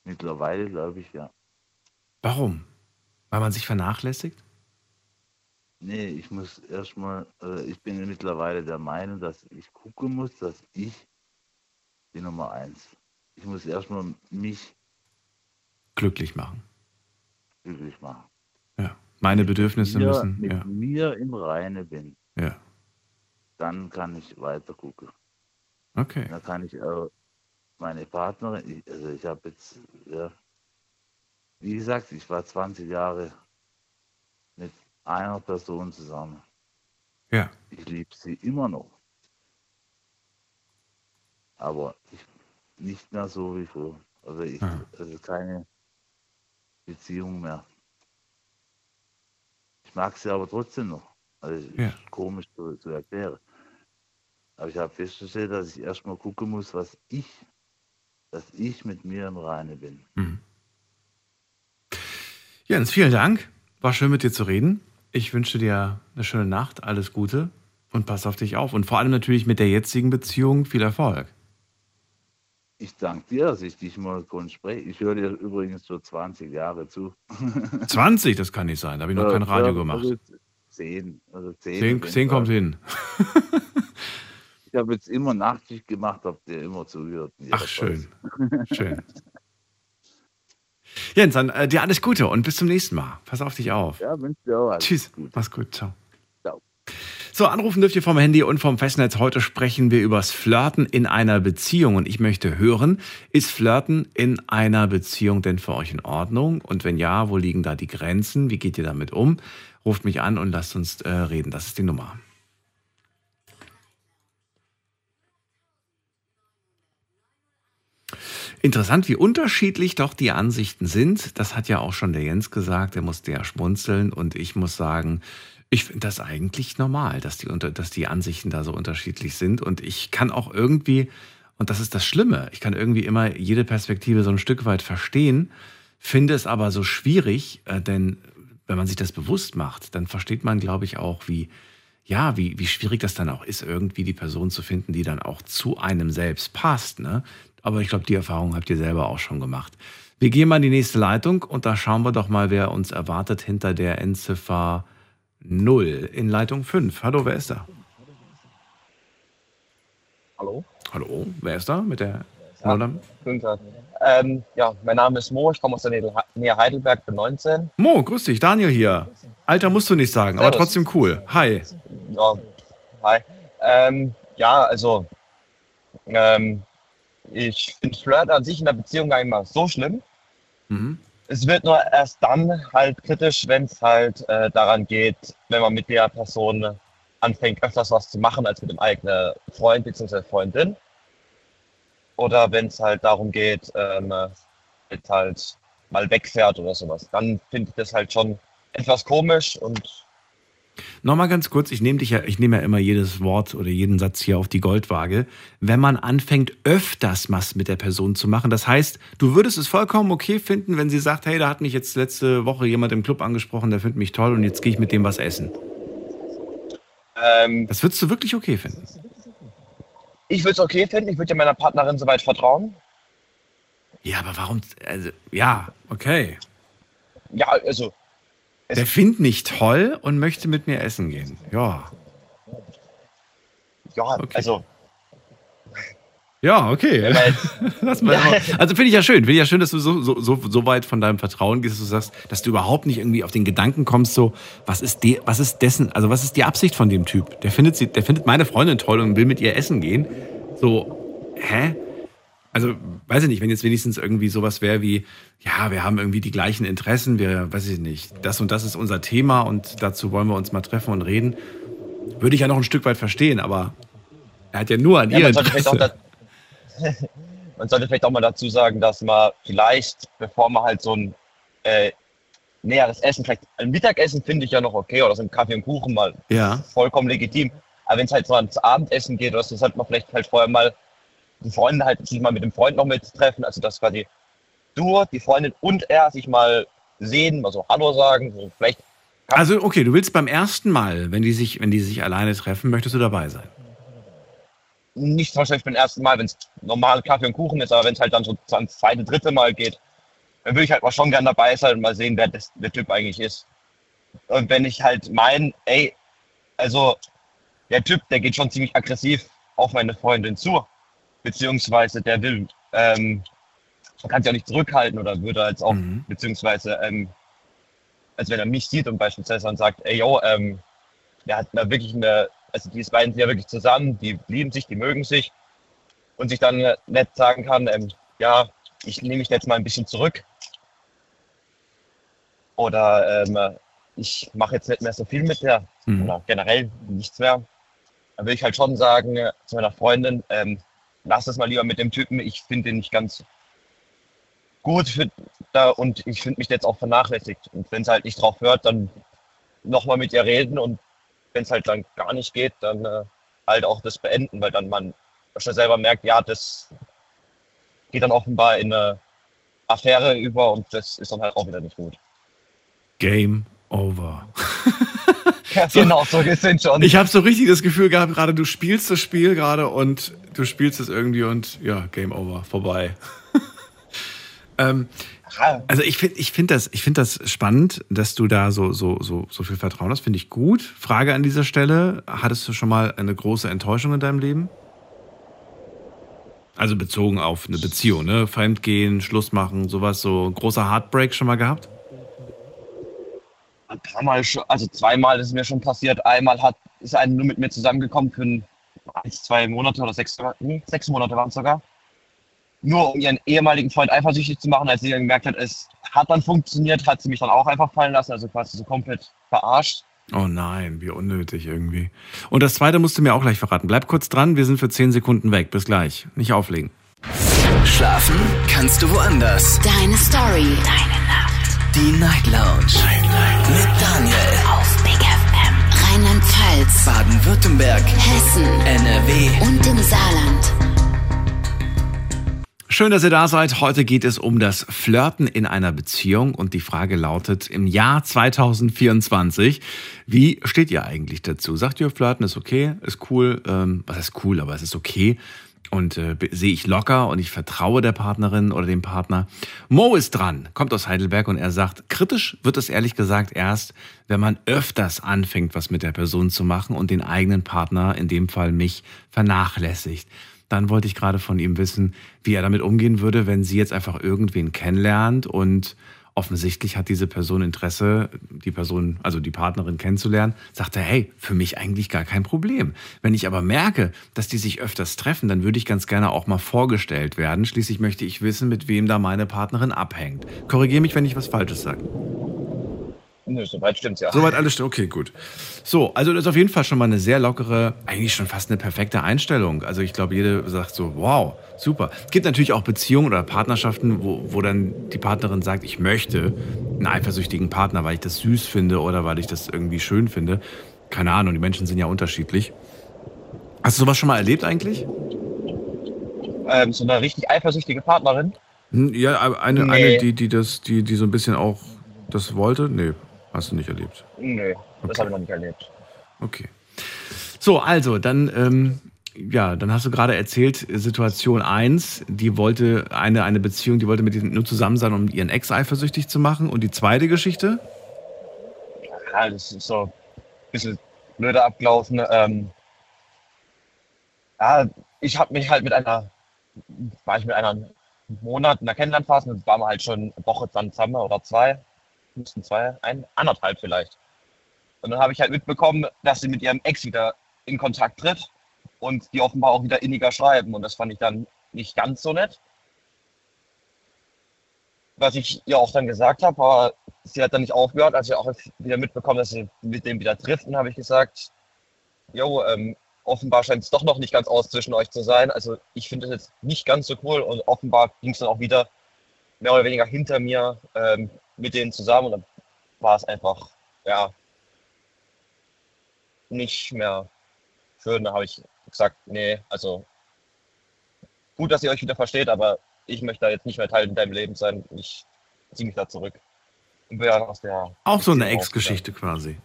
Mittlerweile glaube ich ja. Warum? Weil man sich vernachlässigt? Nee, ich muss erstmal, äh, ich bin mittlerweile der Meinung, dass ich gucken muss, dass ich die Nummer eins. Ich muss erstmal mich Glücklich machen. Glücklich machen. Ja. Meine Bedürfnisse Mir, müssen. mit Ja. mir im Reine bin, ja. dann kann ich weiter gucken. Okay. Dann kann ich auch meine Partnerin, also ich habe jetzt, ja, wie gesagt, ich war 20 Jahre mit einer Person zusammen. Ja. Ich liebe sie immer noch. Aber ich, nicht mehr so wie früher. Also ich, also keine Beziehung mehr. Ich mag sie aber trotzdem noch. Also Ja. ist komisch zu, zu erklären. Aber ich habe festgestellt, dass ich erstmal gucken muss, was ich, dass ich mit mir im Reine bin. Mhm. Jens, vielen Dank. War schön mit dir zu reden. Ich wünsche dir eine schöne Nacht, alles Gute und pass auf dich auf. Und vor allem natürlich mit der jetzigen Beziehung viel Erfolg. Ich danke dir, dass ich dich mal kurz spreche. Ich höre dir übrigens schon 20 Jahre zu. 20, das kann nicht sein. Da habe ich noch kein Radio Ja, gemacht. Also 10. Also 10, 10, auf jeden 10 kommt hin. Ich habe jetzt immer Nachtschicht gemacht, habe dir immer zugehört. jeder Ach, schön. Schön. Jens, dann äh, dir alles Gute und bis zum nächsten Mal. Pass auf dich auf. Ja, wünsche dir auch alles Tschüss. Gute. Mach's gut. Ciao. So, anrufen dürft ihr vom Handy und vom Festnetz. Heute sprechen wir übers Flirten in einer Beziehung. Und ich möchte hören, ist Flirten in einer Beziehung denn für euch in Ordnung? Und wenn ja, wo liegen da die Grenzen? Wie geht ihr damit um? Ruft mich an und lasst uns äh, reden. Das ist die Nummer. Interessant, wie unterschiedlich doch die Ansichten sind. Das hat ja auch schon der Jens gesagt, der musste ja schmunzeln und ich muss sagen, ich finde das eigentlich normal, dass die, unter, dass die Ansichten da so unterschiedlich sind und ich kann auch irgendwie, und das ist das Schlimme, ich kann irgendwie immer jede Perspektive so ein Stück weit verstehen, finde es aber so schwierig, äh, denn wenn man sich das bewusst macht, dann versteht man, glaube ich, auch, wie, ja, wie, wie schwierig das dann auch ist, irgendwie die Person zu finden, die dann auch zu einem selbst passt. Ne? Aber ich glaube, die Erfahrung habt ihr selber auch schon gemacht. Wir gehen mal in die nächste Leitung und da schauen wir doch mal, wer uns erwartet hinter der Endziffer 0 in Leitung 5. Hallo, wer ist da? Hallo? Hallo, wer ist da mit der Ja. 0? Guten Tag. Ähm, ja, mein Name ist Mo, ich komme aus der Nähe Heidelberg, bin 19. Mo, grüß dich, Daniel hier. Alter musst du nicht sagen, aber Servus. trotzdem cool. Hi. Ja, hi. Ähm, ja, also, ähm, ich finde Flirt an sich in der Beziehung gar nicht mal so schlimm. Mhm. Es wird nur erst dann halt kritisch, wenn es halt äh, daran geht, wenn man mit der Person anfängt, öfters was zu machen als mit dem eigenen Freund bzw. Freundin. Oder wenn es halt darum geht, ähm, jetzt halt mal wegfährt oder sowas. Dann finde ich das halt schon etwas komisch und Nochmal ganz kurz, ich nehme dich ja, ich nehme ja immer jedes Wort oder jeden Satz hier auf die Goldwaage. Wenn man anfängt, öfters was mit der Person zu machen, das heißt, du würdest es vollkommen okay finden, wenn sie sagt, hey, da hat mich jetzt letzte Woche jemand im Club angesprochen, der findet mich toll und jetzt gehe ich mit dem was essen. ähm, Das würdest du wirklich okay finden. ich würde es okay finden. Ich würde ja meiner Partnerin soweit vertrauen. Ja, aber warum? Also, ja, okay. Ja, also, Der findet mich toll und möchte mit mir essen gehen. Ja. ja, also, Ja, okay. Lass mal immer- also finde ich ja schön. Finde ich ja schön, dass du so, so, so, so weit von deinem Vertrauen gehst, dass du sagst, dass du überhaupt nicht irgendwie auf den Gedanken kommst, so, was ist, de, was ist dessen, also was ist die Absicht von dem Typ? Der findet, sie, der findet meine Freundin toll und will mit ihr essen gehen. So, hä? Also, weiß ich nicht, wenn jetzt wenigstens irgendwie sowas wäre wie, ja, wir haben irgendwie die gleichen Interessen, wir, weiß ich nicht, das und das ist unser Thema und dazu wollen wir uns mal treffen und reden, würde ich ja noch ein Stück weit verstehen, aber er hat ja nur an ja, ihr man, sollte vielleicht auch Interesse. man sollte vielleicht auch mal dazu sagen, dass man vielleicht, bevor man halt so ein äh, näheres Essen, vielleicht ein Mittagessen finde ich ja noch okay oder so ein Kaffee und Kuchen mal Ja. vollkommen legitim. Aber wenn es halt so ans Abendessen geht oder so, sollte man vielleicht halt vorher mal die Freunde halt sich mal mit dem Freund noch mittreffen, also dass quasi du, die Freundin und er sich mal sehen, mal so Hallo sagen, so vielleicht Also, okay, du willst beim ersten Mal, wenn die sich, wenn die sich alleine treffen, möchtest du dabei sein. nicht wahrscheinlich beim ersten Mal, wenn es normal Kaffee und Kuchen ist, aber wenn es halt dann so ans zweite, dritte Mal geht, dann würde ich halt mal schon gern dabei sein und mal sehen, wer das, der Typ eigentlich ist. Und wenn ich halt mein, ey, also der Typ, der geht schon ziemlich aggressiv auf meine Freundin zu, beziehungsweise der will, ähm, kann sich auch nicht zurückhalten oder würde als auch, beziehungsweise, ähm, als wenn er mich sieht und beispielsweise dann sagt, ey, yo, ähm, der hat da wirklich eine, also die beiden sind ja wirklich zusammen, die lieben sich, die mögen sich. Und sich dann nett sagen kann, ähm, ja, ich nehme mich jetzt mal ein bisschen zurück. Oder ähm, ich mache jetzt nicht mehr so viel mit der. Mhm. oder generell nichts mehr, dann will ich halt schon sagen äh, zu meiner Freundin, ähm, lass es mal lieber mit dem Typen, ich finde den nicht ganz gut für, da, und ich finde mich jetzt auch vernachlässigt und wenn es halt nicht drauf hört, dann nochmal mit ihr reden und wenn es halt dann gar nicht geht, dann äh, halt auch das beenden, weil dann man schon selber merkt, ja, das geht dann offenbar in eine Affäre über und das ist dann halt auch wieder nicht gut. Game over. Ja, genau, so sind schon. Ich habe so richtig das Gefühl gehabt, gerade du spielst das Spiel gerade und du spielst es irgendwie und ja, Game Over, vorbei. ähm, also ich finde ich find das, ich find das spannend, dass du da so, so, so, so viel Vertrauen hast, finde ich gut. Frage an dieser Stelle, hattest du schon mal eine große Enttäuschung in deinem Leben? Also bezogen auf eine Beziehung, ne? Fremdgehen, Schluss machen, sowas, so ein großer Heartbreak schon mal gehabt? Ein paar Mal schon, also zweimal ist es mir schon passiert. Einmal hat, ist eine nur mit mir zusammengekommen für ein, eins, zwei Monate oder sechs, nee, sechs Monate waren es sogar. Nur um ihren ehemaligen Freund eifersüchtig zu machen, als sie dann gemerkt hat, es hat dann funktioniert, hat sie mich dann auch einfach fallen lassen, also quasi so komplett verarscht. Oh nein, wie unnötig irgendwie. Und das zweite musst du mir auch gleich verraten. Bleib kurz dran, wir sind für 10 Sekunden weg. Bis gleich. Nicht auflegen. Schlafen kannst du woanders. Deine Story. Deine Nacht. Die Night Lounge. Night, Night. Mit Daniel. Rheinland-Pfalz. Baden-Württemberg. Hessen. NRW. Und im Saarland. Schön, dass ihr da seid. Heute geht es um das Flirten in einer Beziehung und die Frage lautet im Jahr 2024, wie steht ihr eigentlich dazu? Sagt ihr, Flirten ist okay, ist cool, ähm, was ist cool, aber es ist okay und äh, sehe ich locker und ich vertraue der Partnerin oder dem Partner. Mo ist dran, kommt aus Heidelberg und er sagt, kritisch wird es ehrlich gesagt erst, wenn man öfters anfängt, was mit der Person zu machen und den eigenen Partner, in dem Fall mich, vernachlässigt dann wollte ich gerade von ihm wissen, wie er damit umgehen würde, wenn sie jetzt einfach irgendwen kennenlernt und offensichtlich hat diese Person Interesse, die Person, also die Partnerin kennenzulernen, sagt er, hey, für mich eigentlich gar kein Problem. Wenn ich aber merke, dass die sich öfters treffen, dann würde ich ganz gerne auch mal vorgestellt werden. Schließlich möchte ich wissen, mit wem da meine Partnerin abhängt. Korrigiere mich, wenn ich was Falsches sage. Nö, soweit stimmt's ja. Soweit alles stimmt. Okay, gut. So, also das ist auf jeden Fall schon mal eine sehr lockere, eigentlich schon fast eine perfekte Einstellung. Also ich glaube, jede sagt so, wow, super. Es gibt natürlich auch Beziehungen oder Partnerschaften, wo, wo dann die Partnerin sagt, ich möchte einen eifersüchtigen Partner, weil ich das süß finde oder weil ich das irgendwie schön finde. Keine Ahnung, die Menschen sind ja unterschiedlich. Hast du sowas schon mal erlebt eigentlich? Ähm, so eine richtig eifersüchtige Partnerin? Hm, Ja, eine, Nee. eine die, die, das, die, die so ein bisschen auch das wollte? Nee, hast du nicht erlebt. Nö, das habe ich noch nicht erlebt. Okay. So, also, dann, ähm, ja, dann hast du gerade erzählt, Situation 1, die wollte eine, eine Beziehung, die wollte mit ihm nur zusammen sein, um ihren Ex eifersüchtig zu machen. Und die zweite Geschichte? Ja, das ist so ein bisschen blöder abgelaufen. Ähm, ja, ich habe mich halt mit einer, war ich mit einer Monat in der Kennenlernphase, und waren wir halt schon eine Woche dann zusammen oder zwei, müssten zwei, ein, anderthalb vielleicht. Und dann habe ich halt mitbekommen, dass sie mit ihrem Ex wieder in Kontakt tritt und die offenbar auch wieder inniger schreiben. Und das fand ich dann nicht ganz so nett. Was ich ihr auch dann gesagt habe, war, sie hat dann nicht aufgehört, als ich auch wieder mitbekommen, dass sie mit dem wieder trifft, und habe ich gesagt, jo, ähm, offenbar scheint es doch noch nicht ganz aus zwischen euch zu sein. Also ich finde das jetzt nicht ganz so cool und offenbar ging es dann auch wieder mehr oder weniger hinter mir ähm, mit denen zusammen und dann war es einfach, ja, nicht mehr schön. Da habe ich gesagt, nee, also gut, dass ihr euch wieder versteht, aber ich möchte da jetzt nicht mehr Teil in deinem Leben sein. Ich ziehe mich da zurück. Auch so eine Ex-Geschichte quasi.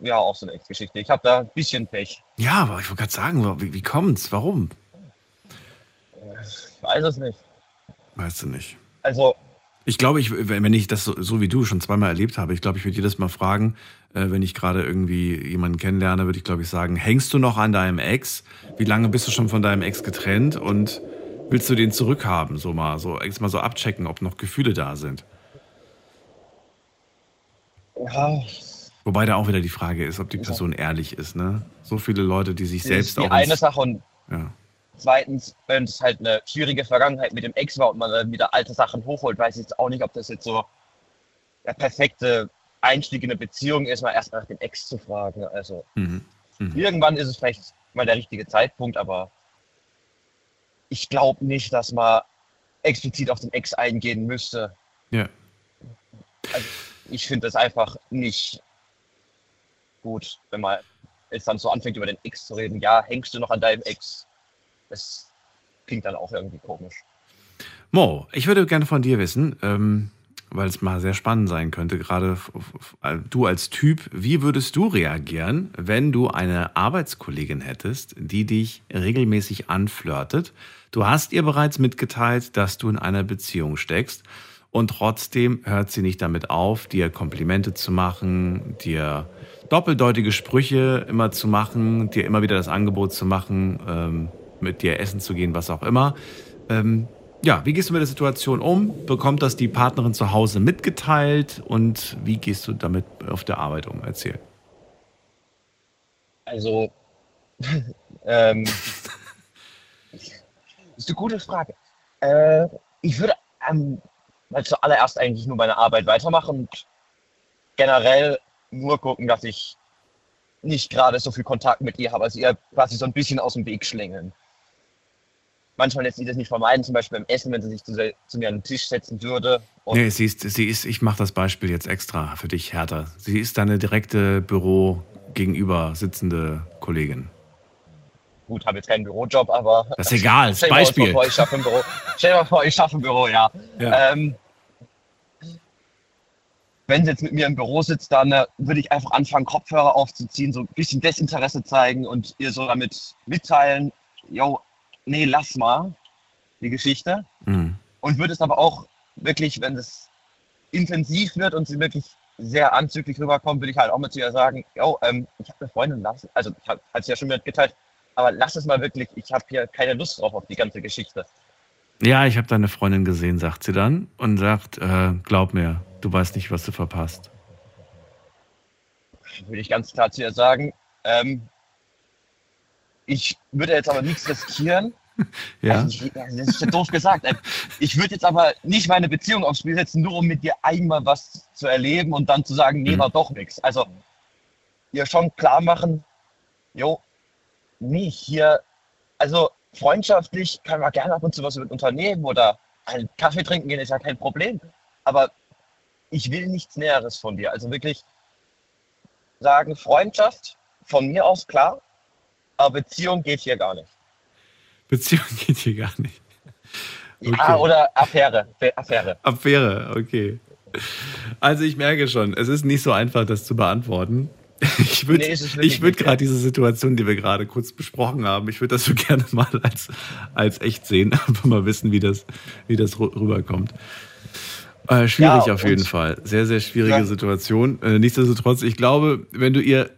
ja, auch so eine Ex-Geschichte. Ich habe da ein bisschen Pech. Ja, aber ich wollte gerade sagen, wie, wie kommt's? Warum? Ich weiß es nicht. Weißt du nicht. Also, Ich glaube, ich, wenn ich das so, so wie du schon zweimal erlebt habe, ich glaube, ich würde jedes Mal fragen, äh, wenn ich gerade irgendwie jemanden kennenlerne, würde ich glaube ich sagen, hängst du noch an deinem Ex? Wie lange bist du schon von deinem Ex getrennt und willst du den zurückhaben? So mal, so erst mal so abchecken, ob noch Gefühle da sind. ja, Wobei da auch wieder die Frage ist, ob die Person ehrlich ist, ne? So viele Leute, die sich das selbst ist die auch eine Sache und ja. Zweitens, wenn es halt eine schwierige Vergangenheit mit dem Ex war und man dann wieder alte Sachen hochholt, weiß ich jetzt auch nicht, ob das jetzt so der perfekte Einstieg in eine Beziehung ist, mal erst nach dem Ex zu fragen. Also Mhm. Mhm. irgendwann ist es vielleicht mal der richtige Zeitpunkt, aber ich glaube nicht, dass man explizit auf den Ex eingehen müsste. Ja. Also ich finde es einfach nicht gut, wenn man jetzt dann so anfängt, über den Ex zu reden. Ja, hängst du noch an deinem Ex? Das klingt dann auch irgendwie komisch. Mo, ich würde gerne von dir wissen, ähm, weil es mal sehr spannend sein könnte, gerade äh, du als Typ, wie würdest du reagieren, wenn du eine Arbeitskollegin hättest, die dich regelmäßig anflirtet? Du hast ihr bereits mitgeteilt, dass du in einer Beziehung steckst und trotzdem hört sie nicht damit auf, dir Komplimente zu machen, dir doppeldeutige Sprüche immer zu machen, dir immer wieder das Angebot zu machen, ähm, mit dir essen zu gehen, was auch immer. Ähm, ja, wie gehst du mit der Situation um? Bekommt das die Partnerin zu Hause mitgeteilt und wie gehst du damit auf der Arbeit um? Erzähl. Also, ähm, ist eine gute Frage. Äh, ich würde ähm, zuallererst eigentlich nur meine Arbeit weitermachen und generell nur gucken, dass ich nicht gerade so viel Kontakt mit ihr habe, also ihr quasi so ein bisschen aus dem Weg schlängeln. Manchmal lässt sie das nicht vermeiden, zum Beispiel beim Essen, wenn sie sich zu, zu mir an den Tisch setzen würde. Und Nee, sie ist, sie ist, ich mache das Beispiel jetzt extra für dich härter. Sie ist deine direkte Büro gegenüber sitzende Kollegin. gut, habe jetzt keinen Bürojob, aber. Das ist egal, das Stell dir mal Beispiel. vor, ich schaffe ein Büro. Stell dir mal vor, ich schaffe ein Büro, ja. Ja. Ähm, wenn sie jetzt mit mir im Büro sitzt, dann äh, würde ich einfach anfangen, Kopfhörer aufzuziehen, so ein bisschen Desinteresse zeigen und ihr so damit mitteilen, yo, nee, lass mal die Geschichte. Mhm. Und würde es aber auch wirklich, wenn es intensiv wird und sie wirklich sehr anzüglich rüberkommt, würde ich halt auch mal zu ihr sagen, yo, ähm, ich habe eine Freundin, lass, also ich habe es ja schon mitgeteilt, aber lass es mal wirklich, ich habe hier keine Lust drauf auf die ganze Geschichte. Ja, ich habe deine Freundin gesehen, sagt sie dann und sagt, äh, glaub mir, du weißt nicht, was du verpasst. Würde ich ganz klar zu ihr sagen, ähm, ich würde jetzt aber nichts riskieren. Ja. Also ich, das ist ja doof gesagt. Ich würde jetzt aber nicht meine Beziehung aufs Spiel setzen, nur um mit dir einmal was zu erleben und dann zu sagen, nee, war doch nichts. Also ihr schon klar machen, jo, nee, hier, also freundschaftlich kann man gerne ab und zu was mit unternehmen oder einen Kaffee trinken gehen, ist ja kein Problem. Aber ich will nichts Näheres von dir. Also wirklich sagen, Freundschaft von mir aus klar, aber Beziehung geht hier gar nicht. Beziehung geht hier gar nicht. Ja, oder Affäre. Affäre. Affäre, okay. Also ich merke schon, es ist nicht so einfach, das zu beantworten. Ich würde Nee, ich würd gerade diese Situation, die wir gerade kurz besprochen haben, ich würde das so gerne mal als, als echt sehen, einfach mal wissen, wie das, wie das rü- rüberkommt. Äh, schwierig Ja, auf jeden Fall. Sehr, sehr schwierige Ja. Situation. Äh, nichtsdestotrotz, ich glaube, wenn du ihr.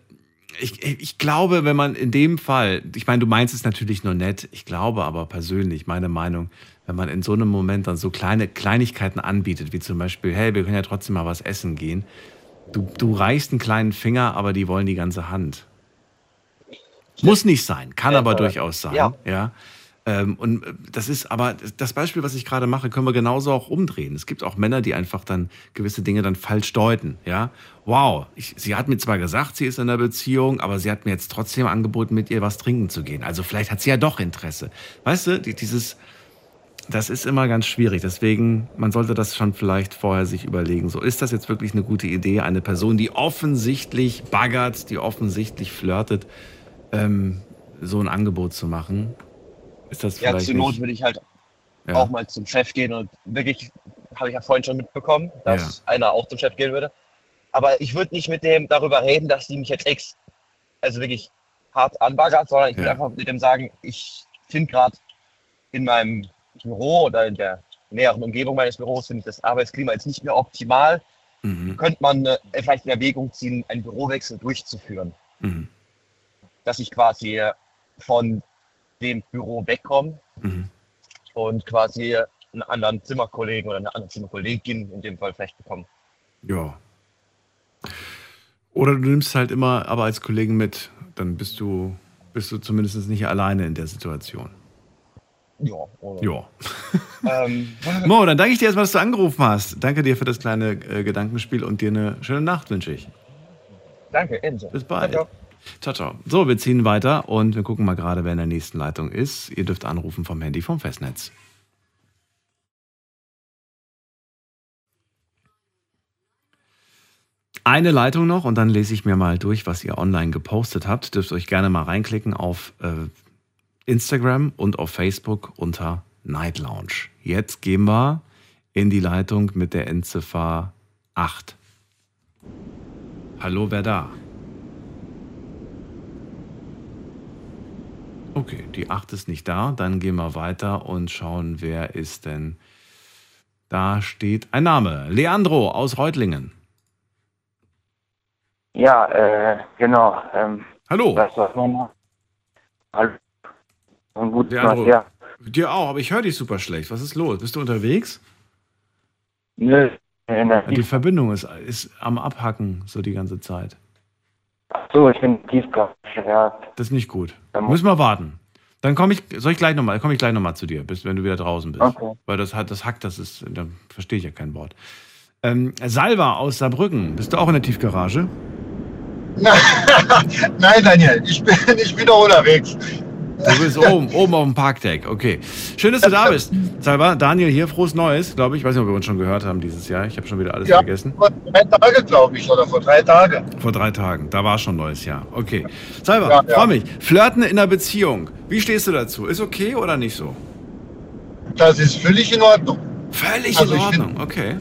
Ich, ich glaube, wenn man in dem Fall, ich meine, du meinst es natürlich nur nett, ich glaube aber persönlich, meine Meinung, wenn man in so einem Moment dann so kleine Kleinigkeiten anbietet, wie zum Beispiel, hey, wir können ja trotzdem mal was essen gehen. Du, du reichst einen kleinen Finger, aber die wollen die ganze Hand. Muss nicht sein, kann aber- durchaus sein. ja. ja. Ähm, und äh, das ist aber das Beispiel, was ich gerade mache, können wir genauso auch umdrehen. Es gibt auch Männer, die einfach dann gewisse Dinge dann falsch deuten. Ja, wow, ich, sie hat mir zwar gesagt, sie ist in einer Beziehung, aber sie hat mir jetzt trotzdem angeboten, mit ihr was trinken zu gehen. Also vielleicht hat sie ja doch Interesse. Weißt du, die, dieses, das ist immer ganz schwierig. Deswegen, man sollte das schon vielleicht vorher sich überlegen. So, ist das jetzt wirklich eine gute Idee, eine Person, die offensichtlich baggert, die offensichtlich flirtet, ähm, so ein Angebot zu machen? Ist das Ja, zur Not würde ich halt Ja. auch mal zum Chef gehen und wirklich, habe ich ja vorhin schon mitbekommen, dass einer auch zum Chef gehen würde. Aber ich würde nicht mit dem darüber reden, dass die mich jetzt ex, also wirklich hart anbaggert, sondern ich würde Ja. einfach mit dem sagen, ich finde gerade in meinem Büro oder in der näheren Umgebung meines Büros finde ich das Arbeitsklima jetzt nicht mehr optimal. Mhm. Könnte man äh, vielleicht in Erwägung ziehen, einen Bürowechsel durchzuführen, Mhm. dass ich quasi äh, von dem Büro wegkomme Mhm. und quasi einen anderen Zimmerkollegen oder eine andere Zimmerkollegin in dem Fall vielleicht bekommen. Ja. Oder du nimmst halt immer aber als Kollegen mit, dann bist du, bist du zumindest nicht alleine in der Situation. Ja. Oder? Ja. Ähm, Mo, dann danke ich dir erstmal, dass du angerufen hast. Danke dir für das kleine äh, Gedankenspiel und dir eine schöne Nacht wünsche ich. danke, ebenso. Bis bald. Ciao, Ciao, ciao. So, wir ziehen weiter und wir gucken mal gerade, wer in der nächsten Leitung ist. Ihr dürft anrufen vom Handy vom Festnetz. Eine Leitung noch und dann lese ich mir mal durch, was ihr online gepostet habt. Dürft euch gerne mal reinklicken auf äh, Instagram und auf Facebook unter Night Lounge. Jetzt gehen wir in die Leitung mit der Endziffer 8. Hallo, wer da? Okay, die 8 ist nicht da. Dann gehen wir weiter und schauen, wer ist denn. Da steht ein Name. Leandro aus Reutlingen. Ja, äh, genau. Ähm, Hallo. Was war mein? Hallo. Und gut, Leandro. ja. Dir auch, aber ich höre dich super schlecht. Was ist los? Bist du unterwegs? Nö. Der Die Verbindung ist, ist am Abhacken so die ganze Zeit. So, ich bin Tiefgarage, ja. Das ist nicht gut. Müssen wir warten. Dann komme ich, soll ich gleich nochmal, komme ich gleich nochmal zu dir, bis wenn du wieder draußen bist. Okay. Weil das hat, das hackt, das ist, da verstehe ich ja kein Wort. Ähm, Salva aus Saarbrücken, bist du auch in der Tiefgarage? Nein, Daniel, ich bin, ich bin noch unterwegs. Du bist oben, oben auf dem Parkdeck, okay. Schön, dass du da bist. Salva, Daniel hier, frohes Neues, glaube ich. Ich weiß nicht, ob wir uns schon gehört haben dieses Jahr. Ich habe schon wieder alles Ja, vergessen. vor drei Tagen, glaube ich, oder vor drei Tagen. Vor drei Tagen, da war schon neues Jahr. Okay. Salva, Ja, ja. freu mich. Flirten in einer Beziehung. Wie stehst du dazu? Ist okay oder nicht so? Das ist völlig in Ordnung. Völlig Also in Ordnung, okay.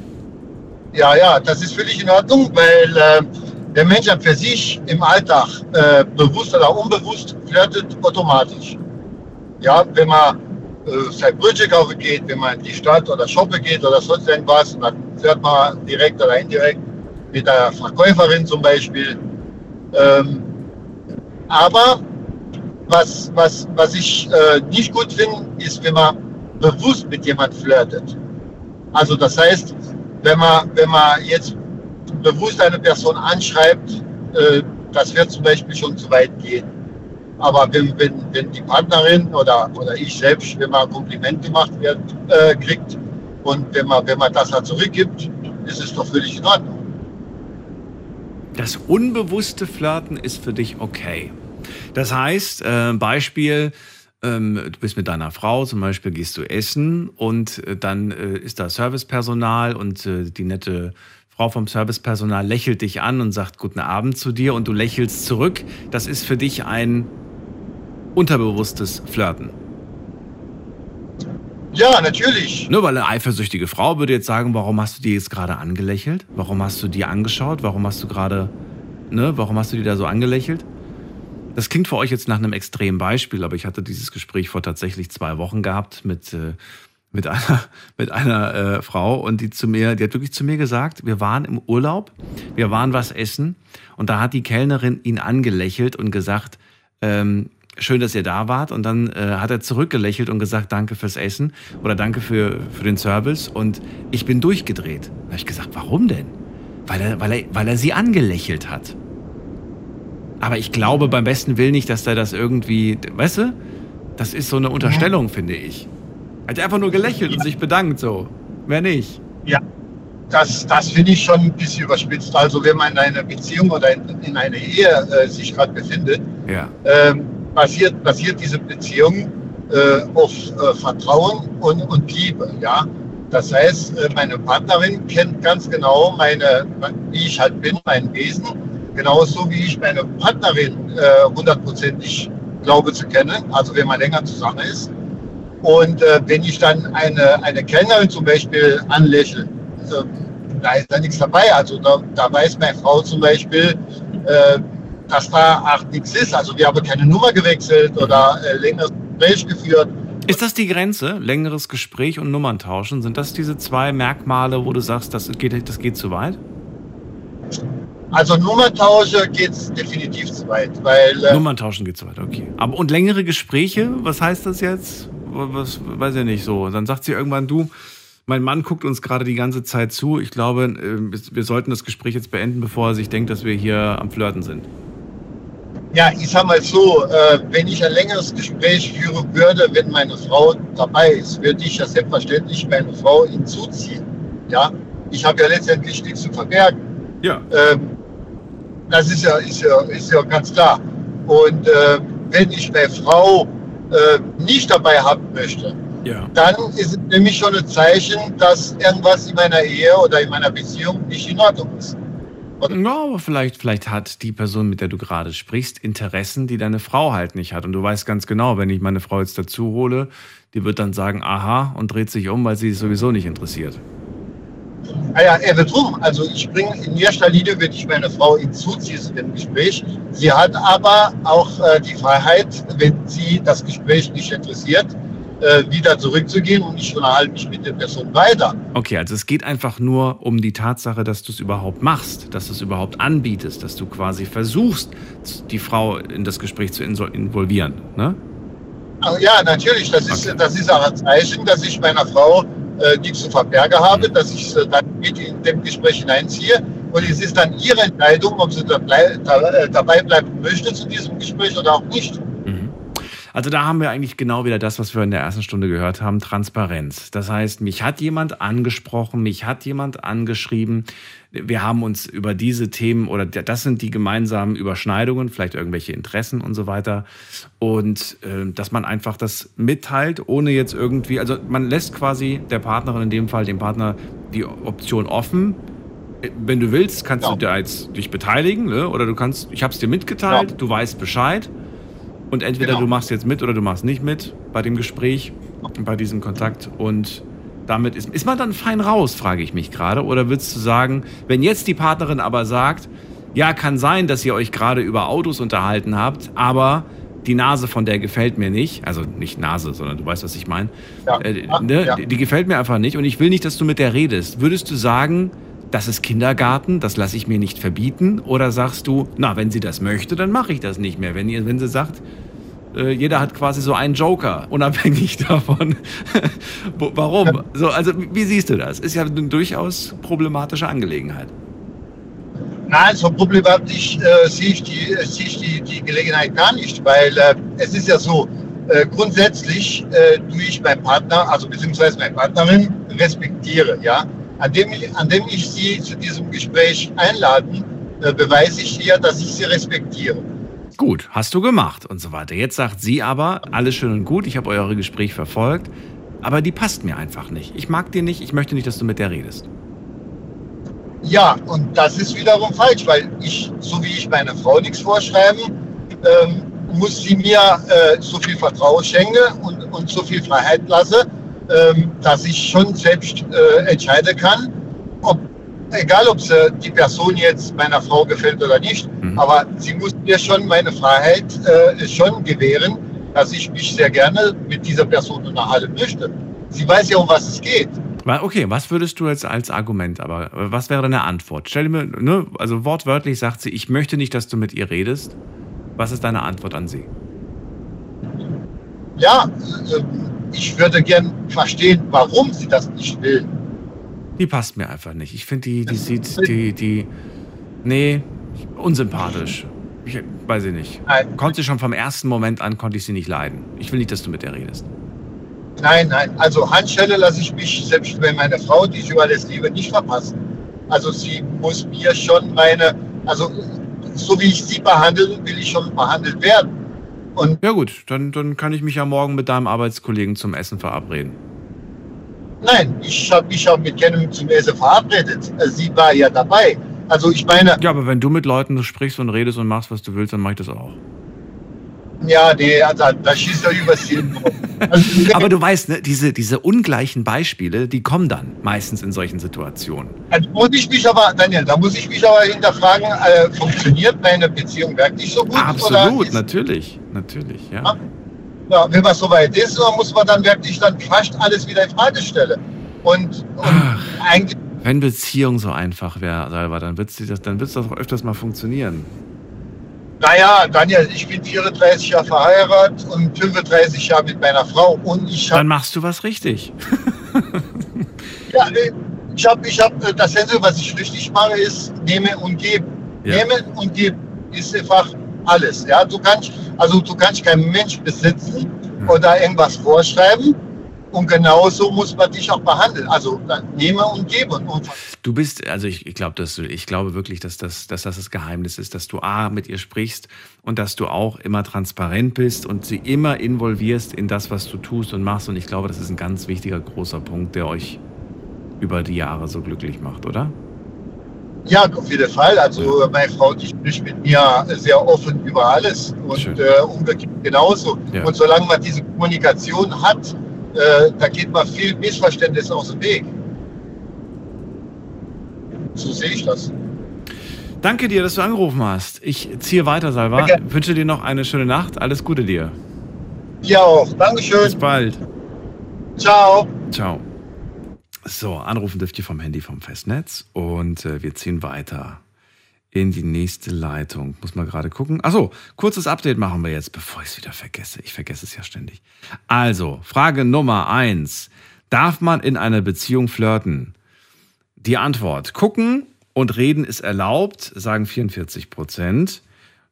Ja, ja, das ist völlig in Ordnung, weil äh, der Mensch an für sich im Alltag, äh, bewusst oder unbewusst, flirtet automatisch. Ja, wenn man äh, sein Brötchen kaufen geht, wenn man in die Stadt oder shoppen geht oder sonst irgendwas, dann flirt man direkt oder indirekt mit der Verkäuferin zum Beispiel. Ähm, aber was, was, was ich äh, nicht gut finde, ist, wenn man bewusst mit jemand flirtet. Also das heißt, wenn man, wenn man jetzt bewusst eine Person anschreibt, äh, das wird zum Beispiel schon zu weit gehen. Aber wenn, wenn, wenn die Partnerin oder, oder ich selbst, wenn man ein Kompliment gemacht wird, äh, kriegt und wenn man, wenn man das dann zurückgibt, ist es doch völlig in Ordnung. Das unbewusste Flirten ist für dich okay. Das heißt, äh, Beispiel, ähm, du bist mit deiner Frau, zum Beispiel gehst du essen und äh, dann äh, ist da Servicepersonal und äh, die nette Frau vom Servicepersonal lächelt dich an und sagt Guten Abend zu dir und du lächelst zurück. Das ist für dich ein unterbewusstes Flirten. Ja, natürlich. Nur weil eine eifersüchtige Frau würde jetzt sagen, warum hast du die jetzt gerade angelächelt? Warum hast du die angeschaut? Warum hast du gerade, ne, warum hast du die da so angelächelt? Das klingt für euch jetzt nach einem extremen Beispiel, aber ich hatte dieses Gespräch vor tatsächlich zwei Wochen gehabt mit, äh, mit einer, mit einer äh, Frau und die zu mir, die hat wirklich zu mir gesagt, wir waren im Urlaub, wir waren was essen und da hat die Kellnerin ihn angelächelt und gesagt, ähm, schön, dass ihr da wart. Und dann äh, hat er zurückgelächelt und gesagt, danke fürs Essen oder danke für, für den Service. Und ich bin durchgedreht. Da habe ich gesagt, warum denn? Weil er, weil, er, weil er sie angelächelt hat. Aber ich glaube beim besten Willen nicht, dass er das irgendwie, weißt du, das ist so eine Unterstellung, finde ich. Er hat einfach nur gelächelt und sich bedankt, so. Mehr nicht. Ja, das, das finde ich schon ein bisschen überspitzt. Also wenn man in einer Beziehung oder in, in einer Ehe äh, sich gerade befindet, Ja. ähm, basiert, basiert diese Beziehung äh, auf äh, Vertrauen und, und Liebe. Ja? Das heißt, äh, meine Partnerin kennt ganz genau meine, wie ich halt bin, mein Wesen, genauso wie ich meine Partnerin äh, hundertprozentig glaube zu kennen, also wenn man länger zusammen ist. Und äh, wenn ich dann eine, eine Kellnerin zum Beispiel anlächle, äh, da ist da nichts dabei. Also da, da weiß meine Frau zum Beispiel, äh, dass da auch nichts ist. Also wir haben keine Nummer gewechselt oder äh, längeres Gespräch geführt. Ist das die Grenze? Längeres Gespräch und Nummern tauschen? Sind das diese zwei Merkmale, wo du sagst, das geht, das geht zu weit? Also Nummertausche geht es definitiv zu weit, weil äh, Nummern tauschen geht zu weit, okay. Aber und längere Gespräche, was heißt das jetzt? Was weiß ich nicht so. Dann sagt sie irgendwann, du, mein Mann guckt uns gerade die ganze Zeit zu. Ich glaube, äh, wir sollten das Gespräch jetzt beenden, bevor er sich denkt, dass wir hier am Flirten sind. ja, ich sag mal so, äh, wenn ich ein längeres Gespräch führen würde, wenn meine Frau dabei ist, würde ich ja selbstverständlich meine Frau hinzuziehen. Ja, ich habe ja letztendlich nichts zu verbergen. Ja. Ähm, das ist ja, ist ja, ist ja ganz klar. Und äh, wenn ich meine Frau äh, nicht dabei haben möchte, Ja. dann ist es nämlich schon ein Zeichen, dass irgendwas in meiner Ehe oder in meiner Beziehung nicht in Ordnung ist. Ja, aber vielleicht, vielleicht hat die Person, mit der du gerade sprichst, Interessen, die deine Frau halt nicht hat. Und du weißt ganz genau, wenn ich meine Frau jetzt dazu hole, die wird dann sagen, aha, und dreht sich um, weil sie es sowieso nicht interessiert. Ah ja, er wird rum. Also ich bringe in erster Linie würde ich meine Frau hinzuziehen zu dem Gespräch. Sie hat aber auch äh, die Freiheit, wenn sie das Gespräch nicht interessiert, äh, wieder zurückzugehen und ich unterhalte mich mit der Person weiter. Okay, also es geht einfach nur um die Tatsache, dass du es überhaupt machst, dass du es überhaupt anbietest, dass du quasi versuchst, die Frau in das Gespräch zu involvieren. Ne? Ah, Ja, natürlich. Das ist, das ist auch ein Zeichen, dass ich meiner Frau äh, nichts zu verbergen habe, dass ich sie dann mit in dem Gespräch hineinziehe. Und es ist dann ihre Entscheidung, ob sie da äh, dabei bleiben möchte zu diesem Gespräch oder auch nicht. Also da haben wir eigentlich genau wieder das, was wir in der ersten Stunde gehört haben, Transparenz. Das heißt, mich hat jemand angesprochen, mich hat jemand angeschrieben. Wir haben uns über diese Themen oder das sind die gemeinsamen Überschneidungen, vielleicht irgendwelche Interessen und so weiter. Und äh, dass man einfach das mitteilt, ohne jetzt irgendwie, also man lässt quasi der Partnerin in dem Fall, dem Partner, die Option offen. Wenn du willst, kannst du da jetzt dich beteiligen, ne? oder du kannst, ich habe es dir mitgeteilt, du weißt Bescheid. Und entweder du machst jetzt mit oder du machst nicht mit bei dem Gespräch, bei diesem Kontakt. Und damit ist, ist man dann fein raus, frage ich mich gerade. Oder würdest du sagen, wenn jetzt die Partnerin aber sagt, ja, kann sein, dass ihr euch gerade über Autos unterhalten habt, aber die Nase von der gefällt mir nicht. Also nicht Nase, sondern du weißt, was ich meine. Äh, ne? ja. die, die gefällt mir einfach nicht und ich will nicht, dass du mit der redest. Würdest du sagen, das ist Kindergarten, das lasse ich mir nicht verbieten? Oder sagst du, na, wenn sie das möchte, dann mache ich das nicht mehr. Wenn, ihr, wenn sie sagt, äh, jeder hat quasi so einen Joker, unabhängig davon, warum. So, also wie siehst du das? Ist ja eine durchaus problematische Angelegenheit. Nein, so problematisch äh, sehe ich, die, äh, sehe ich die, die Gelegenheit gar nicht, weil äh, es ist ja so, äh, grundsätzlich äh, tue ich meinen Partner, also beziehungsweise meine Partnerin, respektiere, ja. An dem, ich, an dem ich sie zu diesem Gespräch einladen, äh, beweise ich ihr, dass ich sie respektiere. Gut, hast du gemacht und so weiter. Jetzt sagt sie aber, alles schön und gut, ich habe eure Gespräch verfolgt, aber die passt mir einfach nicht. Ich mag die nicht, ich möchte nicht, dass du mit der redest. Ja, und das ist wiederum falsch, weil ich, so wie ich meiner Frau nichts vorschreiben, ähm, muss sie mir äh, so viel Vertrauen schenken und, und so viel Freiheit lasse, ähm, dass ich schon selbst äh, entscheiden kann, ob, egal ob sie, die Person jetzt meiner Frau gefällt oder nicht, aber sie muss mir schon meine Freiheit äh, schon gewähren, dass ich mich sehr gerne mit dieser Person unterhalten möchte. Sie weiß ja, um was es geht. Okay, was würdest du jetzt als Argument, aber äh, was wäre deine Antwort? Stell mir, ne, also wortwörtlich sagt sie, ich möchte nicht, dass du mit ihr redest. Was ist deine Antwort an sie? Ja, äh, ich würde gern verstehen, warum sie das nicht will. Die passt mir einfach nicht. Ich finde, die, die sieht, die, die, nee, unsympathisch. Ich weiß ich nicht. Konnte sie schon vom ersten Moment an, konnte ich sie nicht leiden. Ich will nicht, dass du mit der redest. Nein, nein, also Handschelle lasse ich mich, selbst wenn meine Frau, die ich über das liebe, nicht verpassen. Also sie muss mir schon meine, also so wie ich sie behandle, will ich schon behandelt werden. Und ja gut, dann, dann kann ich mich ja morgen mit deinem Arbeitskollegen zum Essen verabreden. Nein, ich habe mich auch mit keinem zum Essen verabredet. Sie war ja dabei. Also ich meine, Ja, aber wenn du mit Leuten sprichst und redest und machst, was du willst, dann mach ich das auch. ja, nee, also, da schießt er übers Ziel. Also, Aber du weißt, ne, diese, diese ungleichen Beispiele, die kommen dann meistens in solchen Situationen. Also muss ich mich aber, Daniel, da muss ich mich aber hinterfragen, äh, funktioniert meine Beziehung wirklich so gut? Absolut, ist, natürlich, natürlich, ja. ja, wenn man so weit ist, muss man dann wirklich dann fast alles wieder in Frage stellen? Und, und eigentlich, Wenn Beziehung so einfach wäre, Salva, dann wird es dann wird's doch öfters mal funktionieren. naja, Daniel, ich bin 34 Jahre verheiratet und 35 Jahre mit meiner Frau und ich habe Dann machst du was richtig. Ja, äh, ich habe, ich hab, äh, das Einzige, was ich richtig mache, ist nehme und gebe. Ja. Nehmen und geben ist einfach alles. Ja, du kannst, also du kannst keinen Mensch besitzen oder irgendwas vorschreiben. Und genauso muss man dich auch behandeln. Also dann nehme und gebe. Und Du bist, also ich, ich glaube, dass du, ich glaube wirklich, dass das, dass das das Geheimnis ist, dass du A mit ihr sprichst und dass du auch immer transparent bist und sie immer involvierst in das, was du tust und machst. Und ich glaube, das ist ein ganz wichtiger, großer Punkt, der euch über die Jahre so glücklich macht, oder? Ja, auf jeden Fall. Also meine Frau, die spricht mit mir sehr offen über alles und äh, umgekehrt genauso. Ja. Und solange man diese Kommunikation hat, äh, da geht man viel Missverständnis aus dem Weg. So sehe ich das. Danke dir, dass du angerufen hast. Ich ziehe weiter, Salva. Wünsche dir noch eine schöne Nacht. Alles Gute dir. Dir auch. Dankeschön. Bis bald. Ciao. Ciao. So, anrufen dürft ihr vom Handy vom Festnetz und äh, wir ziehen weiter in die nächste Leitung. Muss mal gerade gucken. Achso, kurzes Update machen wir jetzt, bevor ich es wieder vergesse. Ich vergesse es ja ständig. Also, Frage Nummer eins. Darf man in einer Beziehung flirten? Die Antwort: Gucken und reden ist erlaubt, sagen 44 Prozent.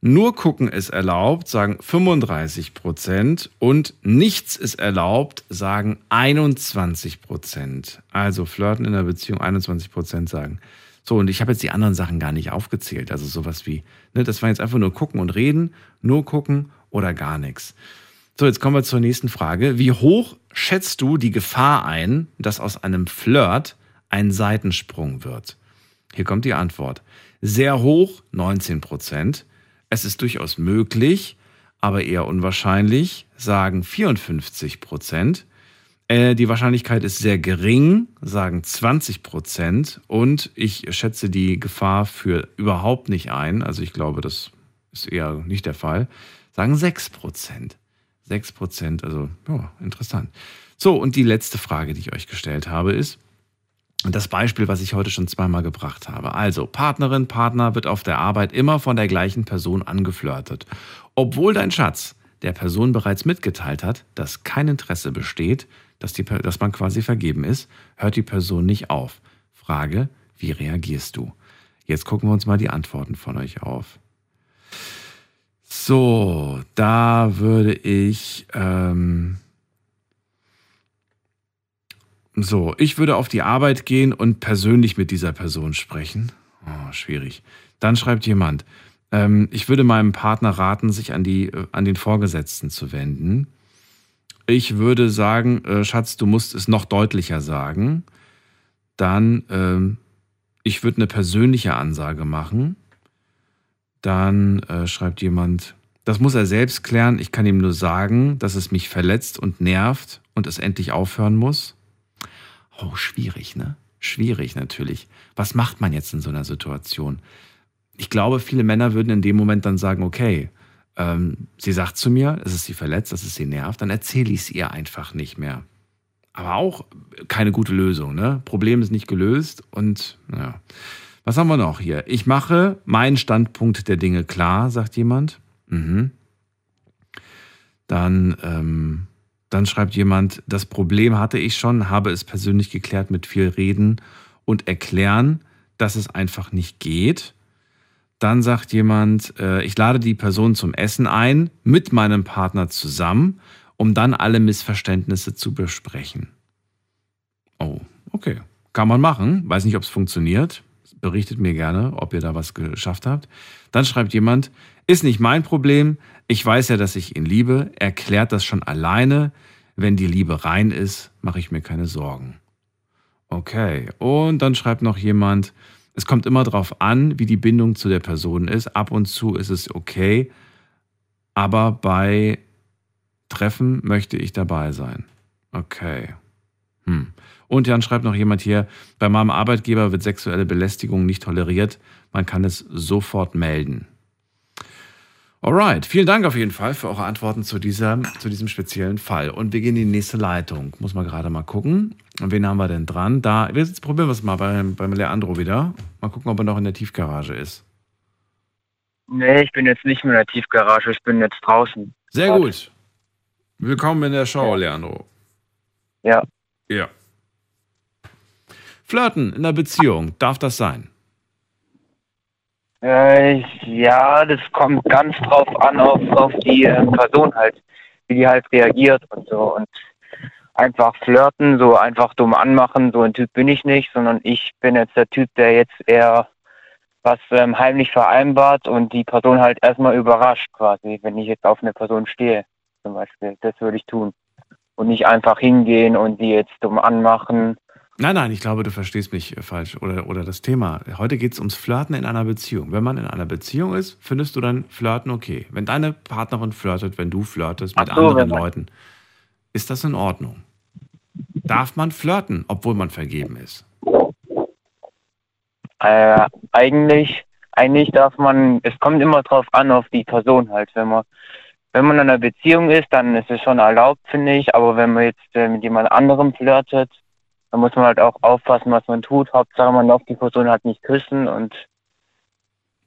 Nur gucken ist erlaubt, sagen 35 Prozent. Und nichts ist erlaubt, sagen 21 Prozent. Also flirten in der Beziehung 21 Prozent sagen. So, und ich habe jetzt die anderen Sachen gar nicht aufgezählt. Also sowas wie, ne, das war jetzt einfach nur gucken und reden, nur gucken oder gar nichts. So, jetzt kommen wir zur nächsten Frage. Wie hoch schätzt du die Gefahr ein, dass aus einem Flirt ein Seitensprung wird? Hier kommt die Antwort. Sehr hoch, 19 Prozent. Es ist durchaus möglich, aber eher unwahrscheinlich, sagen 54 Prozent. Äh, die Wahrscheinlichkeit ist sehr gering, sagen 20 Prozent. Und ich schätze die Gefahr für überhaupt nicht ein. Also ich glaube, das ist eher nicht der Fall. Sagen 6 Prozent. 6 Prozent, also ja, interessant. So, und die letzte Frage, die ich euch gestellt habe, ist, das Beispiel, was ich heute schon zweimal gebracht habe. Also, Partnerin, Partner wird auf der Arbeit immer von der gleichen Person angeflirtet. Obwohl dein Schatz der Person bereits mitgeteilt hat, dass kein Interesse besteht, dass, die, dass man quasi vergeben ist, hört die Person nicht auf. Frage, wie reagierst du? Jetzt gucken wir uns mal die Antworten von euch auf. So, da würde ich. Ähm, so, ich würde auf die Arbeit gehen und persönlich mit dieser Person sprechen. Oh, schwierig. Dann schreibt jemand, ähm, ich würde meinem Partner raten, sich an, die, äh, an den Vorgesetzten zu wenden. Ich würde sagen, äh, Schatz, du musst es noch deutlicher sagen. Dann, ähm, ich würde eine persönliche Ansage machen. Dann äh, schreibt jemand, das muss er selbst klären. Ich kann ihm nur sagen, dass es mich verletzt und nervt und es endlich aufhören muss. Oh, schwierig, ne? Schwierig natürlich. Was macht man jetzt in so einer Situation? Ich glaube, viele Männer würden in dem Moment dann sagen, okay, ähm, sie sagt zu mir, es ist sie verletzt, es sie nervt, dann erzähle ich es ihr einfach nicht mehr. Aber auch keine gute Lösung, ne? Problem ist nicht gelöst und ja. Was haben wir noch hier? Ich mache meinen Standpunkt der Dinge klar, sagt jemand. Mhm. Dann ähm, dann schreibt jemand, das Problem hatte ich schon, habe es persönlich geklärt mit viel Reden und erklären, dass es einfach nicht geht. Dann sagt jemand, äh, ich lade die Person zum Essen ein, mit meinem Partner zusammen, um dann alle Missverständnisse zu besprechen. Oh, okay. Kann man machen. Weiß nicht, ob es funktioniert. Berichtet mir gerne, ob ihr da was geschafft habt. Dann schreibt jemand, ist nicht mein Problem. Ich weiß ja, dass ich ihn liebe. Er klärt das schon alleine. Wenn die Liebe rein ist, mache ich mir keine Sorgen. Okay. Und dann schreibt noch jemand, es kommt immer darauf an, wie die Bindung zu der Person ist. Ab und zu ist es okay, aber bei Treffen möchte ich dabei sein. Okay. Hm. Und dann schreibt noch jemand hier, bei meinem Arbeitgeber wird sexuelle Belästigung nicht toleriert. Man kann es sofort melden. Alright, vielen Dank auf jeden Fall für eure Antworten zu, dieser, zu diesem speziellen Fall. Und wir gehen in die nächste Leitung. Muss man gerade mal gucken. Und wen haben wir denn dran? Da, jetzt probieren wir es mal beim, beim Leandro wieder. Mal gucken, ob er noch in der Tiefgarage ist. Nee, ich bin jetzt nicht mehr in der Tiefgarage, ich bin jetzt draußen. Sehr gut. Willkommen in der Show, Leandro. Ja. Ja. Flirten in der Beziehung, darf das sein? Äh, ja, das kommt ganz drauf an, auf, auf die äh, Person halt, wie die halt reagiert und so. Und einfach flirten, so einfach dumm anmachen, so ein Typ bin ich nicht, sondern ich bin jetzt der Typ, der jetzt eher was ähm, heimlich vereinbart und die Person halt erstmal überrascht quasi, wenn ich jetzt auf eine Person stehe, zum Beispiel. Das würde ich tun. Und nicht einfach hingehen und die jetzt dumm anmachen Nein, nein, ich glaube, du verstehst mich falsch oder, oder das Thema. Heute geht es ums Flirten in einer Beziehung. Wenn man in einer Beziehung ist, findest du dann Flirten okay. Wenn deine Partnerin flirtet, wenn du flirtest mit so, anderen Leuten, ist das in Ordnung. Darf man flirten, obwohl man vergeben ist? Äh, eigentlich, eigentlich darf man, es kommt immer drauf an, auf die Person halt. Wenn man, wenn man in einer Beziehung ist, dann ist es schon erlaubt, finde ich. Aber wenn man jetzt äh, mit jemand anderem flirtet, dann muss man halt auch aufpassen, was man tut. Hauptsache, man darf die Person halt nicht küssen und.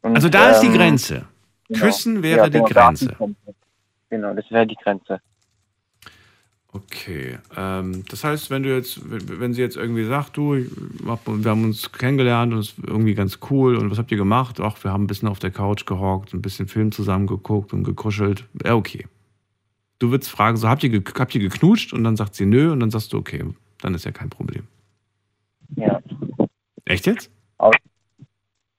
und Also da ist die ähm, Grenze. genau. Küssen wäre Ja, die genau, da die Grenze. Genau, das wäre die Grenze. Okay, ähm, das heißt, wenn du jetzt, wenn sie jetzt irgendwie sagt, du, hab, wir haben uns kennengelernt und es ist irgendwie ganz cool und was habt ihr gemacht? Ach, wir haben ein bisschen auf der Couch gehockt, ein bisschen Film zusammen geguckt und gekuschelt. Ja, okay. Du würdest fragen, so habt ihr, habt ihr geknutscht? Und dann sagt sie nö und dann sagst du, okay, dann ist ja kein Problem. Ja. Echt jetzt?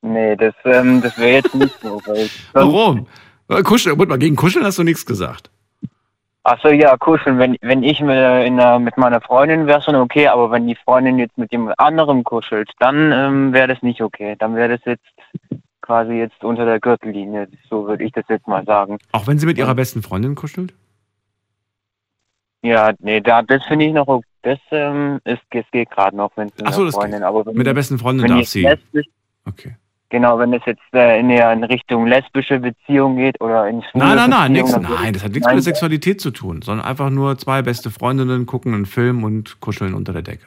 Nee, das, ähm, das wäre jetzt nicht so. Warum? Äh, Kuscheln, mal, gegen Kuscheln hast du nichts gesagt. Achso, ja, kuscheln. Wenn, wenn ich mit, äh, in, einer- mit meiner Freundin wäre schon okay, aber wenn die Freundin jetzt mit jemand anderem kuschelt, dann ähm, wäre das nicht okay. Dann wäre das jetzt quasi jetzt unter der Gürtellinie. So würde ich das jetzt mal sagen. Auch wenn sie mit ihrer besten Freundin kuschelt? Ja, nee, da, das finde ich noch, ok- das ähm, ist, das geht gerade noch, wenn es mit Ach so, geht. Freundin, aber wenn, Mit der besten Freundin darf sie. lesbisch- Okay. Genau, wenn es jetzt äh, in, eher in Richtung lesbische Beziehung geht oder in schwule Nein, nein, nein, nix, nein, das hat nichts Nein, mit Sexualität zu tun, sondern einfach nur zwei beste Freundinnen gucken einen Film und kuscheln unter der Decke.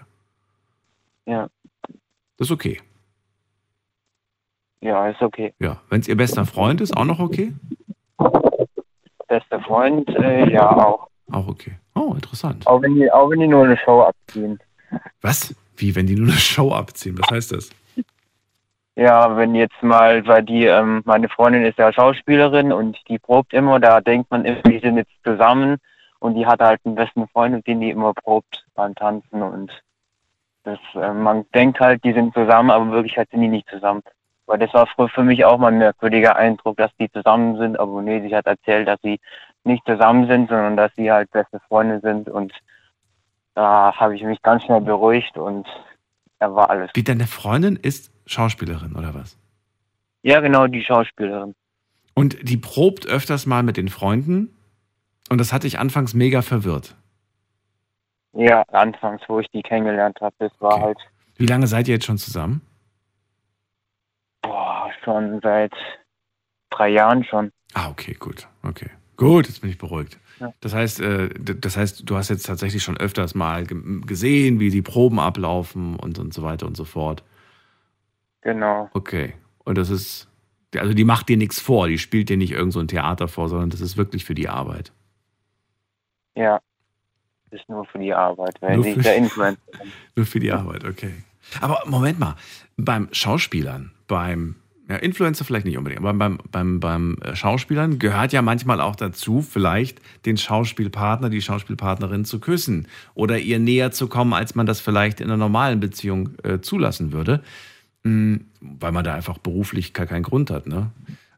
Ja, Das ist okay. ja, ist okay. Ja, wenn es ihr bester Freund ist, auch noch okay? Bester Freund, äh, ja, auch. Auch okay. Oh, interessant. Auch wenn die, auch wenn die nur eine Show abziehen. Was? Wie, wenn die nur eine Show abziehen? Was heißt das? Ja, wenn jetzt mal, weil die, ähm, meine Freundin ist ja Schauspielerin und die probt immer, da denkt man immer, die sind jetzt zusammen und die hat halt einen besten Freund, mit dem die immer probt beim Tanzen und das, äh, man denkt halt, die sind zusammen, aber in Wirklichkeit sind die nicht zusammen. Weil das war früher für mich auch mal ein merkwürdiger Eindruck, dass die zusammen sind, aber nee, sie hat erzählt, dass sie nicht zusammen sind, sondern dass sie halt beste Freunde sind und da habe ich mich ganz schnell beruhigt und da war alles. Wie deine Freundin ist Schauspielerin oder was? Ja, genau, die Schauspielerin. Und die probt öfters mal mit den Freunden und das hat dich anfangs mega verwirrt. Ja, anfangs, wo ich die kennengelernt habe, das war halt Wie lange seid ihr jetzt schon zusammen? boah, schon seit drei Jahren schon. Ah, okay, gut. Okay. Gut, jetzt bin ich beruhigt. Ja. Das heißt, äh, das heißt, du hast jetzt tatsächlich schon öfters mal ge- gesehen, wie die Proben ablaufen und, und so weiter und so fort. Genau. Okay. Und das ist, also die macht dir nichts vor, die spielt dir nicht irgend so ein Theater vor, sondern das ist wirklich für die Arbeit. Ja. Das ist nur für die Arbeit, weil Nur sie für- ja Influencer. Nur für die Arbeit, okay. Aber Moment mal, beim Schauspielern, beim ja, Influencer vielleicht nicht unbedingt, aber beim, beim, beim äh, Schauspielern gehört ja manchmal auch dazu, vielleicht den Schauspielpartner, die Schauspielpartnerin zu küssen oder ihr näher zu kommen, als man das vielleicht in einer normalen Beziehung äh, zulassen würde, mm, weil man da einfach beruflich gar keinen Grund hat. Ne?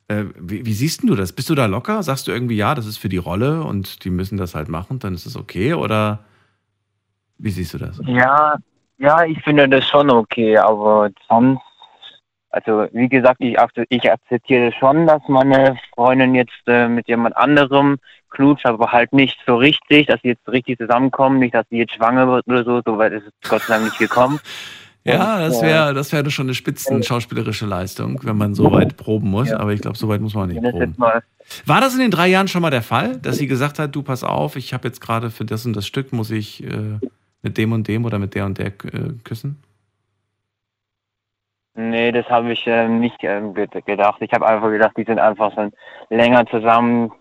Äh, wie, wie siehst du das? Bist du da locker? Sagst du irgendwie, ja, das ist für die Rolle und die müssen das halt machen, dann ist es okay? Oder wie siehst du das? Ja, ja, ich finde das schon okay, aber sonst, also wie gesagt, ich, ich akzeptiere schon, dass meine Freundin jetzt äh, mit jemand anderem knutscht, aber halt nicht so richtig, dass sie jetzt richtig zusammenkommen, nicht, dass sie jetzt schwanger wird oder so, so weit ist es Gott sei Dank nicht gekommen. Ja, das äh, wäre das wäre schon eine spitzen schauspielerische Leistung, wenn man so weit proben muss. Ja. Aber ich glaube, so weit muss man nicht proben. War das in den drei Jahren schon mal der Fall, dass sie gesagt hat, du pass auf, ich habe jetzt gerade für das und das Stück, muss ich äh, mit dem und dem oder mit der und der äh, küssen? Nee, das habe ich ähm, nicht ähm, ge- gedacht. Ich habe einfach gedacht, die sind einfach schon länger zusammen,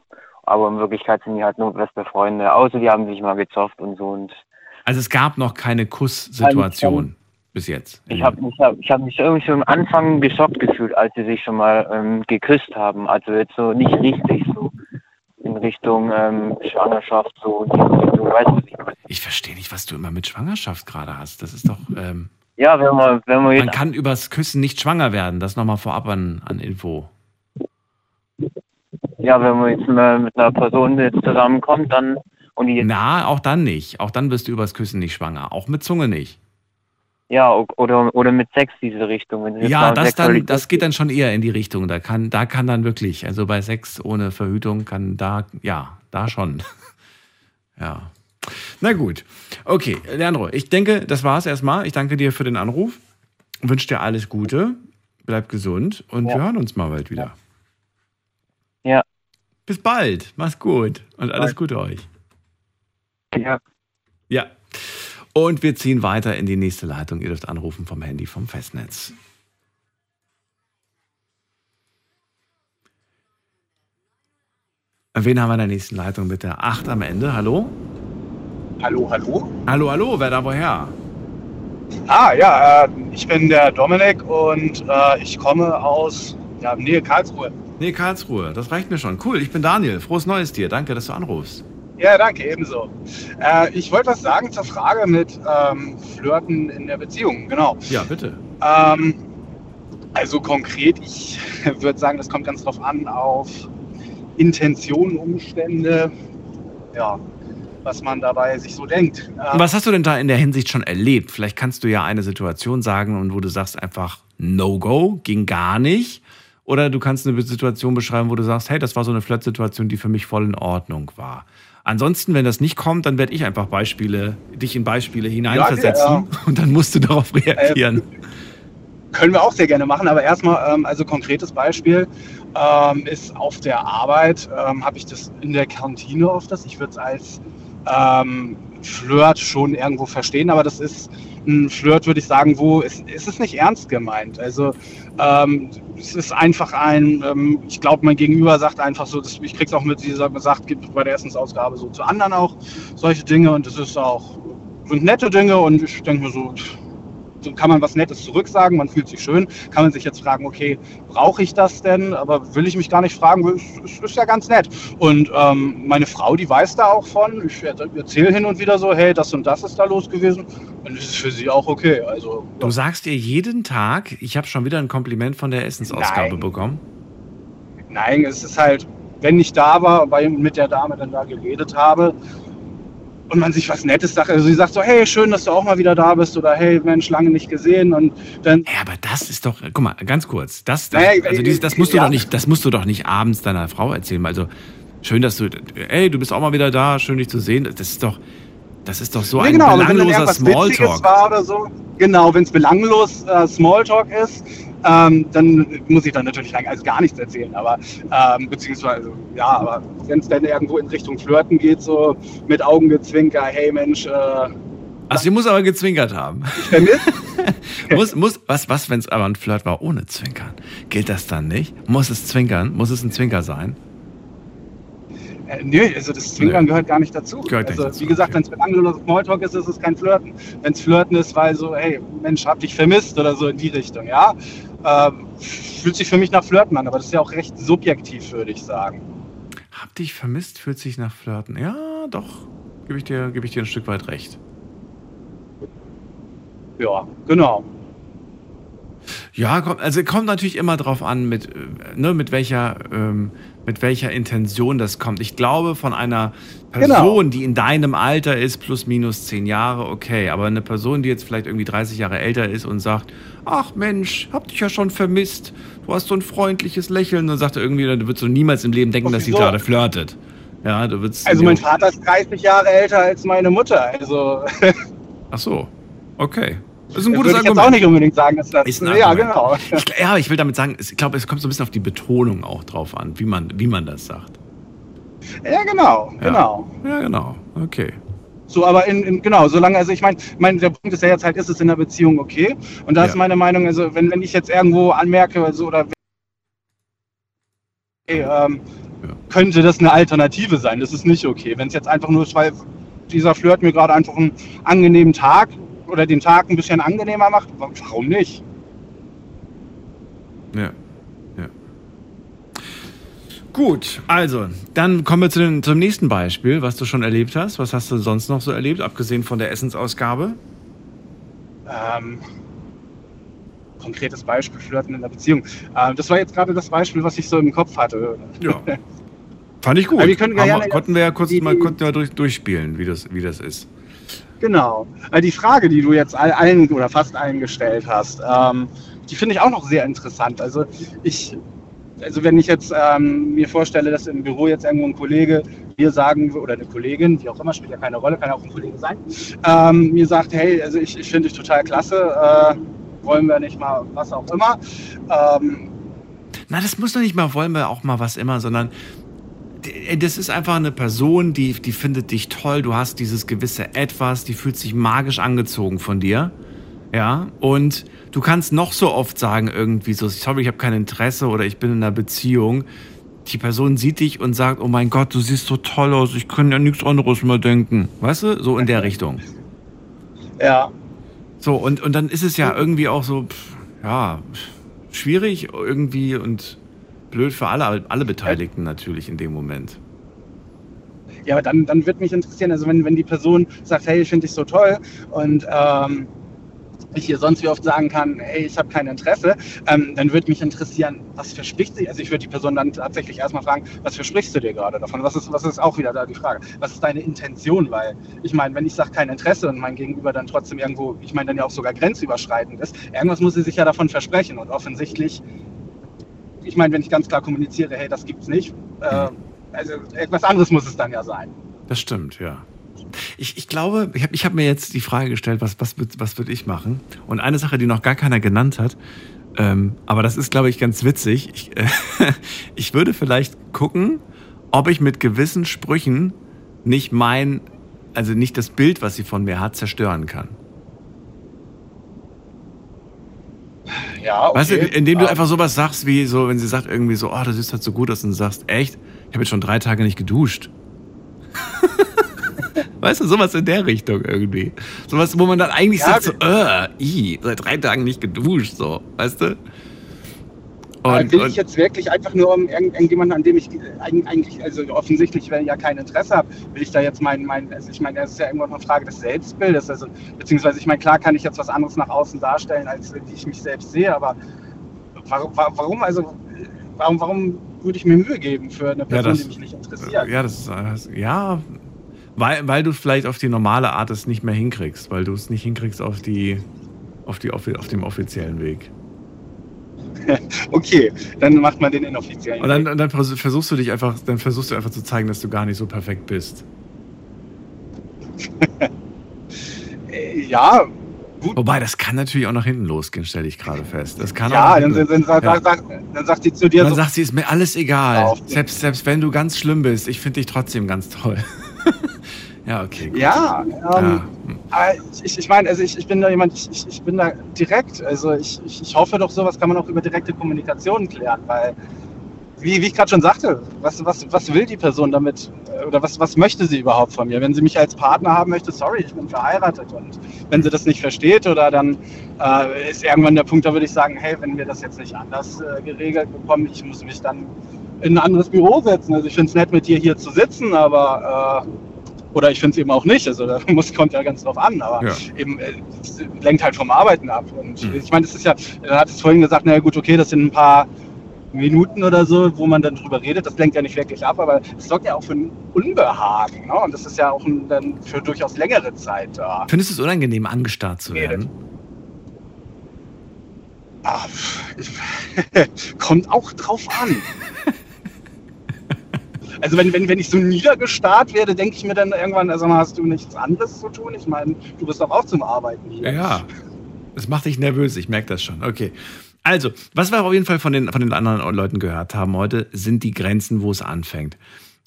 aber in Wirklichkeit sind die halt nur beste Freunde, außer die haben sich mal gezofft und so und Also es gab noch keine Kusssituation bis jetzt. Ich habe ich hab, ich hab mich irgendwie schon am Anfang geschockt gefühlt, als sie sich schon mal ähm, geküsst haben. Also jetzt so nicht richtig so in Richtung ähm, Schwangerschaft, so in die Richtung, weißt du, ich? Ich verstehe nicht, was du immer mit Schwangerschaft gerade hast. Das ist doch. Ähm, Ja, wenn man, wenn man man kann übers Küssen nicht schwanger werden. Das nochmal vorab an, an Info. Ja, wenn man jetzt mal mit einer Person jetzt zusammenkommt, dann und die Na, auch dann nicht. Auch dann bist du übers Küssen nicht schwanger. Auch mit Zunge nicht. ja, oder oder mit Sex diese Richtung. Ja, das, dann, das geht dann schon eher in die Richtung. Da kann, da kann dann wirklich, also bei Sex ohne Verhütung kann da, ja, da schon. ja. Na gut. Okay, Leandro, ich denke, das war's erstmal. Ich danke dir für den Anruf. Wünsche dir alles Gute. bleib gesund und Ja. wir hören uns mal bald wieder. Ja. Bis bald. Mach's gut und alles. Gute euch. Ja. Ja. Und wir ziehen weiter in die nächste Leitung. Ihr dürft anrufen vom Handy vom Festnetz. Wen haben wir in der nächsten Leitung mit der 8 am Ende? Hallo? Hallo, hallo. Hallo, hallo, wer da woher? Ah, ja, äh, ich bin der Dominik und äh, ich komme aus ja, Nähe Karlsruhe. Nee, Karlsruhe. Das reicht mir schon. Cool, ich bin Daniel. Frohes Neues dir. Danke, dass du anrufst. Ja, danke, ebenso. Äh, ich wollte was sagen zur Frage mit ähm, Flirten in der Beziehung, genau. Ja, bitte. Ähm, also konkret, ich würde sagen, das kommt ganz drauf an, auf Intentionen, Umstände, ja, was man dabei sich so denkt. Ähm, Was hast du denn da in der Hinsicht schon erlebt? Vielleicht kannst du ja eine Situation sagen und wo du sagst einfach No-Go, ging gar nicht. Oder du kannst eine Situation beschreiben, wo du sagst, hey, das war so eine Flirt-Situation, die für mich voll in Ordnung war. Ansonsten, wenn das nicht kommt, dann werde ich einfach Beispiele, dich in Beispiele hineinversetzen Ja, und dann musst du darauf reagieren. Können wir auch sehr gerne machen, aber erstmal, ähm, also konkretes Beispiel ähm, ist auf der Arbeit, ähm, habe ich das in der Kantine oft das. Ich würde es als ähm, Flirt schon irgendwo verstehen, aber das ist ein Flirt, würde ich sagen, wo es, es ist nicht ernst gemeint. Also ähm, es ist einfach ein, ähm, ich glaube, mein Gegenüber sagt einfach so, das, ich krieg's auch mit, wie er sagt, gibt bei der Essensausgabe so zu anderen auch solche Dinge und es ist auch sind nette Dinge und ich denke mir so, so kann man was Nettes zurücksagen, man fühlt sich schön, kann man sich jetzt fragen, okay, brauche ich das denn? Aber will ich mich gar nicht fragen, es ist, ist ja ganz nett. Und ähm, meine Frau, die weiß da auch von, ich erzähle hin und wieder so, hey, das und das ist da los gewesen und es ist für sie auch okay. Also Du sagst ihr jeden Tag, ich habe schon wieder ein Kompliment von der Essensausgabe Nein. bekommen. Nein, es ist halt, wenn ich da war, weil ich mit der Dame dann da geredet habe und man sich was Nettes sagt, also sie sagt so, hey, schön, dass du auch mal wieder da bist oder hey, Mensch, lange nicht gesehen und dann... Ja, aber das ist doch, guck mal, ganz kurz, das, Naja, also dieses, das musst du ja. doch nicht, das musst du doch nicht abends deiner Frau erzählen. Also schön, dass du, ey, du bist auch mal wieder da, schön dich zu sehen. Das ist doch, das ist doch so Nee, ein genau, dann belangloser Smalltalk. war oder so, genau, wenn es belanglos äh, Smalltalk ist, ähm, dann muss ich dann natürlich lang, also gar nichts erzählen, aber ähm, beziehungsweise, ja, aber wenn es dann irgendwo in Richtung Flirten geht, so mit Augengezwinker, hey Mensch, äh, Also sie muss aber gezwinkert haben. muss, muss, was, was, wenn es aber ein Flirt war ohne Zwinkern? Gilt das dann nicht? Muss es zwinkern? Muss es ein Zwinker sein? Äh, nö, also das Zwinkern gehört gar nicht dazu. Gehört nicht also, dazu, wie gesagt, wenn es belangloser Smalltalk ist, ist es kein Flirten. Wenn es Flirten ist, weil so, hey, Mensch, hab dich vermisst oder so in die Richtung, ja. Ähm, fühlt sich für mich nach Flirten an, aber das ist ja auch recht subjektiv, würde ich sagen. Hab dich vermisst, fühlt sich nach Flirten. Ja, doch, gebe ich dir, gebe ich dir ein Stück weit recht. Ja, genau. Ja, kommt, also kommt natürlich immer drauf an, mit, äh, ne, mit, welcher, ähm, mit welcher Intention das kommt. Ich glaube, von einer Person, die in deinem Alter ist, plus minus zehn Jahre, okay. Aber eine Person, die jetzt vielleicht irgendwie 30 Jahre älter ist und sagt, ach Mensch, hab dich ja schon vermisst, du hast so ein freundliches Lächeln, dann sagt er irgendwie, du würdest so niemals im Leben denken, dass sie gerade flirtet. Ja, du würdest. Also mein Vater ist 30 Jahre älter als meine Mutter, also Ach so, okay. Das ist ein gutes ich jetzt Argument. auch nicht unbedingt sagen, dass das... Ist ein ja, Argument. genau. Ich, ja, ich will damit sagen, ich glaube, es kommt so ein bisschen auf die Betonung auch drauf an, wie man, wie man das sagt. Ja, genau, Ja. genau. Ja, genau. Okay. So, aber in, in genau, solange, also ich meine, mein, der Punkt ist ja jetzt halt, ist es in der Beziehung okay? Und da Ja. ist meine Meinung, also wenn, wenn ich jetzt irgendwo anmerke, also, oder okay, ähm, könnte das eine Alternative sein, das ist nicht okay. Wenn es jetzt einfach nur ist, weil dieser Flirt mir gerade einfach einen angenehmen Tag oder den Tag ein bisschen angenehmer macht, warum nicht? Ja. ja. Gut, also, dann kommen wir zu den, zum nächsten Beispiel, was du schon erlebt hast. Was hast du sonst noch so erlebt, abgesehen von der Essensausgabe? Ähm, konkretes Beispiel, Flirten in der Beziehung. Ähm, das war jetzt gerade das Beispiel, was ich so im Kopf hatte. Ja. Fand ich gut. Wir wir, konnten wir ja kurz die- mal, konnten wir durch, durchspielen, wie das, wie das ist. Genau. Äh, Die Frage, die du jetzt all- allen oder fast allen gestellt hast, ähm, die finde ich auch noch sehr interessant. Also ich, also wenn ich jetzt ähm, mir vorstelle, dass im Büro jetzt irgendwo ein Kollege mir sagen oder eine Kollegin, wie auch immer, spielt ja keine Rolle, kann ja auch ein Kollege sein, ähm, mir sagt, hey, also ich, ich finde dich total klasse, äh, wollen wir nicht mal, was auch immer. Na, das muss doch nicht mal wollen wir auch mal was immer, sondern das ist einfach eine Person, die, die findet dich toll, du hast dieses gewisse Etwas, die fühlt sich magisch angezogen von dir. Ja, und du kannst noch so oft sagen, irgendwie so, sorry, ich habe kein Interesse oder ich bin in einer Beziehung. Die Person sieht dich und sagt, oh mein Gott, du siehst so toll aus, ich kann ja nichts anderes mehr denken. Weißt du? So in der Richtung. ja. So, und, und dann ist es ja irgendwie auch so, pff, ja, schwierig irgendwie und blöd für alle, alle Beteiligten natürlich in dem Moment. Ja, aber dann, dann wird mich interessieren, also wenn, wenn die Person sagt, hey, ich finde dich so toll und ähm, ich hier sonst wie oft sagen kann, hey, ich habe kein Interesse, ähm, dann würde mich interessieren, was verspricht sie? Also ich würde die Person dann tatsächlich erstmal fragen, was versprichst du dir gerade davon? Was ist, was ist auch wieder da die Frage? Was ist deine Intention? Weil ich meine, wenn ich sage kein Interesse und mein Gegenüber dann trotzdem irgendwo, ich meine dann ja auch sogar grenzüberschreitend ist, irgendwas muss sie sich ja davon versprechen und offensichtlich, ich meine, wenn ich ganz klar kommuniziere, hey, das gibt's nicht, äh, also etwas anderes muss es dann ja sein. Das stimmt, ja. Ich, ich glaube, ich habe ich hab mir jetzt die Frage gestellt, was, was, was würde ich machen? Und eine Sache, die noch gar keiner genannt hat, ähm, aber das ist, glaube ich, ganz witzig. Ich, äh, ich würde vielleicht gucken, ob ich mit gewissen Sprüchen nicht mein, also nicht das Bild, was sie von mir hat, zerstören kann. Ja, okay. Weißt du, indem du Ähm, einfach sowas sagst, wie so, wenn sie sagt irgendwie so, oh, du siehst halt so gut aus und du sagst, echt, ich habe jetzt schon drei Tage nicht geduscht. weißt du, sowas in der Richtung irgendwie. Sowas, wo man dann eigentlich Ja, sagt so, äh, i, seit drei Tagen nicht geduscht, so, weißt du? Und, will ich jetzt wirklich einfach nur um irgend- irgendjemanden, an dem ich eig- eigentlich, also offensichtlich, wenn ich ja kein Interesse habe, will ich da jetzt mein, mein also ich meine, das ist ja irgendwo eine Frage des Selbstbildes, also beziehungsweise ich meine, klar kann ich jetzt was anderes nach außen darstellen, als wie ich mich selbst sehe, aber warum, warum also, warum, warum würde ich mir Mühe geben für eine ja, Person, das, die mich nicht interessiert? ja, das ist, ja, weil, weil du vielleicht auf die normale Art es nicht mehr hinkriegst, weil du es nicht hinkriegst auf die, auf die, auf dem offiziellen Weg. Okay, dann macht man den inoffiziellen. Und dann, und dann vers- versuchst du dich einfach, dann versuchst du einfach zu zeigen, dass du gar nicht so perfekt bist. Äh, ja, Wobei, das kann natürlich auch nach hinten losgehen, stelle ich gerade fest. Das kann ja, dann, dann, dann, Ja. sagt, dann sagt sie zu dir Dann so, sagt sie, ist mir alles egal. Selbst, selbst wenn du ganz schlimm bist, ich finde dich trotzdem ganz toll. ja, okay. Gut. Ja, ähm, Ja. aber ich, ich meine, also ich, ich bin da jemand, ich, ich- bin da direkt. Also ich, ich, ich hoffe doch, sowas kann man auch über direkte Kommunikation klären, weil, wie, wie ich gerade schon sagte, was, was, was will die Person damit äh, oder was, was möchte sie überhaupt von mir? Wenn sie mich als Partner haben möchte, sorry, ich bin verheiratet und wenn sie das nicht versteht oder dann äh, ist irgendwann der Punkt, da würde ich sagen, hey, wenn wir das jetzt nicht anders äh, geregelt bekommen, ich muss mich dann in ein anderes Büro setzen. Also ich finde es nett, mit dir hier zu sitzen, aber äh, oder ich finde es eben auch nicht. Also da muss, kommt ja ganz drauf an, aber Ja. eben äh, es lenkt halt vom Arbeiten ab. Und Mhm. ich meine, das ist ja, er hat es vorhin gesagt, naja gut, okay, das sind ein paar Minuten oder so, wo man dann drüber redet, das lenkt ja nicht wirklich ab, aber es sorgt ja auch für ein Unbehagen. Ne? Und das ist ja auch ein, dann für durchaus längere Zeit da. Findest du es unangenehm, angestarrt zu werden? Ah, ich, kommt auch drauf an. Also wenn, wenn, wenn ich so niedergestarrt werde, denke ich mir dann irgendwann, also hast du nichts anderes zu tun? Ich meine, du bist doch auch zum Arbeiten hier. Ja. Das macht dich nervös, ich merke das schon. Okay. Also, was wir auf jeden Fall von den, von den anderen Leuten gehört haben heute, sind die Grenzen, wo es anfängt.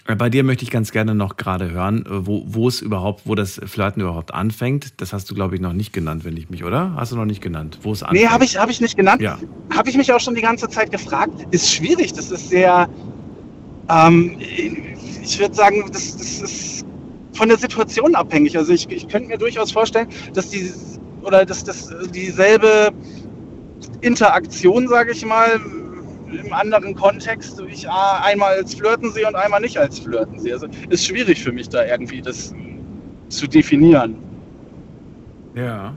Äh, Bei dir möchte ich ganz gerne noch gerade hören, äh, wo, wo es überhaupt, wo das Flirten überhaupt anfängt. Das hast du, glaube ich, noch nicht genannt, wenn ich mich, oder? Hast du noch nicht genannt, wo es anfängt? Nee, habe ich, hab ich nicht genannt. Ja. Habe ich mich auch schon die ganze Zeit gefragt. Ist schwierig, das ist sehr, ähm, ich würde sagen, das, das ist von der Situation abhängig. Also ich, ich könnte mir durchaus vorstellen, dass die oder dass das dieselbe Interaktion, sage ich mal, im anderen Kontext ich einmal als Flirten sehe und einmal nicht als Flirten sehe. Also ist schwierig für mich da irgendwie das zu definieren. Ja.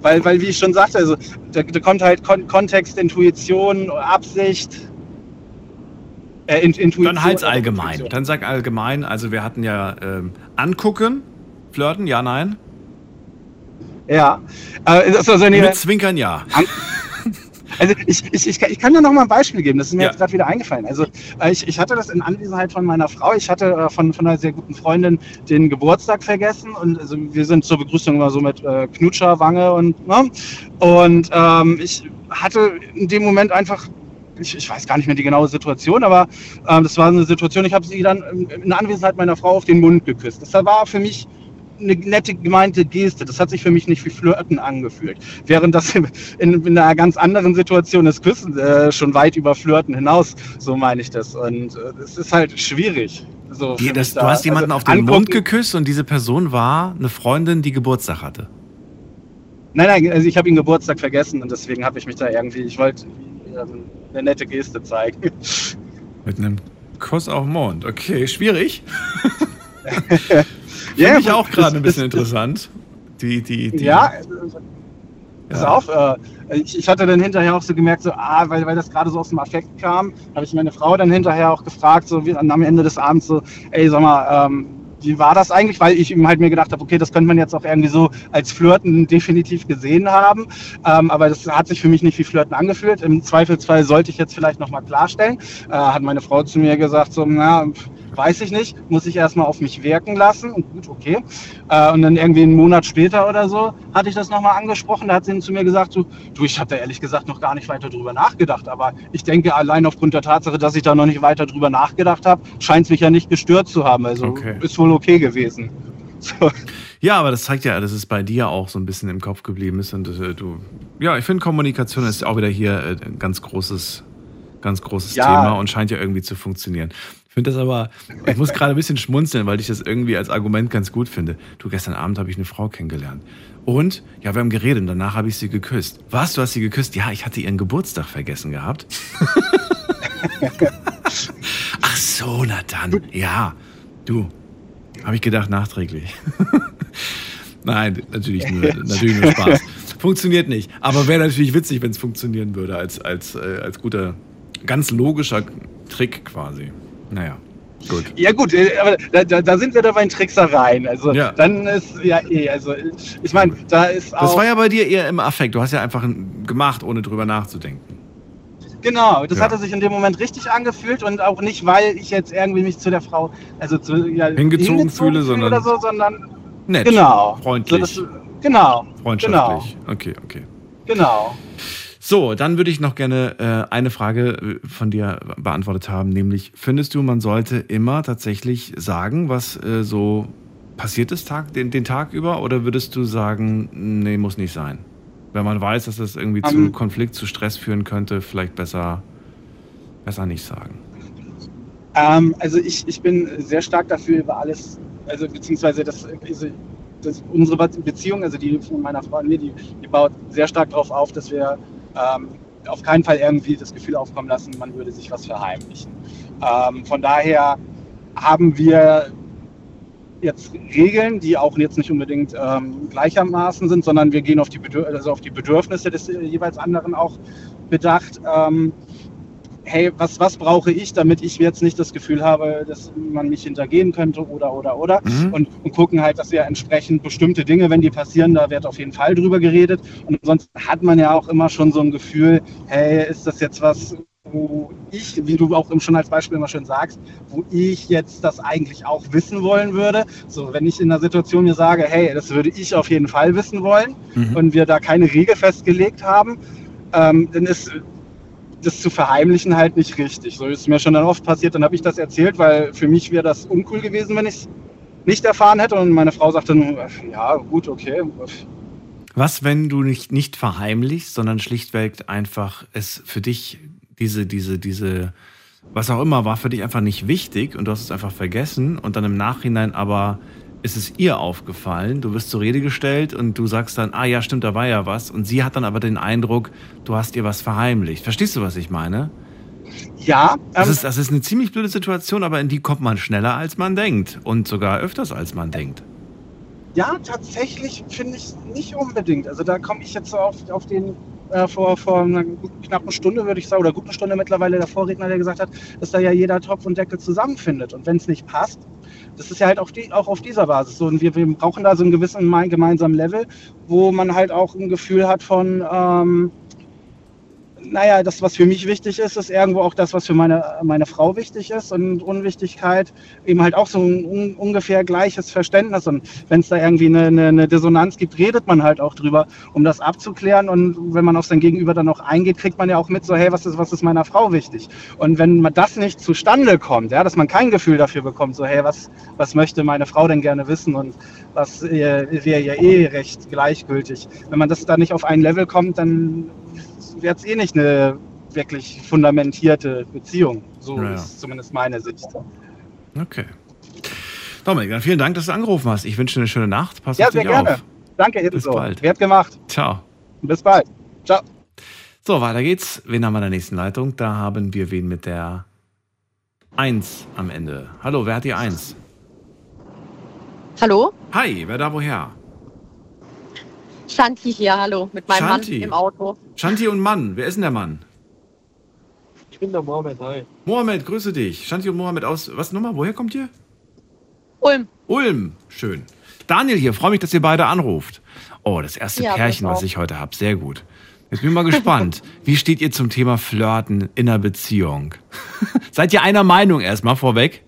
Weil, weil wie ich schon sagte, also da, da kommt halt Kon Kontext, Intuition, Absicht. Äh, In- Intuition. Dann halt allgemein. Intuition. Dann sag allgemein. Also wir hatten ja ähm, angucken, flirten, ja, nein. Ja. Äh, also eine, Mit Zwinkern, ja. An Also ich, ich, ich, kann- ich kann dir noch mal ein Beispiel geben, das ist mir Ja. jetzt gerade wieder eingefallen. Also äh, ich, ich hatte das in Anwesenheit von meiner Frau, ich hatte äh, von, von einer sehr guten Freundin den Geburtstag vergessen und also wir sind zur Begrüßung immer so mit äh, Knutscher, Wange und ne? Und ähm, ich hatte in dem Moment einfach ich, ich weiß gar nicht mehr die genaue Situation, aber ähm, das war eine Situation, ich habe sie dann in- Anwesenheit meiner Frau auf den Mund geküsst. Das war für mich eine nette gemeinte Geste. Das hat sich für mich nicht wie Flirten angefühlt. Während das in, in einer ganz anderen Situation das Küssen äh, schon weit über Flirten hinaus, so meine ich das. Und äh, es ist halt schwierig. So Die, das, du da- hast jemanden also auf den angucken- Mund geküsst und diese Person war eine Freundin, die Geburtstag hatte. Nein, nein, also ich habe ihn Geburtstag vergessen und deswegen habe ich mich da irgendwie, ich wollte ähm, eine nette Geste zeigen. Mit einem Kuss auf den Mond. Okay, schwierig. Ja, Finde ich auch gerade ein bisschen das- interessant. Die, die, die, Ja, pass auf, äh, ich, ich hatte dann hinterher auch so gemerkt, so, ah, weil, weil das gerade so aus dem Affekt kam, habe ich meine Frau dann hinterher auch gefragt, so wie, am Ende des Abends so, ey, sag mal, ähm, wie war das eigentlich? Weil ich ihm halt mir gedacht habe, okay, das könnte man jetzt auch irgendwie so als Flirten definitiv gesehen haben, ähm, aber das hat sich für mich nicht wie Flirten angefühlt. Im Zweifelsfall sollte ich jetzt vielleicht nochmal klarstellen. Äh, hat meine Frau zu mir gesagt, so, na, weiß ich nicht, muss ich erstmal auf mich wirken lassen und gut, okay. Äh, und dann irgendwie einen Monat später oder so hatte ich das nochmal angesprochen. Da hat sie zu mir gesagt, so, du, ich habe da ehrlich gesagt noch gar nicht weiter drüber nachgedacht. Aber ich denke, allein aufgrund der Tatsache, dass ich da noch nicht weiter drüber nachgedacht habe, scheint es mich ja nicht gestört zu haben. Also Okay. ist wohl okay gewesen. So. Ja, aber das zeigt ja, dass es bei dir auch so ein bisschen im Kopf geblieben ist. Und äh, du, ja, ich finde, Kommunikation ist auch wieder hier äh, ein ganz großes, ganz großes Ja. Thema und scheint ja irgendwie zu funktionieren. Ich finde das aber, ich muss gerade ein bisschen schmunzeln, weil ich das irgendwie als Argument ganz gut finde. Du, gestern Abend habe ich eine Frau kennengelernt. Und, ja, wir haben geredet und danach habe ich sie geküsst. Was, du hast sie geküsst? Ja, ich hatte ihren Geburtstag vergessen gehabt. Ach so, na dann. Ja, du, habe ich gedacht, nachträglich. Nein, natürlich nur, natürlich nur Spaß. Funktioniert nicht. Aber wäre natürlich witzig, wenn es funktionieren würde, als, als, äh, als guter, ganz logischer Trick quasi. Naja, gut. Ja gut, äh, aber da, da, sind wir dabei in Tricksereien. Also Ja. dann ist ja eh, also ich meine, da ist auch. Das war ja bei dir eher im Affekt. Du hast ja einfach gemacht, ohne drüber nachzudenken. Genau, das Ja. hatte sich in dem Moment richtig angefühlt und auch nicht, weil ich jetzt irgendwie mich zu der Frau, also zu ja, Hingezogen fühle, sondern- oder so, sondern Nett. genau, Freundlich. So, das, genau, Freundschaftlich. Okay, okay. genau, genau. So, dann würde ich noch gerne äh, eine Frage äh, von dir beantwortet haben, nämlich findest du, man sollte immer tatsächlich sagen, was äh, so passiert ist Tag, den, den Tag über, oder würdest du sagen, nee, muss nicht sein? Wenn man weiß, dass das irgendwie zu Ähm. Konflikt, zu Stress führen könnte, vielleicht besser, besser nicht sagen. Ähm, also ich, ich bin sehr stark dafür über alles, also beziehungsweise das, also das, unsere Beziehung, also die von meiner Frau und mir, die, die baut sehr stark darauf auf, dass wir ähm, auf keinen Fall irgendwie das Gefühl aufkommen lassen, man würde sich was verheimlichen. Ähm, von daher haben wir jetzt Regeln, die auch jetzt nicht unbedingt ähm, gleichermaßen sind, sondern wir gehen auf die, Bedür also auf die Bedürfnisse des äh, jeweils anderen auch bedacht. Ähm, hey, was, was brauche ich, damit ich jetzt nicht das Gefühl habe, dass man mich hintergehen könnte oder, oder, oder. Mhm. Und, und gucken halt, dass wir entsprechend bestimmte Dinge, wenn die passieren, da wird auf jeden Fall drüber geredet. Und sonst hat man ja auch immer schon so ein Gefühl, hey, ist das jetzt was, wo ich, wie du auch schon als Beispiel immer schön sagst, wo ich jetzt das eigentlich auch wissen wollen würde. So, wenn ich in einer Situation mir sage, hey, das würde ich auf jeden Fall wissen wollen Mhm. und wir da keine Regel festgelegt haben, ähm, dann ist das zu verheimlichen halt nicht richtig. So ist mir schon dann oft passiert, dann habe ich das erzählt, weil für mich wäre das uncool gewesen, wenn ich es nicht erfahren hätte. Und meine Frau sagte ja, gut, okay. Was, wenn du nicht, nicht verheimlichst, sondern schlichtweg einfach es für dich, diese, diese, diese, was auch immer, war für dich einfach nicht wichtig und du hast es einfach vergessen und dann im Nachhinein aber ist es ihr aufgefallen, du wirst zur Rede gestellt und du sagst dann, ah ja, stimmt, da war ja was und sie hat dann aber den Eindruck, du hast ihr was verheimlicht. Verstehst du, was ich meine? Ja, Das ähm, ist, das ist eine ziemlich blöde Situation, aber in die kommt man schneller, als man denkt und sogar öfters, als man denkt. ja, tatsächlich finde ich nicht unbedingt. Also da komme ich jetzt so auf, auf den äh, vor, vor einer guten, knappen Stunde, würde ich sagen, oder guten Stunde mittlerweile der Vorredner, der gesagt hat, dass da ja jeder Topf und Deckel zusammenfindet. Und wenn es nicht passt, das ist ja halt auch, die, auch auf dieser Basis so. Und wir, wir brauchen da so einen gewissen gemein- gemeinsamen Level, wo man halt auch ein Gefühl hat von, ähm, naja, das, was für mich wichtig ist, ist irgendwo auch das, was für meine, meine Frau wichtig ist. Und Unwichtigkeit eben halt auch so ein un, ungefähr gleiches Verständnis. Und wenn es da irgendwie eine, eine, eine, Dissonanz gibt, redet man halt auch drüber, um das abzuklären. Und wenn man auf sein Gegenüber dann auch eingeht, kriegt man ja auch mit, so, hey, was ist, was ist meiner Frau wichtig? Und wenn man das nicht zustande kommt, ja, dass man kein Gefühl dafür bekommt, so, hey, was, was möchte meine Frau denn gerne wissen und was wäre ja eh recht gleichgültig. Wenn man das da nicht auf ein Level kommt, dann es eh nicht eine wirklich fundamentierte Beziehung. So Ja, ist zumindest meine Sicht. Okay. Dominik, dann vielen Dank, dass du angerufen hast. Ich wünsche dir eine schöne Nacht. Pass Ja, auf sehr dich gerne. auf. Danke Bis ebenso. bald. Wert gemacht. Ciao. Bis bald. Ciao. So, weiter geht's. Wen haben wir in der nächsten Leitung? Da haben wir wen mit der 1 am Ende. Hallo, wer hat die 1? Hallo? Hi, wer da woher? Shanti hier, hallo, mit meinem Shanti. Mann im Auto. Shanti und Mann. Wer ist denn der Mann? Ich bin der Mohammed, hi. Mohammed, grüße dich. Shanti und Mohammed aus, was nochmal? Woher kommt ihr? Ulm. Ulm, schön. Daniel hier, freue mich, dass ihr beide anruft. Oh, das erste Ja, Pärchen, was ich heute habe. Sehr gut. Jetzt bin ich mal gespannt. Wie steht ihr zum Thema Flirten in einer Beziehung? Seid ihr einer Meinung erstmal vorweg?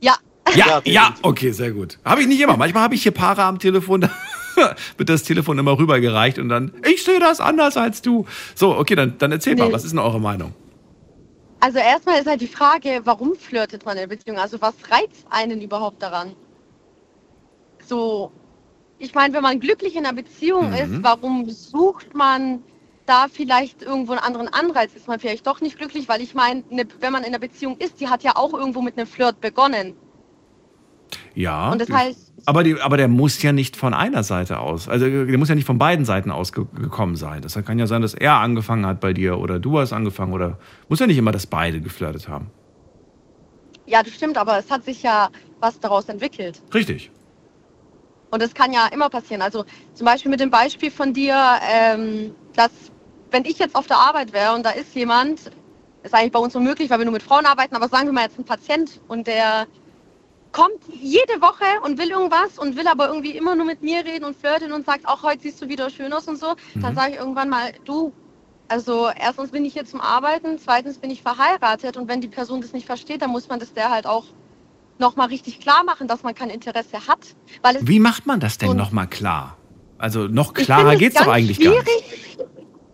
Ja. Ja, ja, okay, sehr gut. Habe ich nicht immer. Manchmal habe ich hier Paare am Telefon, da wird das Telefon immer rübergereicht und dann, ich sehe das anders als du. So, okay, dann, dann erzählt mal, Nee. was ist denn eure Meinung? Also erstmal ist halt die Frage, warum flirtet man in der Beziehung? Also was reizt einen überhaupt daran? So, ich meine, wenn man glücklich in einer Beziehung Mhm. ist, warum sucht man da vielleicht irgendwo einen anderen Anreiz? Ist man vielleicht doch nicht glücklich? Weil ich meine, ne, wenn man in einer Beziehung ist, die hat ja auch irgendwo mit einem Flirt begonnen. Ja. Und das heißt- aber, die, aber der muss ja nicht von einer Seite aus, also der muss ja nicht von beiden Seiten aus ge gekommen sein. Das kann ja sein, dass er angefangen hat bei dir oder du hast angefangen oder muss ja nicht immer, dass beide geflirtet haben. Ja, das stimmt, aber es hat sich ja was daraus entwickelt. Richtig. Und das kann ja immer passieren. Also zum Beispiel mit dem Beispiel von dir, ähm, dass wenn ich jetzt auf der Arbeit wäre und da ist jemand, ist eigentlich bei uns unmöglich, weil wir nur mit Frauen arbeiten, aber sagen wir mal jetzt ein Patient und der kommt jede Woche und will irgendwas und will aber irgendwie immer nur mit mir reden und flirten und sagt, auch heute siehst du wieder schön aus und so, dann Mhm. sage ich irgendwann mal, du, also erstens bin ich hier zum Arbeiten, zweitens bin ich verheiratet und wenn die Person das nicht versteht, dann muss man das der halt auch nochmal richtig klar machen, dass man kein Interesse hat. Wie macht man das denn nochmal klar? Also noch klarer finde es geht's doch eigentlich gar nicht.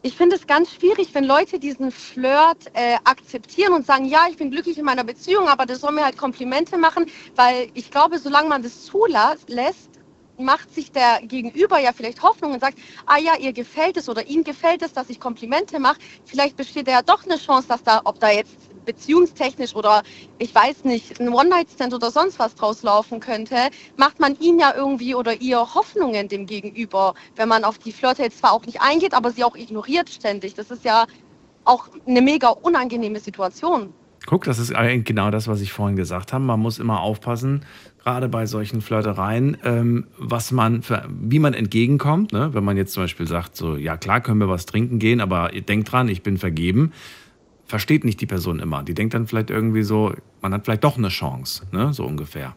Ich finde es ganz schwierig, wenn Leute diesen Flirt äh, akzeptieren und sagen, ja, ich bin glücklich in meiner Beziehung, aber das soll mir halt Komplimente machen, weil ich glaube, solange man das zulässt, macht sich der Gegenüber ja vielleicht Hoffnung und sagt, ah ja, ihr gefällt es oder ihm gefällt es, dass ich Komplimente mache. Vielleicht besteht ja doch eine Chance, dass da, ob da jetzt beziehungstechnisch oder ich weiß nicht, ein One-Night-Stand oder sonst was draus laufen könnte, macht man ihm ja irgendwie oder ihr Hoffnungen dem Gegenüber, wenn man auf die Flirte jetzt zwar auch nicht eingeht, aber sie auch ignoriert ständig. Das ist ja auch eine mega unangenehme Situation. Guck, das ist eigentlich genau das, was ich vorhin gesagt habe. Man muss immer aufpassen, gerade bei solchen Flirtereien, ähm, was man wie man entgegenkommt. Ne? Wenn man jetzt zum Beispiel sagt, so, ja klar, können wir was trinken gehen, aber denkt dran, ich bin vergeben, versteht nicht die Person immer. Die denkt dann vielleicht irgendwie so, man hat vielleicht doch eine Chance, ne? so ungefähr.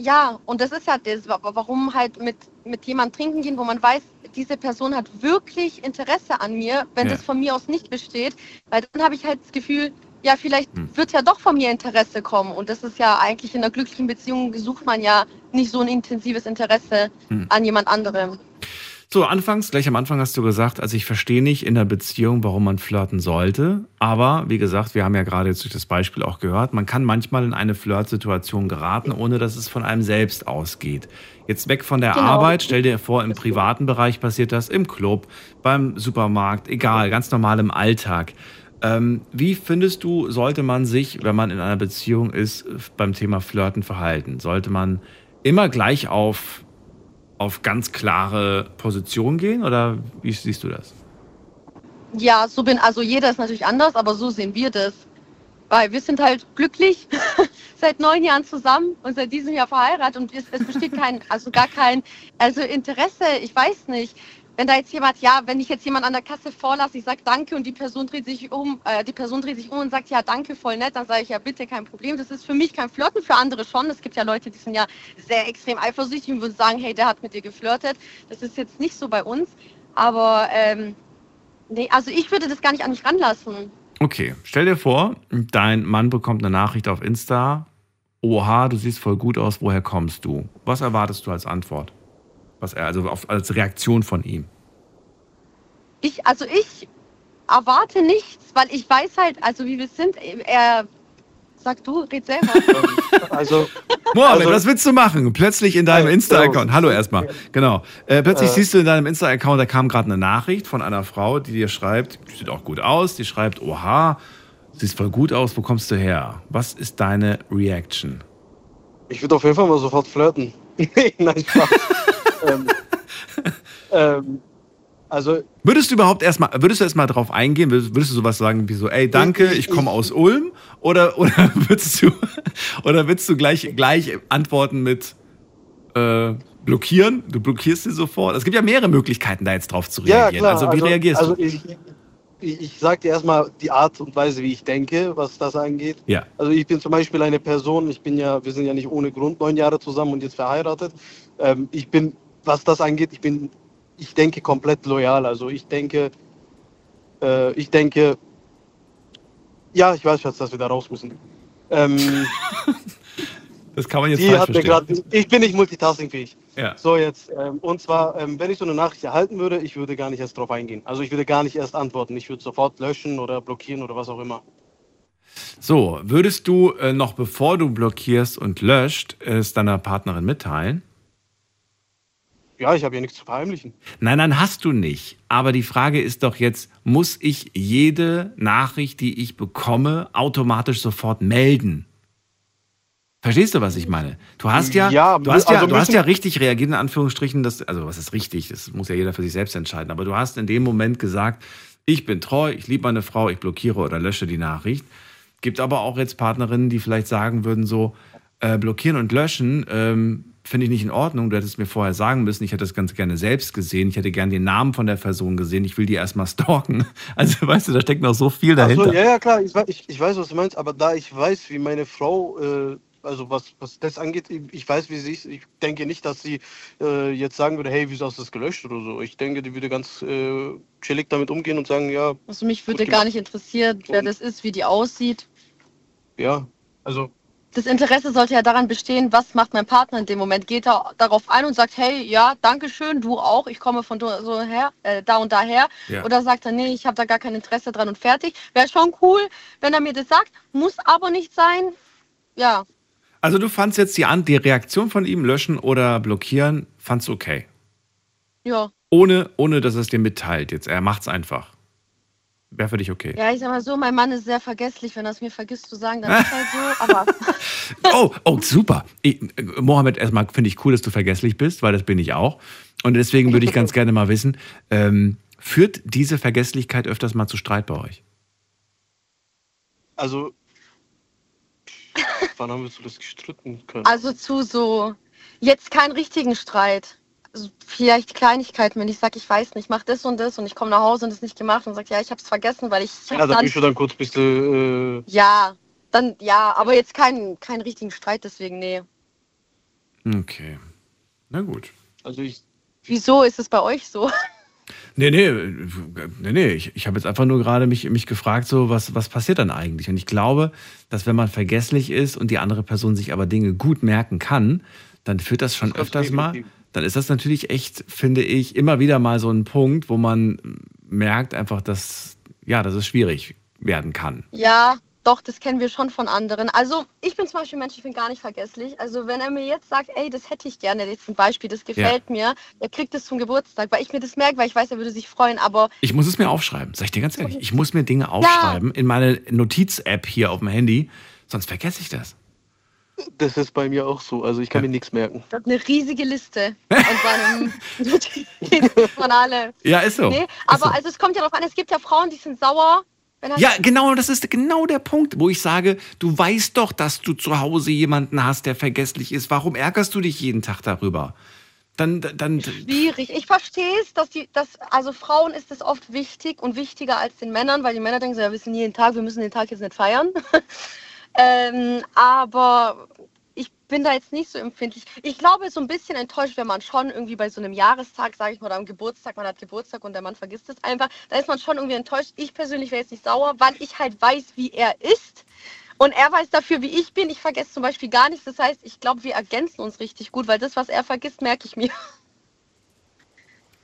Ja, und das ist ja das, wa- warum halt mit, mit jemandem trinken gehen, wo man weiß, diese Person hat wirklich Interesse an mir, wenn Ja. das von mir aus nicht besteht, weil dann habe ich halt das Gefühl, ja, vielleicht Hm. wird ja doch von mir Interesse kommen. Und das ist ja eigentlich in einer glücklichen Beziehung sucht man ja nicht so ein intensives Interesse Hm. an jemand anderem. So, anfangs, gleich am Anfang hast du gesagt, also ich verstehe nicht in der Beziehung, warum man flirten sollte. Aber wie gesagt, wir haben ja gerade jetzt durch das Beispiel auch gehört, man kann manchmal in eine Flirtsituation geraten, ohne dass es von einem selbst ausgeht. Jetzt weg von der Genau. Arbeit, stell dir vor, im privaten Bereich passiert das, im Club, beim Supermarkt, egal, ganz normal im Alltag. Ähm, wie findest du, sollte man sich, wenn man in einer Beziehung ist, beim Thema Flirten verhalten? Sollte man immer gleich auf, auf ganz klare Position gehen oder wie siehst du das? Ja, so bin, also jeder ist natürlich anders, aber so sehen wir das. Weil wir sind halt glücklich, seit neun Jahren zusammen und seit diesem Jahr verheiratet und es, es besteht kein, also gar kein, also Interesse, ich weiß nicht. Wenn da jetzt jemand, ja, wenn ich jetzt jemand an der Kasse vorlasse, ich sage Danke und die Person dreht sich um, äh, die Person dreht sich um und sagt ja Danke, voll nett, dann sage ich ja bitte, kein Problem. Das ist für mich kein Flirten, für andere schon. Es gibt ja Leute, die sind ja sehr extrem eifersüchtig und würden sagen, hey, der hat mit dir geflirtet. Das ist jetzt nicht so bei uns, aber ähm, Nee, also ich würde das gar nicht an mich ranlassen. Okay, stell dir vor, dein Mann bekommt eine Nachricht auf Insta. Oha, du siehst voll gut aus, woher kommst du? Was erwartest du als Antwort? Was er, also auf, als Reaktion von ihm? Ich, also ich erwarte nichts, weil ich weiß halt, also wie wir sind, er, sag du, red selber. Also, Mohammed, Also- was willst du machen? Plötzlich in deinem Äh, Insta-Account. Hallo erstmal. Genau. Äh, plötzlich Äh. siehst du in deinem Insta-Account, da kam gerade eine Nachricht von einer Frau, die dir schreibt, die sieht auch gut aus, die schreibt, oha, siehst voll gut aus, wo kommst du her? Was ist deine Reaction? ich würde auf jeden Fall mal sofort flirten. Nein, Spaß. Ähm, ähm, also, Würdest du überhaupt erstmal, würdest du erstmal drauf eingehen? Würdest, würdest du sowas sagen wie so, ey, danke, Ich- ich komme aus Ulm? Oder, oder würdest du, oder würdest du gleich, gleich antworten mit äh, blockieren? Du blockierst sie sofort. Es gibt ja mehrere Möglichkeiten, da jetzt drauf zu ja, reagieren. klar. also wie reagierst also du? Ich, ich, ich sag dir erstmal die Art und Weise, wie ich denke, was das angeht. Ja. Also ich bin zum Beispiel eine Person, ich bin ja, wir sind ja nicht ohne Grund neun Jahre zusammen und jetzt verheiratet. Ähm, ich bin, was das angeht, ich bin, ich denke komplett loyal. Also ich denke, äh, ich denke, ja, ich weiß, Schatz, dass wir da raus müssen. Ähm, Das kann man jetzt die falsch hat mir verstehen. gerade, ich bin nicht multitaskingfähig. Ja. So jetzt, ähm, und zwar, ähm, wenn ich so eine Nachricht erhalten würde, ich würde gar nicht erst drauf eingehen. Also ich würde gar nicht erst antworten. Ich würde sofort löschen oder blockieren oder was auch immer. So, würdest du äh, noch bevor du blockierst und löscht, es deiner Partnerin mitteilen? Ja, ich habe ja nichts zu verheimlichen. Nein, nein, hast du nicht. Aber die Frage ist doch jetzt, muss ich jede Nachricht, die ich bekomme, automatisch sofort melden? Verstehst du, was ich meine? Du hast ja, Ja, du hast ja, also du hast ja richtig reagiert, in Anführungsstrichen, das, also was ist richtig, das muss ja jeder für sich selbst entscheiden, aber du hast in dem Moment gesagt, ich bin treu, ich liebe meine Frau, ich blockiere oder lösche die Nachricht. Gibt aber auch jetzt Partnerinnen, die vielleicht sagen würden, so, äh, blockieren und löschen, ähm, finde ich nicht in Ordnung. Du hättest mir vorher sagen müssen, ich hätte das ganz gerne selbst gesehen. Ich hätte gerne den Namen von der Person gesehen. Ich will die erstmal stalken. Also, weißt du, da steckt noch so viel dahinter. Achso, ja, ja, klar, ich, ich, ich weiß, was du meinst, aber da ich weiß, wie meine Frau, äh, also was, was das angeht, ich, ich weiß, wie sie ist. Ich denke nicht, dass sie äh, jetzt sagen würde, hey, wieso hast du das gelöscht oder so. Ich denke, die würde ganz äh, chillig damit umgehen und sagen, ja, Also mich würde gar nicht interessieren, wer das ist, wie die aussieht. ja, also Das Interesse sollte ja daran bestehen, was macht mein Partner in dem Moment? Geht er darauf ein und sagt, hey, ja, danke schön, du auch, ich komme von so her, äh, da und daher. Ja. Oder sagt er, nee, ich habe da gar kein Interesse dran und fertig. Wäre schon cool, wenn er mir das sagt, muss aber nicht sein. Ja, Also, du fandst jetzt die, An die Reaktion von ihm, löschen oder blockieren, fandst okay. ja. Ohne, ohne dass er es dir mitteilt jetzt. Er macht's einfach. Wäre für dich okay. Ja, ich sag mal so, mein Mann ist sehr vergesslich. Wenn er es mir vergisst zu sagen, dann ist halt so. Aber Oh, oh, super. Ich, äh, Mohammed, erstmal finde ich cool, dass du vergesslich bist, weil das bin ich auch. Und deswegen würde ich ganz gerne mal wissen, ähm, führt diese Vergesslichkeit öfters mal zu Streit bei euch? Also, wann haben wir so das gestritten können? also zu so, jetzt keinen richtigen Streit. Also vielleicht Kleinigkeiten, wenn ich sage, ich weiß nicht, mach das und das und ich komme nach Hause und es nicht gemacht und sagt, ja, ich habe es vergessen, weil ich, ich ja, da dann, bist du dann kurz ein bisschen, äh, ja, dann ja, aber jetzt keinen keinen richtigen Streit, deswegen nee. Okay. Na gut. also ich, Wieso ist es bei euch so? Nee, nee, nee, nee. Ich, ich habe jetzt einfach nur gerade mich, mich gefragt, so, was, was passiert dann eigentlich? Und ich glaube, dass wenn man vergesslich ist und die andere Person sich aber Dinge gut merken kann, dann führt das schon öfters mal. Dann ist das natürlich echt, finde ich, immer wieder mal so ein Punkt, wo man merkt einfach, dass, ja, dass es schwierig werden kann. Ja, doch, das kennen wir schon von anderen. Also ich bin zum Beispiel ein Mensch, ich bin gar nicht vergesslich. Also wenn er mir jetzt sagt, ey, das hätte ich gerne, jetzt ein Beispiel, das gefällt mir, er kriegt es zum Geburtstag, weil ich mir das merke, weil ich weiß, er würde sich freuen, aber Ich muss es mir aufschreiben, sag ich dir ganz ehrlich. Ich muss mir Dinge aufschreiben in meine Notiz-App hier auf dem Handy, sonst vergesse ich das. Das ist bei mir auch so. Also ich kann mir nichts merken. das ist eine riesige Liste von alle. Ja, ist so. Nee, Ist aber so. also es kommt ja darauf an, es gibt ja Frauen, die sind sauer. Wenn er Ja, genau, das ist genau der Punkt, wo ich sage, du weißt doch, dass du zu Hause jemanden hast, der vergesslich ist. Warum ärgerst du dich jeden Tag darüber? Dann, dann, Schwierig. Ich verstehe es, dass die, dass, also Frauen ist es oft wichtig und wichtiger als den Männern, weil die Männer denken so, ja, wir sind jeden Tag, wir müssen den Tag jetzt nicht feiern. ähm, aber ich bin da jetzt nicht so empfindlich. Ich glaube, so ein bisschen enttäuscht, wenn man schon irgendwie bei so einem Jahrestag, sage ich mal, oder am Geburtstag, man hat Geburtstag und der Mann vergisst es einfach, da ist man schon irgendwie enttäuscht. Ich persönlich wäre jetzt nicht sauer, weil ich halt weiß, wie er ist. Und er weiß dafür, wie ich bin. Ich vergesse zum Beispiel gar nichts. Das heißt, ich glaube, wir ergänzen uns richtig gut, weil das, was er vergisst, merke ich mir.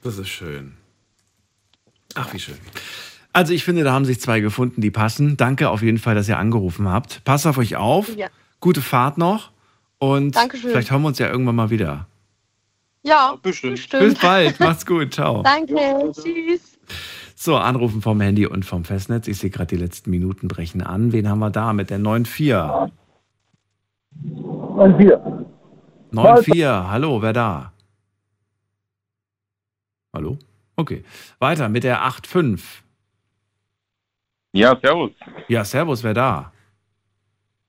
Das ist schön. Ach, wie schön. Also ich finde, da haben sich zwei gefunden, die passen. Danke auf jeden Fall, dass ihr angerufen habt. Passt auf euch auf. Ja. Gute Fahrt noch. Und Dankeschön. vielleicht hören wir uns ja irgendwann mal wieder. Ja, bestimmt. Bis bald. Macht's gut. Ciao. Danke. Tschüss. So, Anrufen vom Handy und vom Festnetz. Ich sehe gerade, die letzten Minuten brechen an. Wen haben wir da mit der 9.4? 9-4. 9.4. Hallo, wer da? Hallo? Okay. Weiter mit der 8.5. Ja, servus. Ja, servus, wer da?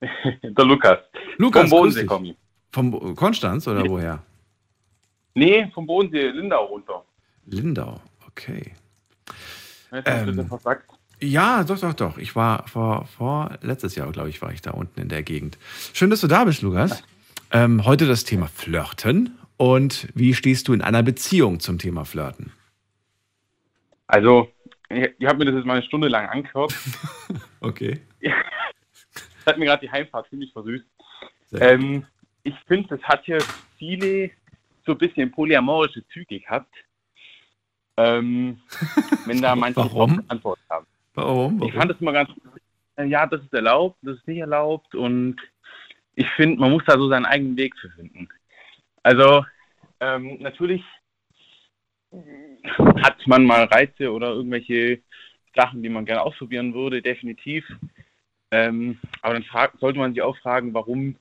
Der Lukas. Lukas, Vom Bodensee komme ich. Vom Konstanz oder woher? Nee, vom Bodensee, Lindau runter. Lindau, okay. Weißt Ähm? Ja, doch, doch, doch. Ich war vor, vor letztes Jahr, glaube ich, war ich da unten in der Gegend. Schön, dass du da bist, Lukas. Ähm, heute das Thema Flirten. Und wie stehst du in einer Beziehung zum Thema Flirten? Also, ich, ich habe mir das jetzt mal eine Stunde lang angehört. Okay. Das hat mir gerade die Heimfahrt ziemlich versüßt. Ähm, ich finde, das hat hier viele so ein bisschen polyamorische Züge gehabt. Ähm, wenn da manche Warum? Antwort haben. Warum? Ich fand das immer ganz, ja, das ist erlaubt, das ist nicht erlaubt und ich finde, man muss da so seinen eigenen Weg für finden. Also, ähm, natürlich hat man mal Reize oder irgendwelche Sachen, die man gerne ausprobieren würde, definitiv. Ähm, aber dann sollte man sich auch fragen, warum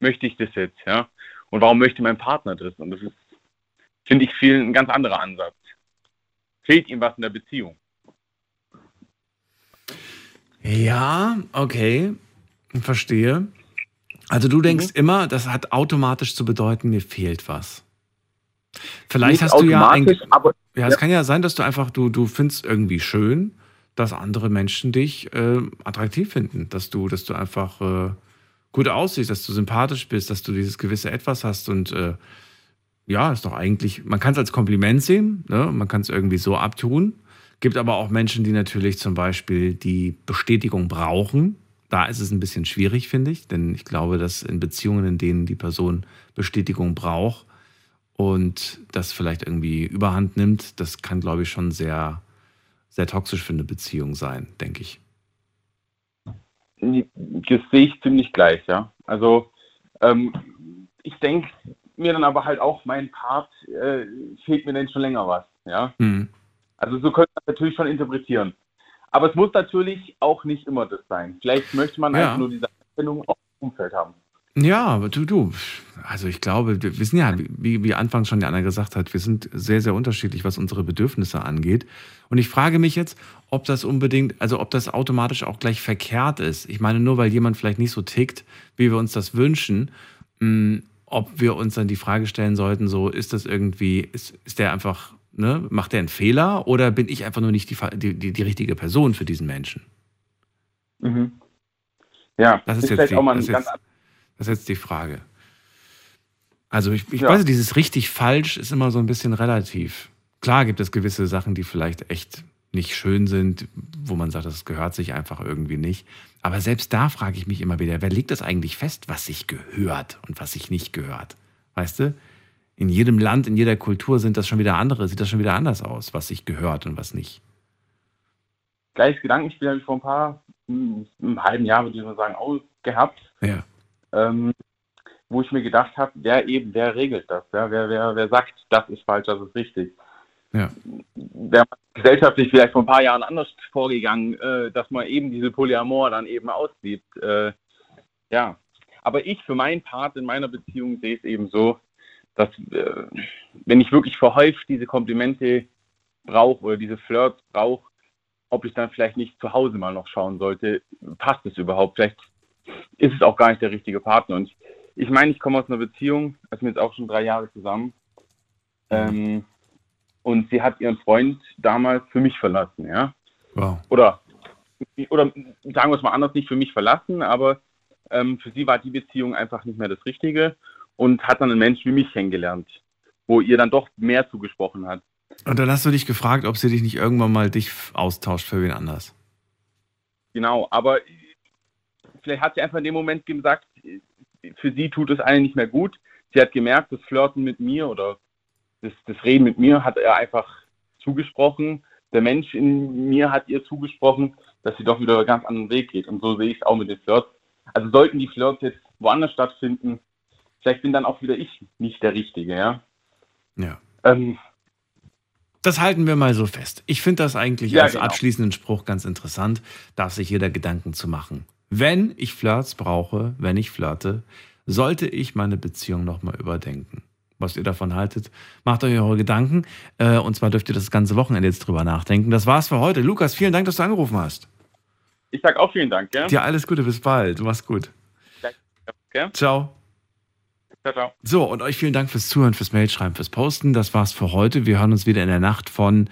möchte ich das jetzt, ja? Und warum möchte mein Partner das? Und das ist, finde ich, viel ein ganz anderer Ansatz. Fehlt ihm was in der Beziehung? Ja, okay. Verstehe. Also du denkst Mhm. immer, das hat automatisch zu bedeuten, mir fehlt was. Vielleicht Nicht hast du ja ein, aber- ja, es ja. kann ja sein, dass du einfach du du findest irgendwie schön, dass andere Menschen dich äh, attraktiv finden, dass du dass du einfach äh, gut aussiehst, dass du sympathisch bist, dass du dieses gewisse Etwas hast und äh, ja, ist doch eigentlich, man kann es als Kompliment sehen, ne? man kann es irgendwie so abtun. Gibt aber auch Menschen, die natürlich zum Beispiel die Bestätigung brauchen. Da ist es ein bisschen schwierig, finde ich, denn ich glaube, dass in Beziehungen, in denen die Person Bestätigung braucht und das vielleicht irgendwie überhand nimmt, das kann, glaube ich, schon sehr, sehr toxisch für eine Beziehung sein, denke ich. Das sehe ich ziemlich gleich, ja. Also ähm, ich denke mir dann aber halt auch, mein Part äh, fehlt mir denn schon länger was, ja. Hm. Also so könnte man natürlich schon interpretieren. Aber es muss natürlich auch nicht immer das sein. Vielleicht möchte man Ja. einfach nur diese Einstellung auch im Umfeld haben. Ja, du, du, also ich glaube, wir sind ja, wie, wie anfangs schon der Anna gesagt hat, wir sind sehr, sehr unterschiedlich, was unsere Bedürfnisse angeht. Und ich frage mich jetzt, ob das unbedingt, also ob das automatisch auch gleich verkehrt ist. Ich meine, nur weil jemand vielleicht nicht so tickt, wie wir uns das wünschen, mh, ob wir uns dann die Frage stellen sollten, so ist das irgendwie, ist, ist der einfach, ne, macht der einen Fehler oder bin ich einfach nur nicht die, die, die, die richtige Person für diesen Menschen? Mhm. Ja, Das ist, ist jetzt vielleicht die, auch mal ein ganz jetzt, das ist jetzt die Frage. Also ich, ich Ja. weiß, nicht, dieses richtig falsch ist immer so ein bisschen relativ. Klar gibt es gewisse Sachen, die vielleicht echt nicht schön sind, wo man sagt, das gehört sich einfach irgendwie nicht. Aber selbst da frage ich mich immer wieder, wer legt das eigentlich fest, was sich gehört und was sich nicht gehört? Weißt du? In jedem Land, in jeder Kultur sind das schon wieder andere, sieht das schon wieder anders aus, was sich gehört und was nicht. gleiches Gedankenspiel habe ich vor ein paar, hm, einem halben Jahr, würde ich mal sagen, auch gehabt. Ja. Ähm, wo ich mir gedacht habe, wer eben, wer regelt das? Ja? Wer, wer, wer sagt, das ist falsch, das ist richtig? Ja. Wäre gesellschaftlich vielleicht vor ein paar Jahren anders vorgegangen, äh, dass man eben diese Polyamor dann eben aussieht. Äh, ja. Aber ich für meinen Part in meiner Beziehung sehe es eben so, dass äh, wenn ich wirklich verhäuft diese Komplimente brauche oder diese Flirts brauche, ob ich dann vielleicht nicht zu Hause mal noch schauen sollte, passt es überhaupt? Vielleicht ist es auch gar nicht der richtige Partner. Und ich, ich meine, ich komme aus einer Beziehung, also wir sind jetzt auch schon drei Jahre zusammen. Ähm, und sie hat ihren Freund damals für mich verlassen, ja. Wow. Oder, oder sagen wir es mal anders, nicht für mich verlassen, aber Ähm, für sie war die Beziehung einfach nicht mehr das Richtige und hat dann einen Mensch wie mich kennengelernt, wo ihr dann doch mehr zugesprochen hat. Und dann hast du dich gefragt, ob sie dich nicht irgendwann mal dich austauscht für wen anders. Genau, aber vielleicht hat sie einfach in dem Moment gesagt, für sie tut es eigentlich nicht mehr gut. Sie hat gemerkt, das Flirten mit mir oder das, das Reden mit mir hat er einfach zugesprochen. Der Mensch in mir hat ihr zugesprochen, dass sie doch wieder einen ganz anderen Weg geht. Und so sehe ich es auch mit den Flirts. Also sollten die Flirts jetzt woanders stattfinden, vielleicht bin dann auch wieder ich nicht der Richtige, ja. Ja. Ähm, Das halten wir mal so fest. Ich finde das eigentlich Ja, als genau. abschließenden Spruch ganz interessant, darf sich jeder Gedanken zu machen. Wenn ich Flirts brauche, wenn ich flirte, sollte ich meine Beziehung nochmal überdenken. Was ihr davon haltet, macht euch eure Gedanken. Äh, und zwar dürft ihr das ganze Wochenende jetzt drüber nachdenken. Das war's für heute. Lukas, vielen Dank, dass du angerufen hast. ich sag auch vielen Dank, gell? Dir alles Gute, bis bald. Du machst gut. Gell? Ciao. Ciao, ciao. So, und euch vielen Dank fürs Zuhören, fürs Mailschreiben, fürs Posten. Das war's für heute. Wir hören uns wieder in der Nacht von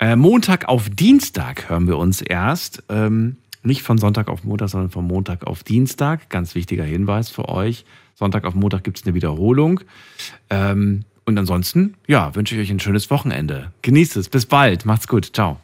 äh, Montag auf Dienstag hören wir uns erst. Ähm, nicht von Sonntag auf Montag, sondern von Montag auf Dienstag. Ganz wichtiger Hinweis für euch. Sonntag auf Montag gibt's eine Wiederholung. Ähm, und ansonsten, ja, wünsche ich euch ein schönes Wochenende. Genießt es. Bis bald. Macht's gut. Ciao.